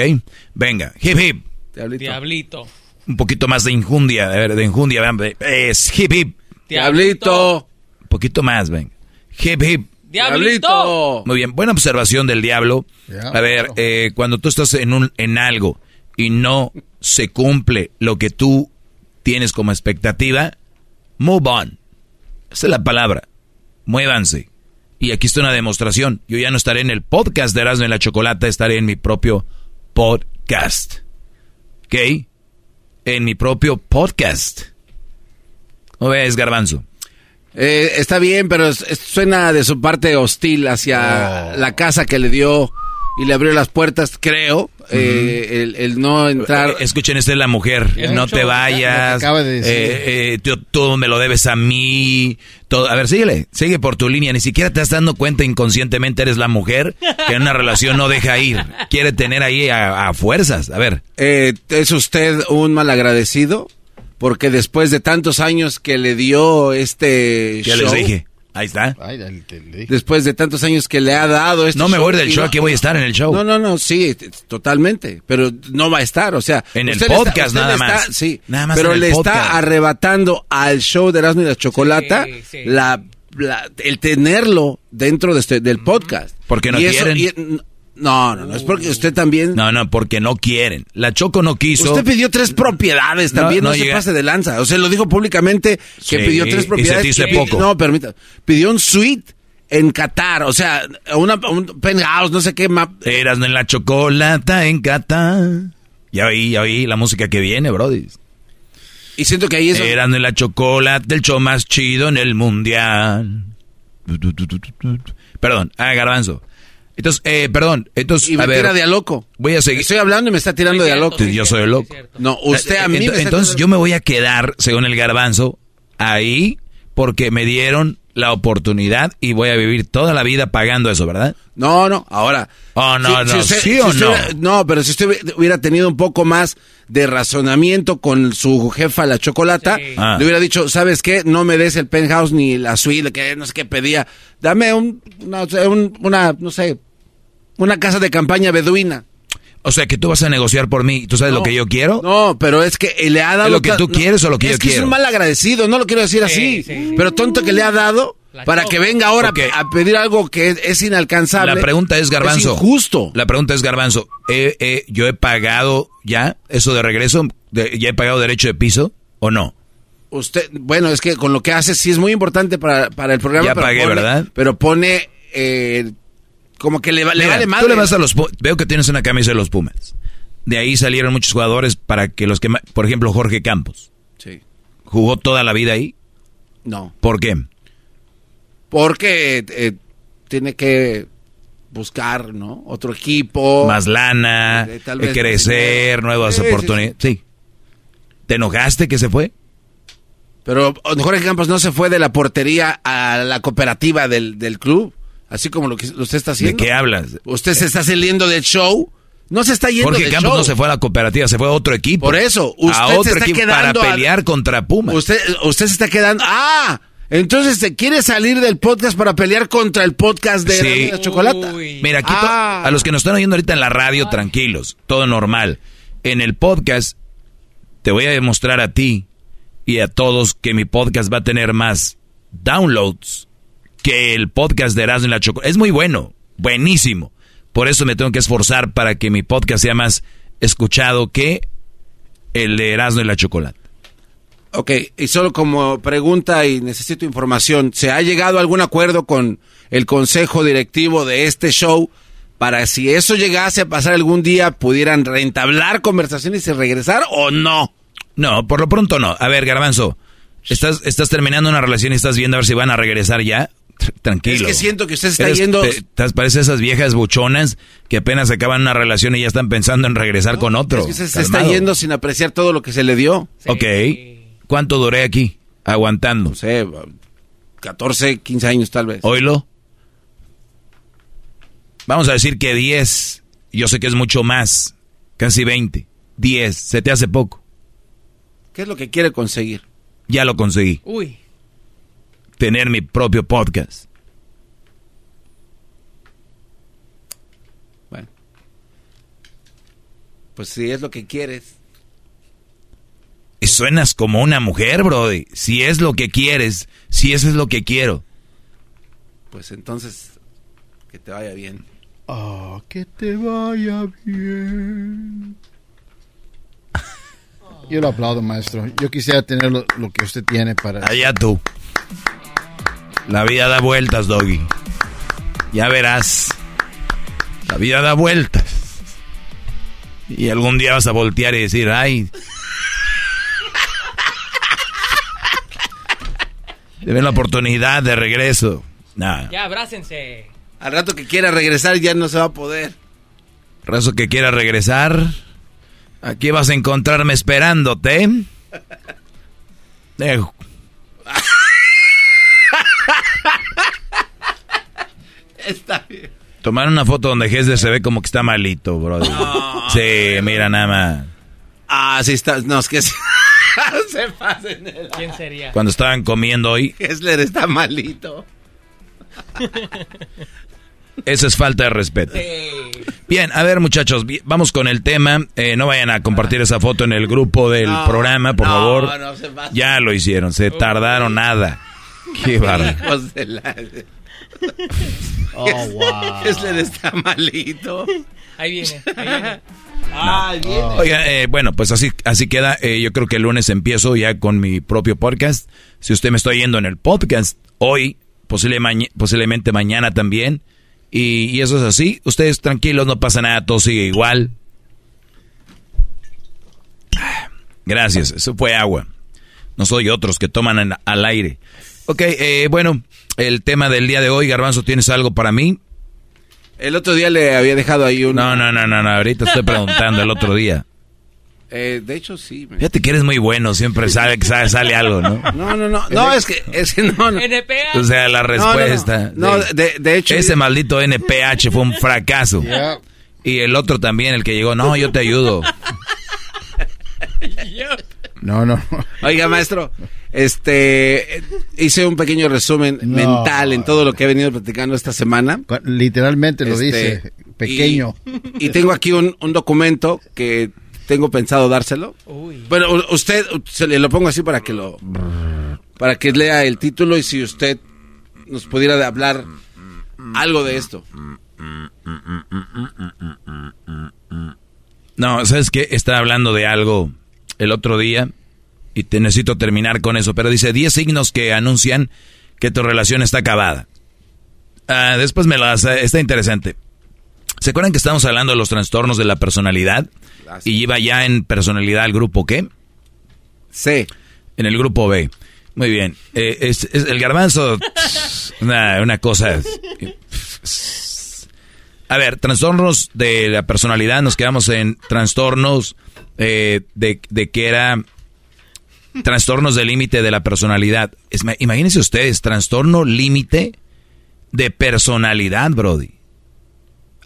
Venga, hip hip. Diablito. Un poquito más de injundia, a ver, de injundia, vean, es hip hip. Diablito. Un poquito más, ven. Hip hip. Diablito. Muy bien, buena observación del diablo. A ver, eh, cuando tú estás en, un, en algo y no se cumple lo que tú tienes como expectativa, move on. Esa es la palabra. Muévanse. Y aquí está una demostración. Yo ya no estaré en el podcast de Erasmo en la Chocolata, estaré en mi propio podcast. ¿Ok? En mi propio podcast. ¿Cómo ves, Garbanzo? Eh, está bien, pero suena de su parte hostil hacia Oh. la casa que le dio y le abrió las puertas, creo. eh, el, el no entrar. Eh, Escuchen, esta es la mujer. Es no te vayas. acaba de decir. eh, eh, tú, tú me lo debes a mí. Todo. A ver, síguele. Sigue por tu línea. Ni siquiera te estás dando cuenta inconscientemente eres la mujer que en una relación no deja ir. Quiere tener ahí a, a fuerzas. A ver. Eh, ¿Es usted un malagradecido? Porque después de tantos años que le dio este Ya show, les dije. Ahí está. después de tantos años que le ha dado este No me voy del show, no- aquí voy a estar en el show. No, no, no, sí, totalmente, pero no va a estar, o sea, En el podcast nada más. sí, Nada más pero en el le podcast. está arrebatando al show de Erasmo y la Chocolata Sí, sí. La, la- el tenerlo dentro de este, del podcast. Porque no Y eso- quieren. y- no, no, no, es porque usted también... No, no, porque no quieren. La Choco no quiso. Usted pidió tres propiedades también, no, no se pase de lanza. O sea, lo dijo públicamente que Sí, pidió tres se propiedades. y pi- poco. No, permita. Pidió un suite en Qatar, o sea, una, un penthouse, no sé qué. ma- Eras en la chocolata en Qatar. Ya oí, ya oí la música que viene, brody. Y siento que ahí es... Eran en la chocolate, el show más chido en el mundial. Perdón, ah, garbanzo. Entonces, eh, perdón, entonces, Y me a ver. tira de a loco. Voy a seguir. Estoy hablando y me está tirando de a loco. yo soy el loco. No, usted a mí me Ent- está Entonces yo me voy a quedar, según el garbanzo, ahí porque me dieron la oportunidad y voy a vivir toda la vida pagando eso, ¿verdad? No, no, ahora. Oh, no, no, usted- ¿sí si o usted no? hubiera- no, pero si usted hubiera- tenido un poco más de razonamiento con su jefa, la chocolata, Ah. le hubiera dicho, ¿sabes qué? No me des el penthouse ni la suite, que no sé qué pedía. Dame un, una, o sea, un- una, no sé, una casa de campaña beduina. O sea, que tú vas a negociar por mí. ¿Tú sabes lo que yo quiero? No, pero es que le ha dado... ¿Es lo que tú no, quieres o lo que es yo que quiero? es un mal agradecido, no lo quiero decir así. Pero tonto que le ha dado para que venga ahora a pedir algo que es, es inalcanzable. La pregunta es, Garbanzo. Es injusto. La pregunta es, Garbanzo. eh, eh, ¿Yo he pagado ya eso de regreso? De- ¿Ya he pagado derecho de piso o no? Usted, bueno, es que con lo que hace sí es muy importante para, para el programa. Ya pero pagué, pone- ¿verdad? Pero pone eh, como que le, va- le Mira, vale tú madre. le vas a los Veo que tienes una camisa de los Pumas. De ahí salieron muchos jugadores para que los que... Por ejemplo, Jorge Campos. Sí. ¿Jugó toda la vida ahí? No, ¿Por qué? porque eh, tiene que buscar, ¿no? Otro equipo. Más lana, Eh, tal eh, vez crecer, más nuevas Sí, sí, oportunidades. Sí. ¿Te enojaste que se fue? Pero Jorge Campos no se fue de la portería a la cooperativa del, del club, así como lo que usted está ¿De haciendo. qué hablas? Usted se está saliendo del show. No se está yendo Jorge del Campos show. no se fue a la cooperativa, se fue a otro equipo. Por eso, usted a se otro está equipo quedando para a- pelear contra Pumas. Usted, usted se está quedando. ¡Ah! Entonces se quiere salir del podcast para pelear contra el podcast de Sí. la Chocolata. Mira, aquí Ah. a los que nos están oyendo ahorita en la radio, tranquilos, todo normal. En el podcast te voy a demostrar a ti y a todos que mi podcast va a tener más downloads que el podcast de Erasmo y la Chocolata. Es muy bueno, buenísimo. Por eso me tengo que esforzar para que mi podcast sea más escuchado que el de Erasmo y la Chocolata. Ok, y solo como pregunta y necesito información, ¿se ha llegado a algún acuerdo con el consejo directivo de este show para si eso llegase a pasar algún día pudieran reentablar conversaciones y regresar o no? No, por lo pronto no. A ver, Garbanzo, estás, estás terminando una relación y estás viendo a ver si van a regresar ya. Tr- Tranquilo. Es que siento que usted se está Eres- yendo... te- te parece esas viejas buchonas que apenas acaban una relación y ya están pensando en regresar con otro. Es que usted se está yendo sin apreciar todo lo que se le dio. Ok. ¿Cuánto duré aquí? Aguantando. No sé, 14, 15 años tal vez. Oílo. Vamos a decir que 10. Yo sé que es mucho más. Casi 20. 10. Se te hace poco. ¿Qué es lo que quiere conseguir? Ya lo conseguí. Uy. Tener mi propio podcast. Pues si es lo que quieres. Y suenas como una mujer, Brody. Si es lo que quieres, si eso es lo que quiero. Pues entonces, que te vaya bien. Ah, que te vaya bien. Yo lo aplaudo, maestro. Yo quisiera tener lo, lo que usted tiene para... Allá tú. La vida da vueltas, Doggy. Ya verás. La vida da vueltas. Y algún día vas a voltear y decir, ay. Deben la oportunidad de regreso. Nada. Ya, abrácense. Al rato que quiera regresar ya no se va a poder. Razo que quiera regresar. Aquí vas a encontrarme esperándote. Dejo. Está bien. Tomar una foto donde Hesder se ve como que está malito, brother. Sí, mira nada más. Ah, sí está. No, es que se pasen ¿Quién sería? Cuando estaban comiendo hoy, Kessler está malito. eso es falta de respeto. Bien, a ver muchachos, vamos con el tema. Eh, no vayan a compartir esa foto en el grupo del No, programa, por no, favor. no se pasen. ya lo hicieron, se tardaron nada. Qué bárbaro. Oh, wow. Kessler está malito. Ahí viene, ahí viene. Ah, viene. Oiga, eh, bueno, pues así, así queda. Eh, yo creo que el lunes empiezo ya con mi propio podcast. Si usted me está yendo en el podcast hoy, posible posiblemente mañana también. Y, y eso es así. Ustedes tranquilos, no pasa nada, todo sigue igual. Gracias, eso fue agua. No soy otros que toman en- al aire. Ok, eh, bueno, el tema del día de hoy, Garbanzo, ¿tienes algo para mí? El otro día le había dejado ahí un... No, no, no, no, no, ahorita estoy preguntando el otro día. Eh, de hecho, sí. me- Fíjate que eres muy bueno, siempre sale, sale, sale algo, ¿no? No, no, no. No, es que, es que no, no. O sea, la respuesta. No, no. No, de- de hecho- Ese maldito NPH fue un fracaso. Y el otro también, el que llegó, no, yo te ayudo. No, no. Oiga, maestro, este, hice un pequeño resumen mental en todo lo que he venido platicando esta semana. Literalmente lo Este, dice, pequeño. Y, y tengo aquí un, un documento que tengo pensado dárselo. Bueno, u- usted, se le lo pongo así para que lo, para que lea el título y si usted nos pudiera hablar algo de esto. No, ¿sabes qué? Estaba hablando de algo el otro día y te necesito terminar con eso, pero dice 10 signos que anuncian que tu relación está acabada. Ah, después me las... Está interesante. ¿Se acuerdan que estamos hablando de los trastornos de la personalidad? Y iba ya en personalidad al grupo qué? C. En el grupo B. Muy bien. Eh, es, es el garbanzo... Una, una cosa... A ver, trastornos de la personalidad, nos quedamos en trastornos eh, de, de que era trastornos de límite de la personalidad. Es- imagínense ustedes, trastorno límite de personalidad, Brody.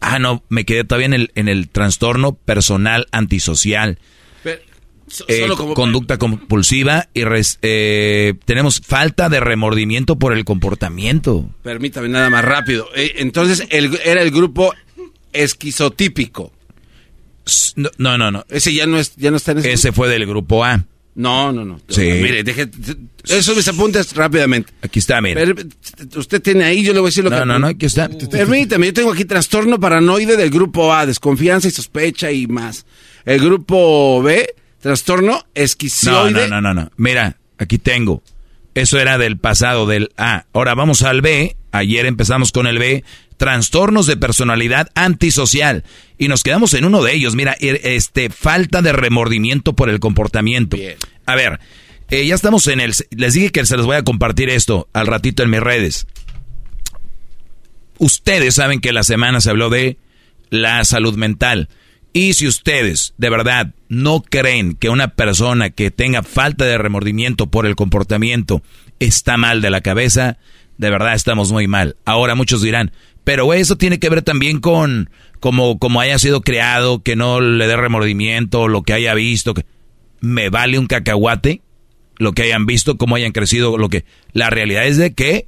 Ah, no, me quedé todavía en el, en el trastorno personal antisocial. Pero, so- Eh, solo como- conducta compulsiva y res- eh, tenemos falta de remordimiento por el comportamiento. Permítame nada más rápido. Eh, Entonces, el, era el grupo esquizotípico. No, no, no. no. Ese ya no, es, ya no está en ese Ese fue del grupo A. No, no, no. Sí. Mire, deje, eso mis apuntes rápidamente. Aquí está, mire. Usted tiene ahí, yo le voy a decir lo No, que... no, no, aquí está. Permítame, yo tengo aquí trastorno paranoide del grupo A, desconfianza y sospecha y más. El grupo B, trastorno No, esquizoide. no, no, no, no. Mira, aquí tengo. Eso era del pasado, del A. Ahora vamos al B. Ayer empezamos con el B. Trastornos de personalidad antisocial. Y nos quedamos en uno de ellos. Mira, er- este, falta de remordimiento por el comportamiento. A ver, eh, ya estamos en el... Les dije que se los voy a compartir esto al ratito en mis redes. Ustedes saben que la semana se habló de la salud mental. Y si ustedes de verdad no creen que una persona que tenga falta de remordimiento por el comportamiento está mal de la cabeza, de verdad estamos muy mal. Ahora muchos dirán, pero eso tiene que ver también con como, como haya sido creado, que no le dé remordimiento, lo que haya visto. Que... Me vale un cacahuate lo que hayan visto, cómo hayan crecido, lo que... La realidad es de que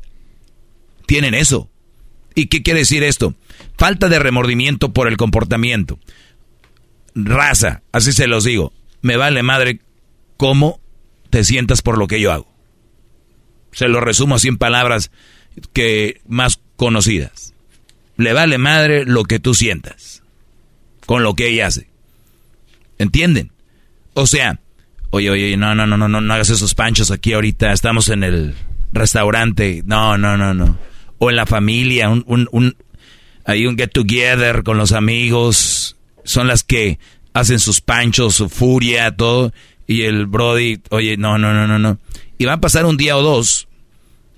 tienen eso. ¿Y qué quiere decir esto? Falta de remordimiento por el comportamiento. Raza, así se los digo. Me vale madre cómo te sientas por lo que yo hago. Se lo resumo así en palabras que más conocidas. Le vale madre lo que tú sientas con lo que ella hace. ¿Entienden? O sea, oye, oye, no, no, no, no, no, no hagas esos panchos aquí ahorita. Estamos en el restaurante. No, no, no, no. O en la familia, un, un, un, hay un get together con los amigos. Son las que hacen sus panchos, su furia, todo. Y el Brody, oye, no, no, no, no, no. Y va a pasar un día o dos.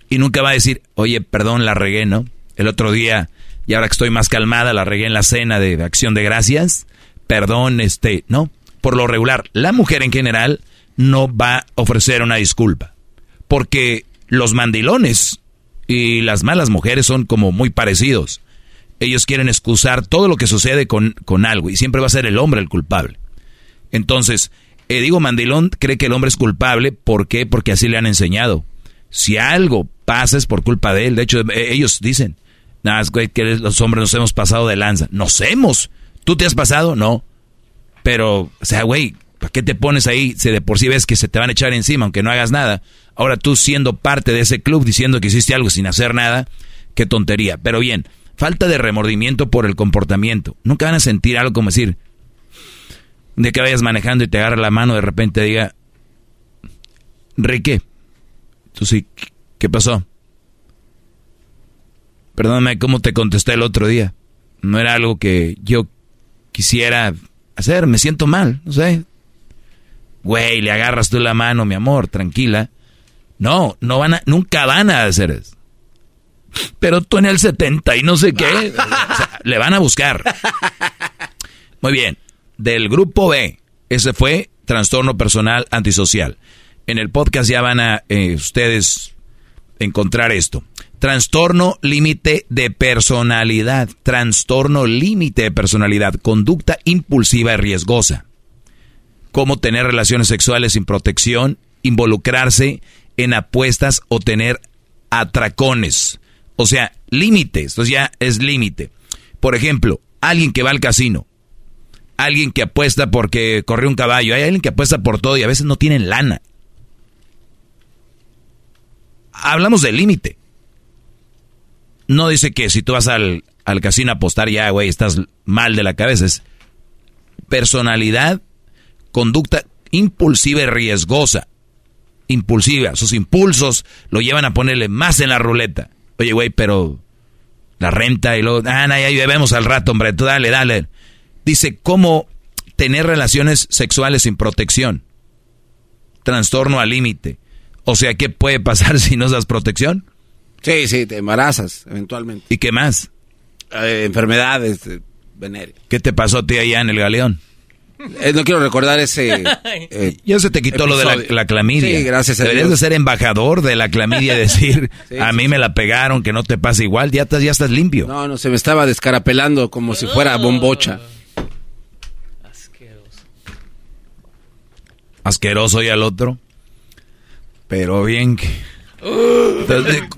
Y nunca va a decir, oye, perdón, la regué, ¿no? El otro día, y ahora que estoy más calmada, la regué en la cena de acción de gracias. Perdón, este, no. Por lo regular, la mujer en general no va a ofrecer una disculpa. Porque los mandilones y las malas mujeres son como muy parecidos. Ellos quieren excusar todo lo que sucede con, con algo y siempre va a ser el hombre el culpable. Entonces, eh, digo, mandilón cree que el hombre es culpable. ¿Por qué? Porque así le han enseñado. Si algo pasa es por culpa de él. De hecho, eh, ellos dicen, nada, güey, que los hombres nos hemos pasado de lanza. Nos hemos. ¿Tú te has pasado? No. Pero, o sea, güey, ¿para qué te pones ahí si de por sí ves que se te van a echar encima aunque no hagas nada? Ahora tú siendo parte de ese club diciendo que hiciste algo sin hacer nada, qué tontería. Pero bien, falta de remordimiento por el comportamiento. Nunca van a sentir algo como decir, de que vayas manejando y te agarra la mano, de repente diga, Rique, tú sí, ¿qué pasó? Perdóname, ¿cómo te contesté el otro día? No era algo que yo quisiera hacer, me siento mal, no sé. Güey, le agarras tú la mano, mi amor, tranquila. No, no van a, nunca van a hacer eso. Pero tú en el 70 y no sé qué, o sea, le van a buscar. Muy bien, del grupo B, Ese fue trastorno personal antisocial. En el podcast ya van a eh, ustedes encontrar esto. Trastorno límite de personalidad. Trastorno límite de personalidad. Conducta impulsiva y riesgosa. Cómo tener relaciones sexuales sin protección, involucrarse en apuestas o tener atracones. O sea, límites. Entonces ya es límite. Por ejemplo, alguien que va al casino. Alguien que apuesta porque corrió un caballo. Hay alguien que apuesta por todo y a veces no tienen lana. Hablamos de límite. No dice que si tú vas al, al casino a apostar ya, güey, estás mal de la cabeza. Es personalidad, conducta impulsiva y riesgosa. Impulsiva. Sus impulsos lo llevan a ponerle más en la ruleta. Oye, güey, pero la renta y luego, ah, no, ya vemos al rato, hombre, tú dale, dale. Dice, ¿cómo tener relaciones sexuales sin protección? Trastorno al límite. O sea, ¿qué puede pasar si no das protección? Sí, sí, te embarazas eventualmente. ¿Y qué más? Eh, enfermedades eh, venéreas. ¿Qué te pasó a ti allá en el galeón? Eh, no quiero recordar ese. ya se te quitó lo de la, clamidia. Sí, gracias a Deberías de ser embajador de la clamidia y decir, a mí me la pegaron, que no te pase igual, ya, estás, ya estás limpio. No, no, se me estaba descarapelando como si fuera bombocha. Asqueroso. Asqueroso y al otro. Pero bien que...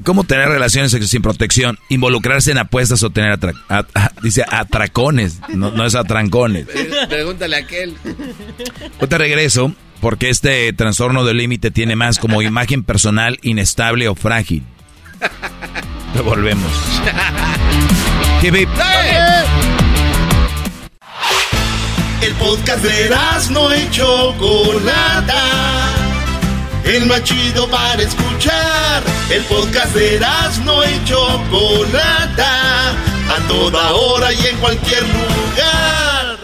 ¿Cómo tener relaciones sin protección? Involucrarse en apuestas o tener dice atracones, no, es atrancones. Pregúntale a aquel. Yo te regreso porque este trastorno del límite tiene más como imagen personal inestable o frágil. Devolvemos. El podcast de no hecho Chocolata el más chido para escuchar. El podcast de no y Chocolata, a toda hora y en cualquier lugar.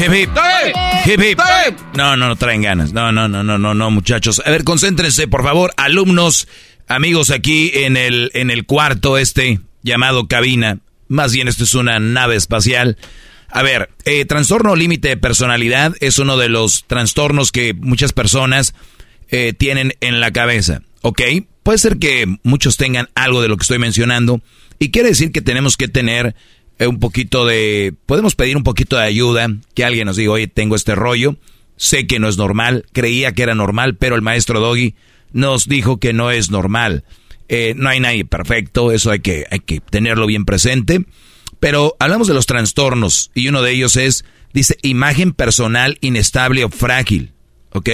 Hip hip. No, no, no traen ganas. No, no, no, no, no, no, muchachos. A ver, concéntrense, por favor, alumnos, amigos aquí en el, en el cuarto este llamado cabina. Más bien, esto es una nave espacial. A ver, eh, trastorno límite de personalidad es uno de los trastornos que muchas personas eh, tienen en la cabeza, ¿ok? Puede ser que muchos tengan algo de lo que estoy mencionando y quiere decir que tenemos que tener eh, un poquito de, podemos pedir un poquito de ayuda, que alguien nos diga, oye, tengo este rollo, sé que no es normal, creía que era normal, pero el maestro Doggy nos dijo que no es normal. no hay nadie perfecto, eso hay que, hay que tenerlo bien presente. Pero hablamos de los trastornos y uno de ellos es, dice, imagen personal inestable o frágil. ¿Ok?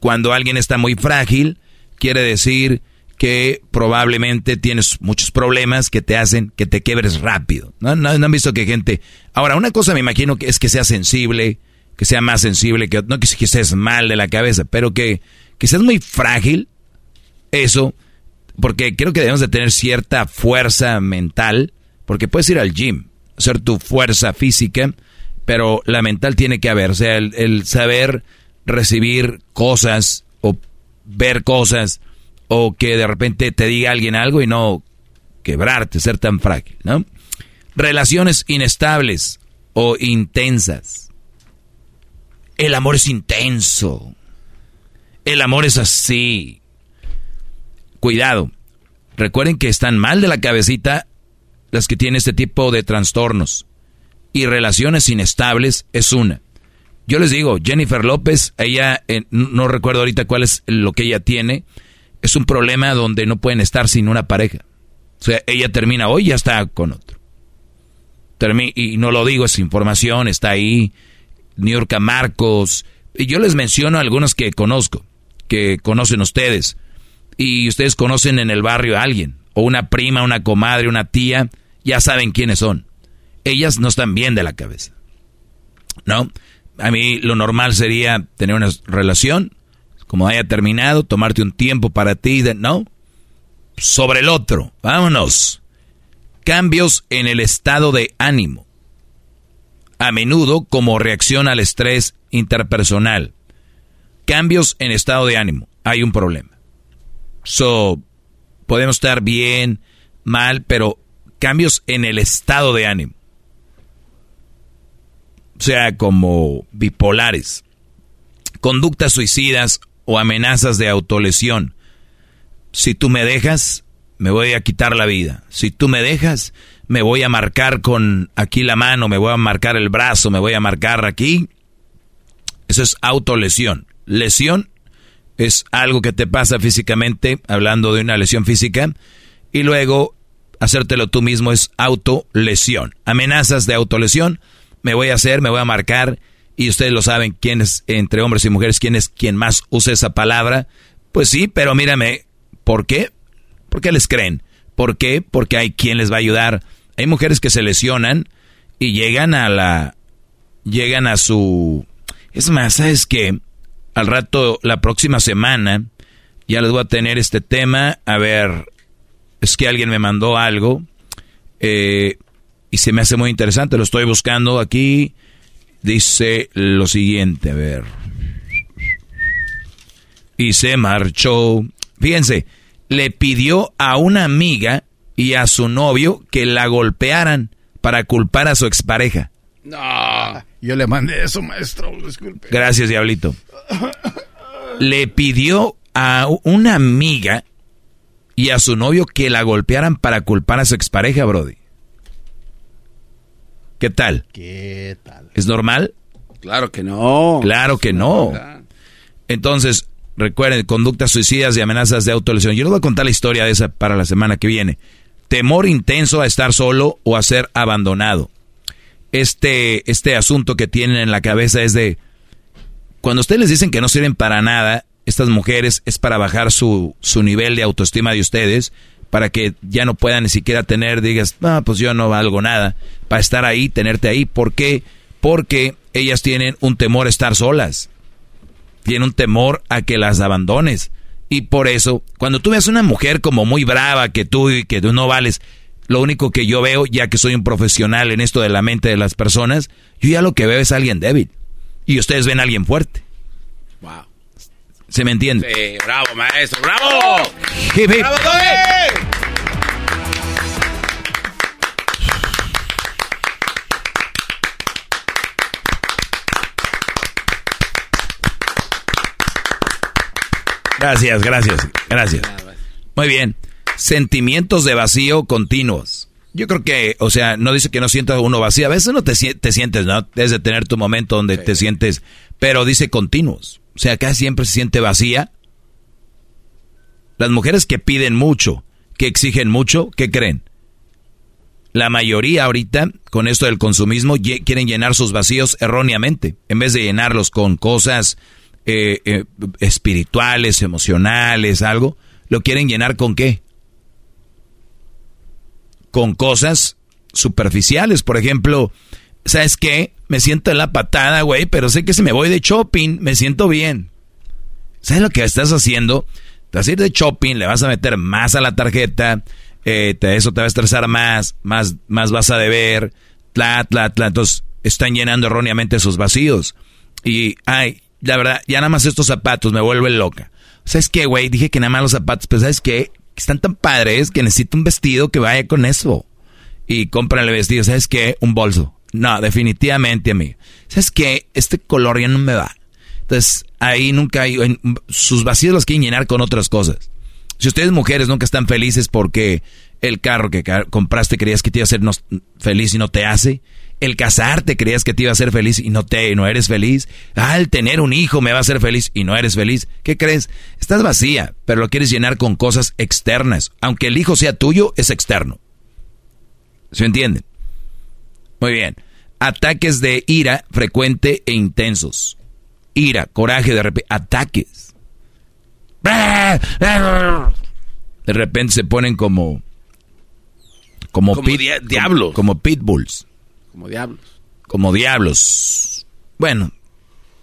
Cuando alguien está muy frágil, quiere decir que probablemente tienes muchos problemas que te hacen que te quiebres rápido. ¿No, han visto que gente... Ahora, una cosa me imagino que es que sea sensible, que sea más sensible, que no que, que seas mal de la cabeza, pero que, que seas muy frágil, eso, porque creo que debemos de tener cierta fuerza mental porque puedes ir al gym, hacer tu fuerza física, pero la mental tiene que haber. O sea, el, saber recibir cosas o ver cosas o que de repente te diga alguien algo y no quebrarte, ser tan frágil, ¿no? Relaciones inestables o intensas. El amor es intenso. El amor es así. Cuidado. Recuerden que están mal de la cabecita las que tienen este tipo de trastornos. Y relaciones inestables es una. Yo les digo, Jennifer López, ella, eh, no recuerdo ahorita cuál es lo que ella tiene, es un problema donde no pueden estar sin una pareja. O sea, ella termina hoy y ya está con otro. y no lo digo, es información, está ahí. New York Marcos. Y yo les menciono algunos que conozco, que conocen ustedes. Y ustedes conocen en el barrio a alguien o una prima, una comadre, una tía, ya saben quiénes son. Ellas no están bien de la cabeza. ¿No? A mí lo normal sería tener una relación, como haya terminado, tomarte un tiempo para ti, ¿no? Sobre el otro, vámonos. Cambios en el estado de ánimo. A menudo como reacción al estrés interpersonal. Cambios en estado de ánimo. Hay un problema. So, podemos estar bien, mal, pero cambios en el estado de ánimo. o sea, como bipolares, conductas suicidas o amenazas de autolesión. Si tú me dejas, me voy a quitar la vida. Si tú me dejas, me voy a marcar con aquí la mano, me voy a marcar el brazo, me voy a marcar aquí. Eso es autolesión. Lesión es algo que te pasa físicamente, hablando de una lesión física, y luego hacértelo tú mismo es autolesión. Amenazas de autolesión, me voy a hacer, me voy a marcar, y ustedes lo saben, quién es, entre hombres y mujeres, quién es quien más usa esa palabra. Pues sí, pero mírame, ¿por qué? ¿Por qué les creen? ¿Por qué? Porque hay quien les va a ayudar. Hay mujeres que se lesionan y llegan a la... llegan a su... Es más, ¿sabes qué? Al rato, la próxima semana, ya les voy a tener este tema. A ver, es que alguien me mandó algo eh, y se me hace muy interesante. Lo estoy buscando aquí. Dice lo siguiente, a ver. Y se marchó. Fíjense, le pidió a una amiga y a su novio que la golpearan para culpar a su expareja. No, yo le mandé eso, maestro, disculpe. Gracias, diablito. Le pidió a una amiga y a su novio que la golpearan para culpar a su expareja, Brody. ¿Qué tal? ¿Qué tal? ¿Es normal? Claro que no. Claro que no. Entonces, recuerden, conductas suicidas y amenazas de autolesión. Yo les voy a contar la historia de esa para la semana que viene. Temor intenso a estar solo o a ser abandonado. Este, este asunto que tienen en la cabeza es de, cuando ustedes les dicen que no sirven para nada, estas mujeres es para bajar su, su nivel de autoestima de ustedes, para que ya no puedan ni siquiera tener, digas, ah, pues yo no valgo nada, para estar ahí, tenerte ahí. ¿Por qué? Porque ellas tienen un temor a estar solas, tienen un temor a que las abandones. Y por eso, cuando tú ves una mujer como muy brava, que tú y que tú no vales, lo único que yo veo, ya que soy un profesional en esto de la mente de las personas, yo ya lo que veo es alguien débil. Y ustedes ven a alguien fuerte. Wow. ¿Se me entiende? Sí, bravo, maestro, bravo. Hip, hip. ¡Bravo, Doggy! Gracias, gracias, gracias. Muy bien. Sentimientos de vacío continuos. Yo creo que, o sea, no dice que no sientas uno vacío. A veces no te, si- te sientes, ¿no? Debes de tener tu momento donde te sientes, pero dice continuos. O sea, acá siempre se siente vacía. Las mujeres que piden mucho, que exigen mucho, ¿qué creen? La mayoría ahorita, con esto del consumismo, quieren llenar sus vacíos erróneamente, en vez de llenarlos con cosas eh, eh, espirituales, emocionales, algo, lo quieren llenar con qué? Con cosas superficiales, por ejemplo, ¿sabes qué? Me siento en la patada, güey, pero sé que si me voy de shopping, me siento bien. ¿Sabes lo que estás haciendo? Te vas a ir de shopping, le vas a meter más a la tarjeta, eh, eso te va a estresar más, más, más vas a deber, tla, tla, tla. Entonces, están llenando erróneamente sus vacíos. Y, ay, la verdad, ya nada más estos zapatos me vuelven loca. ¿Sabes qué, güey? Dije que nada más los zapatos, pero ¿sabes qué? Están tan padres que necesito un vestido que vaya con eso. Y cómprale vestido, ¿sabes qué? Un bolso. No, definitivamente, amigo. ¿Sabes qué? Este color ya no me va. Entonces, ahí nunca hay... en- sus vacíos los quieren llenar con otras cosas. Si ustedes mujeres nunca están felices porque el carro que compraste creías que te iba a hacer feliz y no te hace, el casarte creías que te iba a hacer feliz y no te no eres feliz, ah, el tener un hijo me va a hacer feliz y no eres feliz, ¿qué crees? Estás vacía, pero lo quieres llenar con cosas externas, aunque el hijo sea tuyo, es externo. ¿Se entienden? Muy bien. Ataques de ira frecuente e intensos. Ira, coraje, de repente, ataques. De repente se ponen como como, Como pit- dia- como- diablos. como pitbulls, Como diablos. como diablos. Bueno,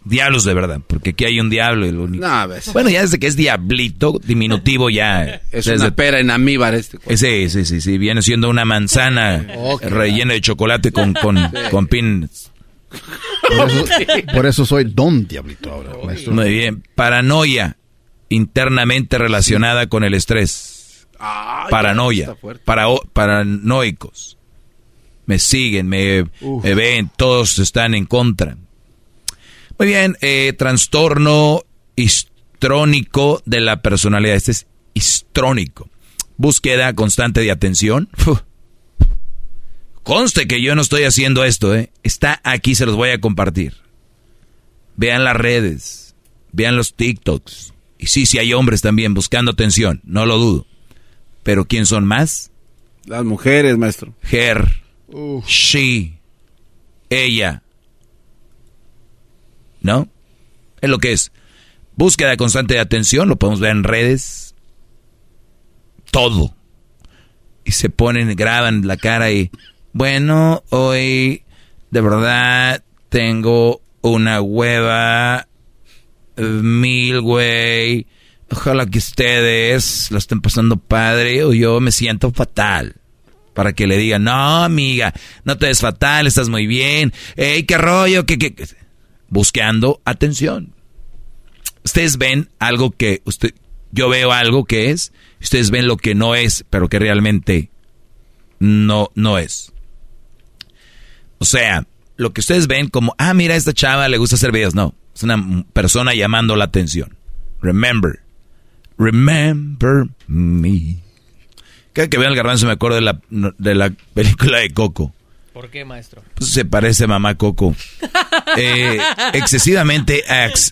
diablos de verdad, porque aquí hay un diablo. y lo único- No. Bueno, ya desde que es diablito, diminutivo ya. Es desde- una pera en amíbar este. Sí, sí, sí, sí, viene siendo una manzana rellena de chocolate con, con, con pins. Por eso, por eso soy don diablito ahora, maestro. Muy bien. Paranoia, internamente relacionada con el estrés. Ay, Paranoia, para, paranoicos. Me siguen, me, me ven, todos están en contra. Muy bien, eh, trastorno histrónico de la personalidad. Este es histrónico. Búsqueda constante de atención. Conste que yo no estoy haciendo esto, ¿eh? Está aquí, se los voy a compartir. Vean las redes, vean los TikToks. Y sí, sí hay hombres también buscando atención, no lo dudo. Pero ¿quién son más? Las mujeres, maestro. Her, she, ella. ¿No? Es lo que es. Búsqueda constante de atención, lo podemos ver en redes. Todo. Y se ponen, graban la cara y bueno, hoy de verdad tengo una hueva mil, güey. Ojalá que ustedes lo estén pasando padre o yo me siento fatal. Para que le digan, no, amiga, no te des fatal, estás muy bien. Ey, qué rollo, qué, qué. Buscando atención. Ustedes ven algo que usted, yo veo algo que es, ustedes ven lo que no es, pero que realmente no, no es. O sea, lo que ustedes ven como, ah, mira, esta chava le gusta hacer videos. No, es una persona llamando la atención. Remember. Remember me. Cada que veo al garbanzo me acuerdo de la, de la película de Coco. ¿Por qué, maestro? Pues se parece a mamá Coco. Eh, excesivamente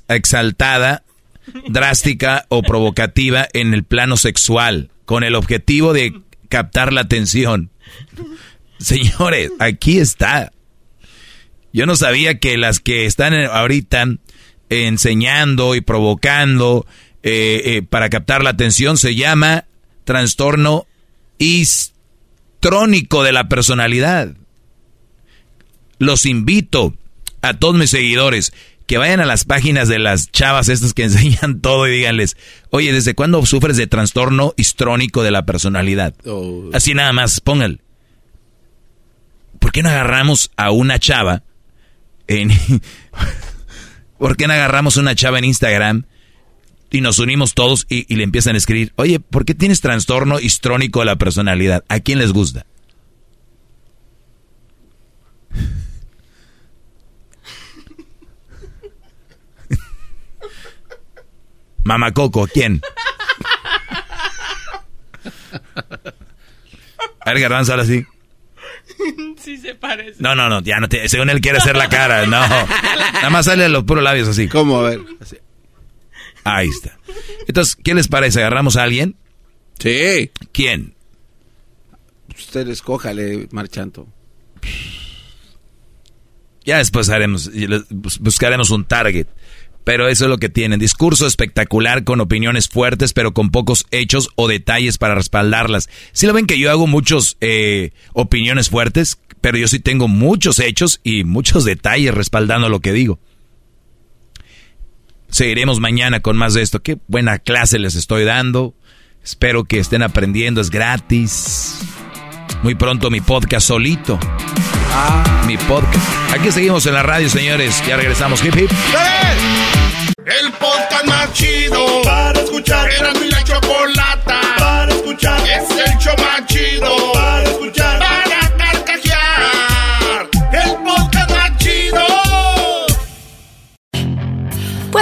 exaltada, drástica o provocativa en el plano sexual, con el objetivo de captar la atención. Señores, aquí está. Yo no sabía que las que están ahorita enseñando y provocando eh, eh, para captar la atención se llama trastorno histrónico de la personalidad. Los invito a todos mis seguidores que vayan a las páginas de las chavas estas que enseñan todo y díganles, oye, ¿desde cuándo sufres de trastorno histrónico de la personalidad? Oh. Así nada más, pónganle. ¿Por qué no agarramos a una chava ¿Por qué no agarramos una chava en Instagram y nos unimos todos y, le empiezan a escribir, oye, ¿por qué tienes trastorno histrónico de la personalidad? ¿A quién les gusta? Mamacoco, ¿quién? A ver, Garbanzo, ahora sí. Sí se parece. No, no, no, ya no te, según él quiere hacer la cara, no. Nada más sale los puros labios así. ¿Cómo? A ver. Ahí está. Entonces, ¿qué les parece? ¿Agarramos a alguien? Sí. ¿Quién? Usted escójale, Marchanto. Ya después haremos, buscaremos un target. Pero eso es lo que tienen. Discurso espectacular con opiniones fuertes, pero con pocos hechos o detalles para respaldarlas. Si lo ven que yo hago muchos eh, opiniones fuertes, pero yo sí tengo muchos hechos y muchos detalles respaldando lo que digo. Seguiremos mañana con más de esto. Qué buena clase les estoy dando. Espero que estén aprendiendo. Es gratis. Muy pronto mi podcast solito. Ah. Mi podcast. Aquí seguimos en la radio, señores. Ya regresamos. Hip hip. El podcast más chido para escuchar. Era mi la chocolata para escuchar. Es el show más chido para escuchar. Para